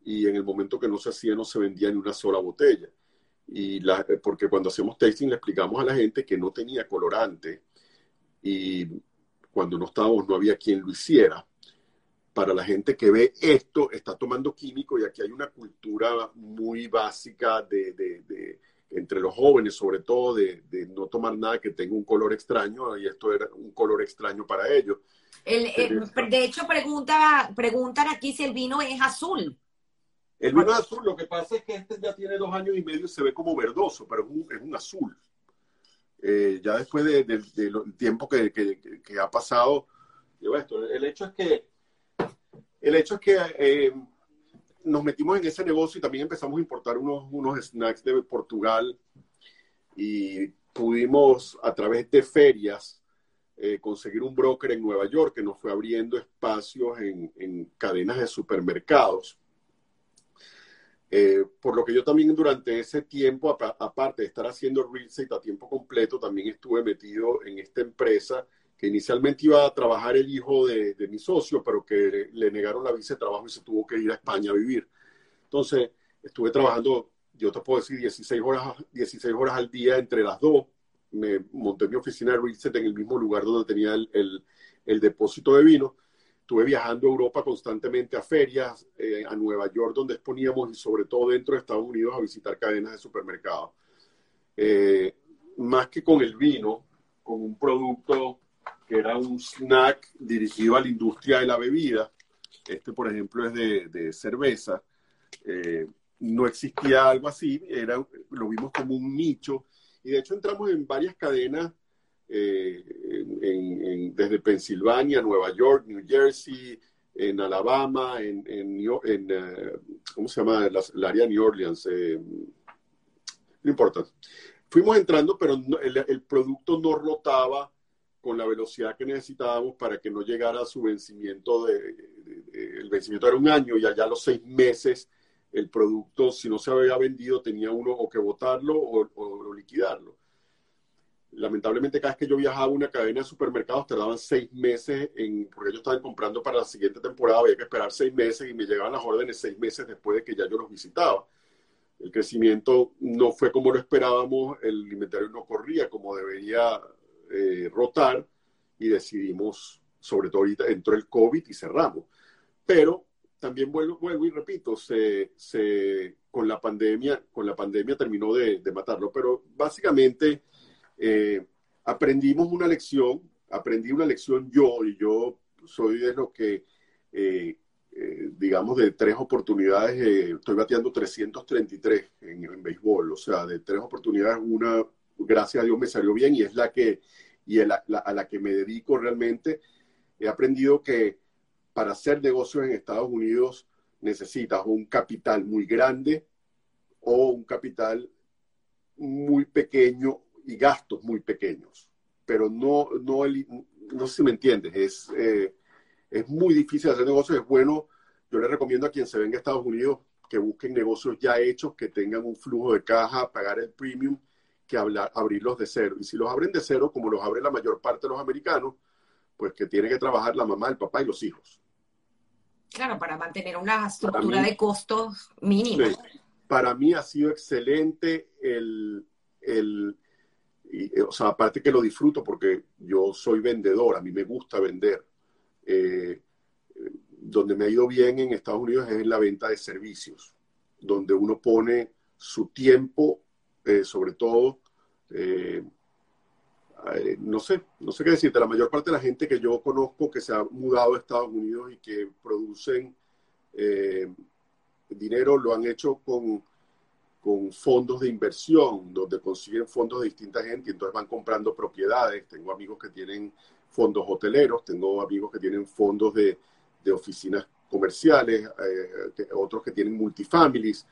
y en el momento que no se hacía no se vendía ni una sola botella. Y la, porque cuando hacemos tasting le explicamos a la gente que no tenía colorante y cuando no estábamos no había quien lo hiciera. Para la gente que ve esto, está tomando químico y aquí hay una cultura muy básica de entre los jóvenes, sobre todo, de, no tomar nada que tenga un color extraño, y esto era un color extraño para ellos. de hecho, pregunta, preguntan aquí si el vino es azul. El vino es azul, lo que pasa es que este ya tiene dos años y medio y se ve como verdoso, pero es un, azul. Eh, ya después del tiempo que, ha pasado, esto, el hecho es que, el hecho es que eh, nos metimos en ese negocio y también empezamos a importar unos, unos snacks de Portugal y pudimos a través de ferias eh, conseguir un broker en Nueva York que nos fue abriendo espacios en, cadenas de supermercados. Eh, por lo que yo también durante ese tiempo, aparte de estar haciendo real estate a tiempo completo, también estuve metido en esta empresa que inicialmente iba a trabajar el hijo de, mi socio, pero que le negaron la visa de trabajo y se tuvo que ir a España a vivir. Entonces, estuve trabajando, yo te puedo decir, 16 horas, 16 horas al día entre las dos. Me monté mi oficina de reset en el mismo lugar donde tenía el, el, depósito de vino. Estuve viajando a Europa constantemente a ferias, eh, a Nueva York donde exponíamos y sobre todo dentro de Estados Unidos a visitar cadenas de supermercados. Eh, más que con el vino, con un producto que era un snack dirigido a la industria de la bebida. Este, por ejemplo, es de, cerveza. Eh, no existía algo así, era, lo vimos como un nicho. Y de hecho entramos en varias cadenas, eh, desde Pensilvania, Nueva York, New Jersey, en Alabama, en, en, en eh, ¿cómo se llama? La, área de New Orleans. Eh, no importa. Fuimos entrando, pero el, producto no rotaba con la velocidad que necesitábamos para que no llegara a su vencimiento. De, el vencimiento era un año y allá a los seis meses el producto, si no se había vendido, tenía uno o que botarlo o liquidarlo lamentablemente cada vez que yo viajaba a una cadena de supermercados tardaban seis meses en, porque ellos estaban comprando para la siguiente temporada, había que esperar seis meses y me llegaban las órdenes seis meses después de que ya yo los visitaba. El crecimiento no fue como lo esperábamos, el inventario no corría como debería eh, rotar y decidimos, sobre todo ahorita entró el COVID y cerramos. Pero también vuelvo, vuelvo y repito, se, se, con la pandemia, con la pandemia terminó de, de matarlo, pero básicamente eh, aprendimos una lección, aprendí una lección yo, y yo soy de los que, eh, eh, digamos, de tres oportunidades, estoy bateando 333 en, en, béisbol, o sea, de tres oportunidades, una, gracias a Dios, me salió bien y es la que, y a la que me dedico realmente. He aprendido que para hacer negocios en Estados Unidos necesitas un capital muy grande o un capital muy pequeño y gastos muy pequeños, pero no, no, no sé si me entiendes, es, eh, es muy difícil hacer negocios, es bueno, yo le recomiendo a quien se venga a Estados Unidos que busquen negocios ya hechos, que tengan un flujo de caja, pagar el premium, que hablar, abrirlos de cero. Y si los abren de cero, como los abre la mayor parte de los americanos, pues que tiene que trabajar la mamá, el papá y los hijos. Claro, para mantener una estructura de costos mínima. para mí ha sido excelente el, el, y, o sea, aparte que lo disfruto porque yo soy vendedor, a mí me gusta vender. Eh, donde me ha ido bien en Estados Unidos es en la venta de servicios, donde uno pone su tiempo, eh, sobre todo, eh, no sé, no sé qué decirte, la mayor parte de la gente que yo conozco que se ha mudado a Estados Unidos y que producen dinero, lo han hecho con con fondos de inversión, donde consiguen fondos de distinta gente y entonces van comprando propiedades. Tengo amigos que tienen fondos hoteleros, tengo amigos que tienen fondos de, de oficinas comerciales, eh, otros que tienen multifamilies.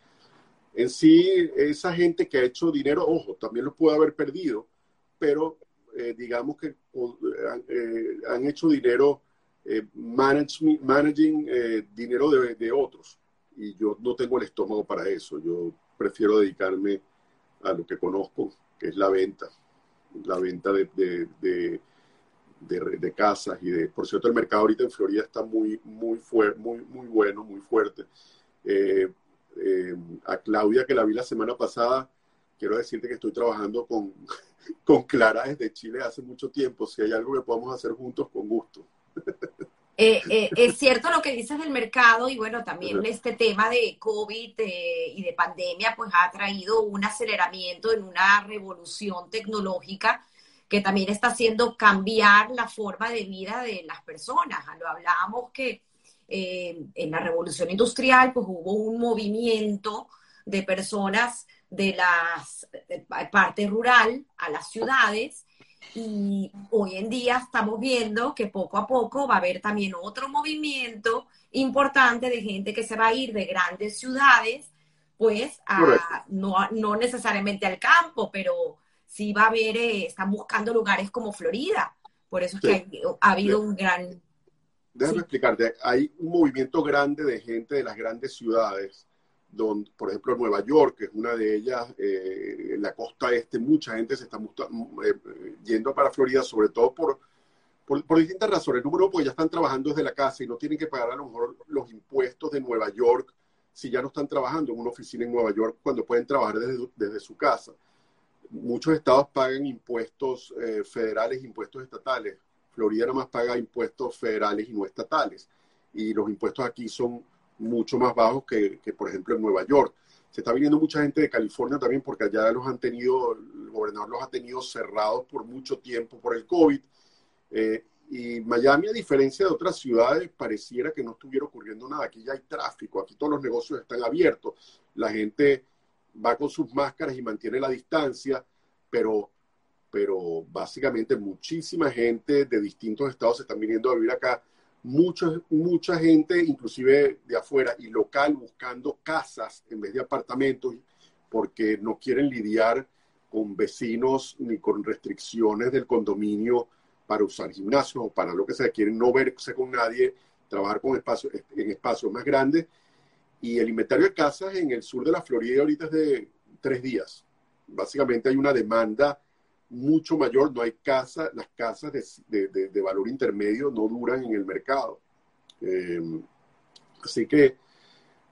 En sí, esa gente que ha hecho dinero, ojo, también lo puede haber perdido, pero eh, digamos que eh, han hecho dinero managing dinero de, de otros. Y yo no tengo el estómago para eso. Yo prefiero dedicarme a lo que conozco, que es la venta, la venta de, de, de, casas y de, por cierto, el mercado ahorita en Florida está muy, muy, muy, muy bueno, muy fuerte. Eh, eh, a Claudia, que la vi la semana pasada, quiero decirte que estoy trabajando con, con Clara desde Chile hace mucho tiempo. Si hay algo que podamos hacer juntos, con gusto. Eh, eh, es cierto lo que dices del mercado y bueno, también este tema de COVID eh, y de pandemia pues ha traído un aceleramiento en una revolución tecnológica que también está haciendo cambiar la forma de vida de las personas. Lo hablábamos que en la revolución industrial pues hubo un movimiento de personas de las parte rural a las ciudades y hoy en día estamos viendo que poco a poco va a haber también otro movimiento importante de gente que se va a ir de grandes ciudades, pues a, no, no necesariamente al campo, pero sí va a haber, eh, están buscando lugares como Florida. Por eso es que ha, habido un gran... Déjame explicarte, hay un movimiento grande de gente de las grandes ciudades donde, por ejemplo, Nueva York, que es una de ellas, eh, en la costa este, mucha gente se está eh, yendo para Florida, sobre todo por, por, distintas razones. Número uno, porque ya están trabajando desde la casa y no tienen que pagar a lo mejor los impuestos de Nueva York si ya no están trabajando en una oficina en Nueva York cuando pueden trabajar desde, desde su casa. Muchos estados pagan impuestos eh, federales, impuestos estatales. Florida nada más paga impuestos federales y no estatales. Y los impuestos aquí son mucho más bajos que, por ejemplo, en Nueva York. Se está viniendo mucha gente de California también porque allá los han tenido, el gobernador los ha tenido cerrados por mucho tiempo por el COVID. Eh, y Miami, a diferencia de otras ciudades, pareciera que no estuviera ocurriendo nada. Aquí ya hay tráfico, aquí todos los negocios están abiertos. La gente va con sus máscaras y mantiene la distancia, pero, pero básicamente muchísima gente de distintos estados se están viniendo a vivir acá mucho, mucha gente, inclusive de afuera y local, buscando casas en vez de apartamentos, porque no quieren lidiar con vecinos ni con restricciones del condominio para usar gimnasio o para lo que sea. Quieren no verse con nadie, trabajar con espacios, en espacios más grandes. Y el inventario de casas en el sur de la Florida ahorita es de tres días. Básicamente hay una demanda mucho mayor, no hay casa, las casas de, de, valor intermedio no duran en el mercado. Em, así que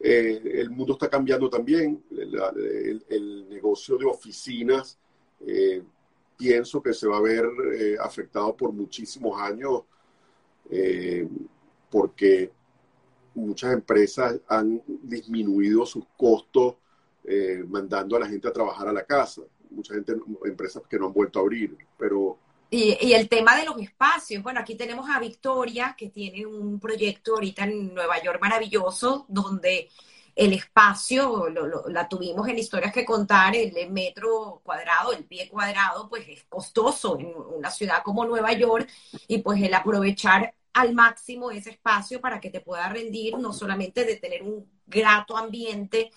eh, el mundo está cambiando también, el, negocio de oficinas eh, pienso que se va a ver eh, afectado por muchísimos años porque muchas empresas han disminuido sus costos mandando a la gente a trabajar a la casa mucha gente, empresas que no han vuelto a abrir, pero... Y, el tema de los espacios, bueno, aquí tenemos a Victoria, que tiene un proyecto ahorita en Nueva York maravilloso, donde el espacio, la tuvimos en historias que contar, el metro cuadrado, el pie cuadrado, pues es costoso en una ciudad como Nueva York, y pues el aprovechar al máximo ese espacio para que te pueda rendir, no solamente de tener un grato ambiente,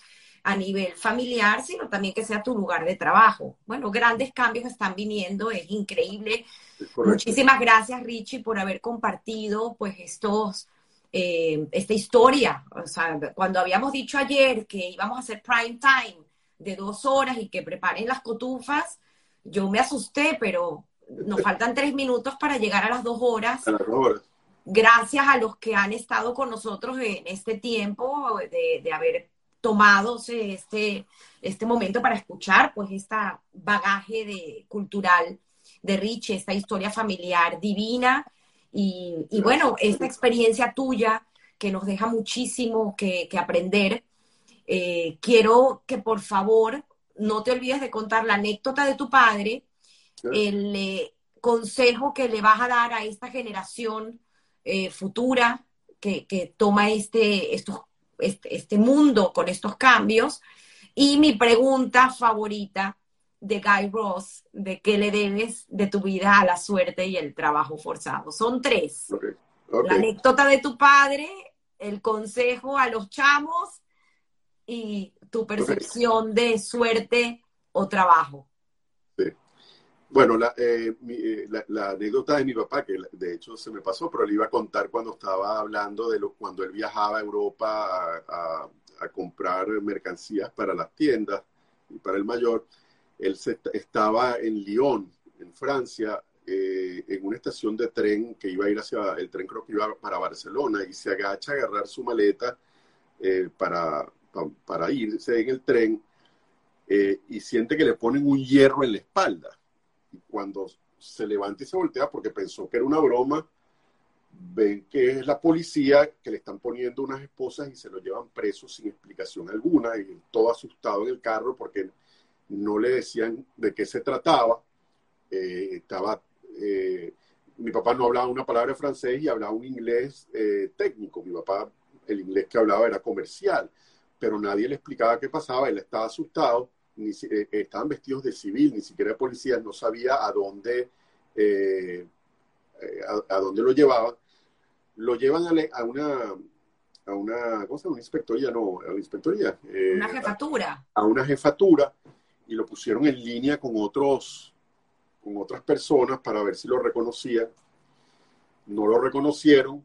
a nivel familiar, sino también que sea tu lugar de trabajo. Bueno, grandes cambios están viniendo, es increíble. Muchísimas gracias, Richie, por haber compartido pues estos, eh, esta historia. O sea, cuando habíamos dicho ayer que íbamos a hacer prime time de dos horas y que preparen las cotufas, yo me asusté, pero nos faltan tres minutos para llegar a las dos horas. A las dos horas gracias a los que han estado con nosotros en este tiempo de, de, haber tomado este, este momento para escuchar pues esta bagaje de, cultural de Richie, esta historia familiar divina y, bueno, esta experiencia tuya que nos deja muchísimo que, aprender. Eh, quiero que por favor no te olvides de contar la anécdota de tu padre, el eh, consejo que le vas a dar a esta generación eh, futura que, que, toma este, estos este, este, mundo con estos cambios. Y mi pregunta favorita de Guy Ross, de qué le debes de tu vida a la suerte y el trabajo forzado. Son tres. La anécdota de tu padre, el consejo a los chamos y tu percepción de suerte o trabajo. Bueno, eh, eh, la, anécdota de mi papá, que de hecho se me pasó, pero le iba a contar cuando estaba hablando de lo, cuando él viajaba a Europa a, comprar mercancías para las tiendas y para el mayor. Él estaba en Lyon, en Francia, eh, en una estación de tren que iba a ir hacia, el tren creo que iba para Barcelona, y se agacha a agarrar su maleta para, para irse en el tren y siente que le ponen un hierro en la espalda cuando se levanta y se voltea porque pensó que era una broma, ven que es la policía que le están poniendo unas esposas y se lo llevan preso sin explicación alguna y todo asustado en el carro porque no le decían de qué se trataba. Eh, estaba, eh, mi papá no hablaba una palabra francés y hablaba un inglés eh, técnico. Mi papá, el inglés que hablaba era comercial, pero nadie le explicaba qué pasaba. Él estaba asustado ni, eh, estaban vestidos de civil, ni siquiera de policía, no sabía a dónde, eh, eh, a, dónde lo llevaban. Lo llevan a, una, a una, ¿cómo se llama? Una inspectoría, no, a una inspectoría. una jefatura. A una jefatura y lo pusieron en línea con otros, con otras personas para ver si lo reconocían. No lo reconocieron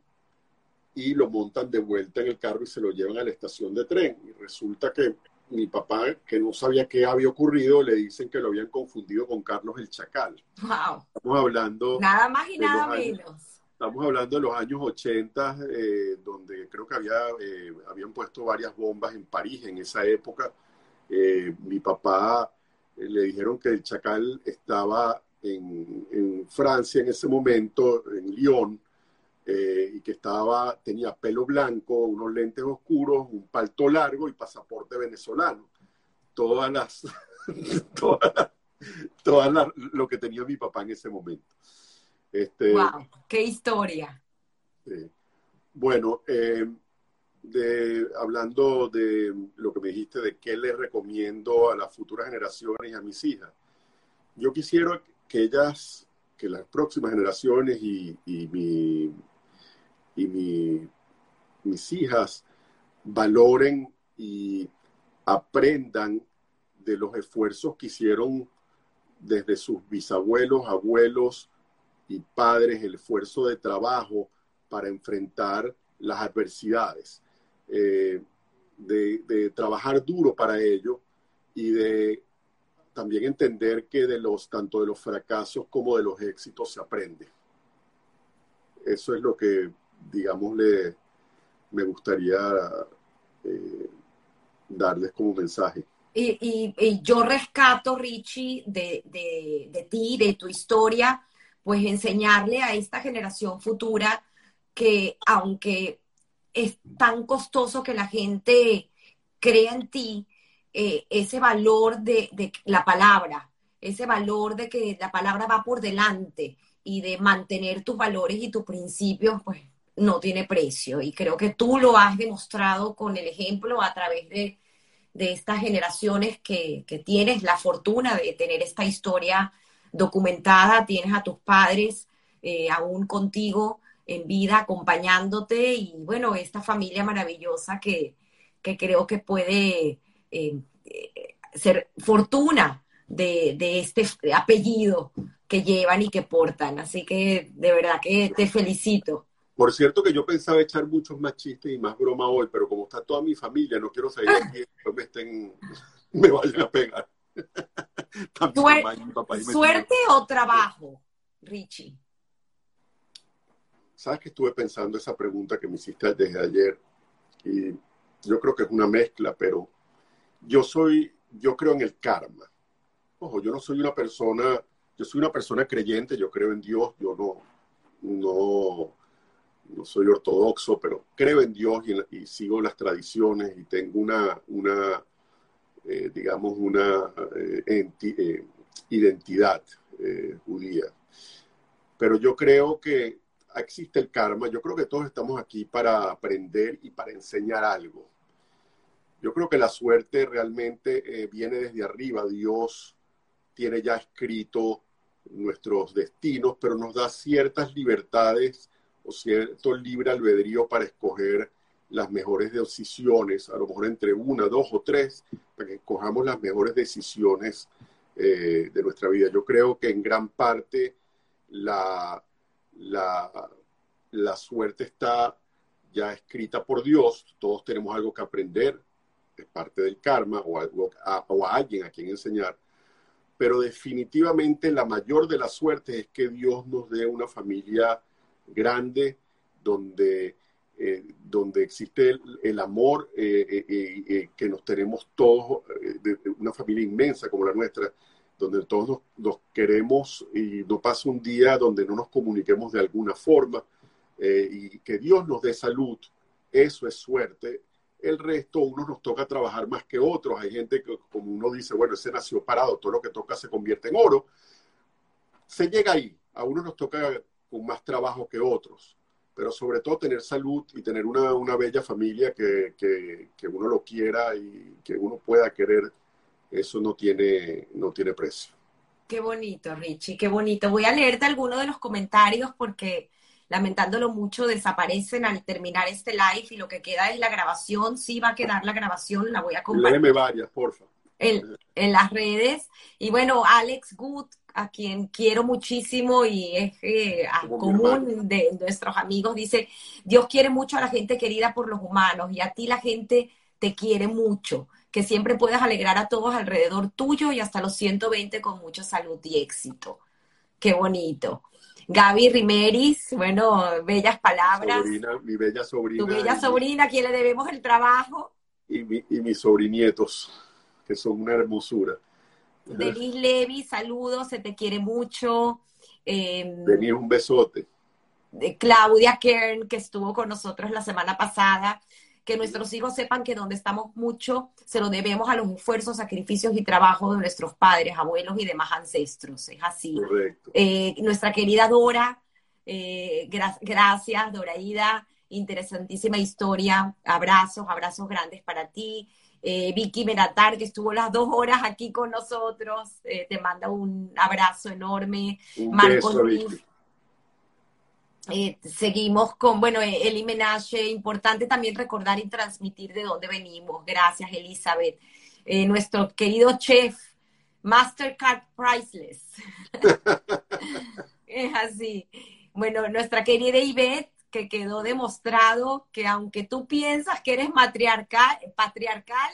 y lo montan de vuelta en el carro y se lo llevan a la estación de tren. Y resulta que mi papá, que no sabía qué había ocurrido, le dicen que lo habían confundido con Carlos el Chacal. Wow. Estamos hablando. Nada más y nada menos. estamos hablando de los años 80, eh, donde creo que había, eh, habían puesto varias bombas en París en esa época. Eh, mi papá le dijeron que el Chacal estaba en, en Francia en ese momento, en Lyon eh, y que estaba, tenía pelo blanco, unos lentes oscuros, un palto largo y pasaporte venezolano. Todas las, todas, lo que tenía mi papá en ese momento. Este, wow, qué historia. bueno, eh, de, hablando de lo que me dijiste de qué le recomiendo a las futuras generaciones y a mis hijas, yo quisiera que ellas, que las próximas generaciones y, y mi, y mis hijas valoren y aprendan de los esfuerzos que hicieron desde sus bisabuelos, abuelos y padres, el esfuerzo de trabajo para enfrentar las adversidades, eh, de, trabajar duro para ello y de también entender que de los, tanto de los fracasos como de los éxitos se aprende. Eso es lo que, digamos, le, me gustaría eh, darles como mensaje. Y, yo rescato, Richie, de, de, de ti, de tu historia, pues enseñarle a esta generación futura que aunque es tan costoso que la gente crea en ti, eh, ese valor de, de, la palabra, ese valor de que la palabra va por delante y de mantener tus valores y tus principios, pues no tiene precio. Y creo que tú lo has demostrado con el ejemplo a través de, de estas generaciones que, que, tienes la fortuna de tener esta historia documentada, tienes a tus padres eh, aún contigo en vida, acompañándote y bueno, esta familia maravillosa que, que creo que puede eh, ser fortuna de, de, este apellido que llevan y que portan. Así que de verdad que te felicito. Por cierto que yo pensaba echar muchos más chistes y más broma hoy, pero como está toda mi familia, no quiero salir aquí y me estén, me vayan a pegar. ¿Suerte o trabajo, Richie? Sabes que estuve pensando esa pregunta que me hiciste desde ayer y yo creo que es una mezcla, pero yo soy, yo creo en el karma. Ojo, yo no soy una persona, yo soy una persona creyente, yo creo en Dios, yo no, no, no soy ortodoxo, pero creo en Dios y, sigo las tradiciones y tengo una, una eh, digamos, una eh, eh, identidad judía. Pero yo creo que existe el karma, yo creo que todos estamos aquí para aprender y para enseñar algo. Yo creo que la suerte realmente viene desde arriba, Dios tiene ya escrito nuestros destinos, pero nos da ciertas libertades o cierto libre albedrío para escoger las mejores decisiones, a lo mejor entre una, dos o tres, para que escojamos las mejores decisiones eh, de nuestra vida. Yo creo que en gran parte la, la, suerte está ya escrita por Dios, todos tenemos algo que aprender, es parte del karma o, algo, o a alguien a quien enseñar, pero definitivamente la mayor de las suertes es que Dios nos dé una familia grande donde, eh, donde existe el, amor eh, eh, que nos tenemos todos, de, una familia inmensa como la nuestra, donde todos nos, queremos y no pasa un día donde no nos comuniquemos de alguna forma y que Dios nos dé salud. Eso es suerte. El resto, uno nos toca trabajar más que otros. Hay gente que, como uno dice, bueno, ese nació parado, todo lo que toca se convierte en oro. Se llega ahí. A uno nos toca con más trabajo que otros, pero sobre todo tener salud y tener una, una bella familia que, que, que, uno lo quiera y que uno pueda querer, eso no tiene, no tiene precio. Qué bonito, Richie, qué bonito. Voy a leerte algunos de los comentarios porque lamentándolo mucho, desaparecen al terminar este live y lo que queda es la grabación. Sí va a quedar la grabación, la voy a compartir. Léeme varias, porfa. En, en las redes. Y bueno, Alex Good a quien quiero muchísimo y es eh, común de nuestros amigos, dice, Dios quiere mucho a la gente querida por los humanos y a ti la gente te quiere mucho, que siempre puedas alegrar a todos alrededor tuyo y hasta los 120 con mucha salud y éxito. Qué bonito. Gaby Rimeris, bueno, bellas palabras. mi bella sobrina. Tu bella sobrina, a quien le debemos el trabajo. Y, y mis sobrinietos, que son una hermosura. Denis Levy, saludos, se te quiere mucho. Eh, un besote. De Claudia Kern, que estuvo con nosotros la semana pasada. Que nuestros hijos sepan que donde estamos mucho se lo debemos a los esfuerzos, sacrificios y trabajo de nuestros padres, abuelos y demás ancestros. Es así. Eh, nuestra querida Dora, eh, gracias, Doraida. Interesantísima historia. Abrazos, abrazos grandes para ti. Eh, Vicky Meratar, que estuvo las dos horas aquí con nosotros, eh, te manda un abrazo enorme. Marco Luis. Eh, seguimos con, bueno, Eli Menache, importante también recordar y transmitir de dónde venimos. Gracias, Elizabeth. Eh, nuestro querido chef, Mastercard Priceless. es así. Bueno, nuestra querida Ivette, que quedó demostrado que aunque tú piensas que eres matriarcal, patriarcal,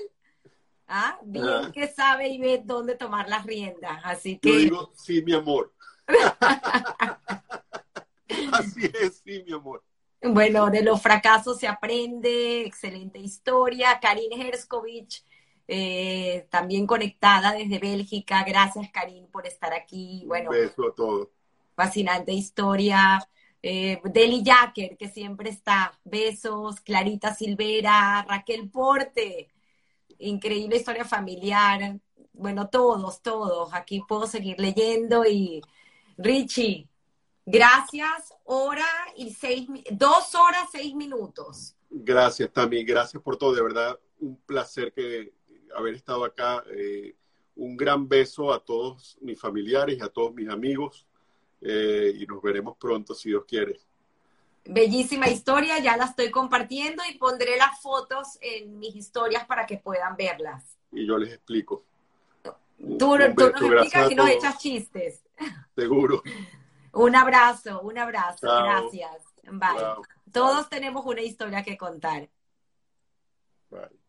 ¿ah? bien que sabe Ivette dónde tomar las riendas. Así que. Yo digo, sí, mi amor. Así es, sí, mi amor. Bueno, de los fracasos se aprende, excelente historia. Karine Herskovich, eh, también conectada desde Bélgica. Gracias, Karine, por estar aquí. Bueno, Un beso a todos. Fascinante historia. Eh, Deli Jacker, que siempre está. Besos. Clarita Silvera, Raquel Porte. Increíble historia familiar. Bueno, todos, todos. Aquí puedo seguir leyendo y Richie, Gracias, hora y seis, dos horas, seis minutos. Gracias, Tami, gracias por todo, de verdad, un placer que haber estado acá. Eh, un gran beso a todos mis familiares y a todos mis amigos eh, y nos veremos pronto si Dios quiere. Bellísima historia, ya la estoy compartiendo y pondré las fotos en mis historias para que puedan verlas. Y yo les explico. Tú, tú nos explicas y nos echas chistes. Seguro. Un abrazo, un abrazo. Gracias. Bye. Todos tenemos una historia que contar. Bye.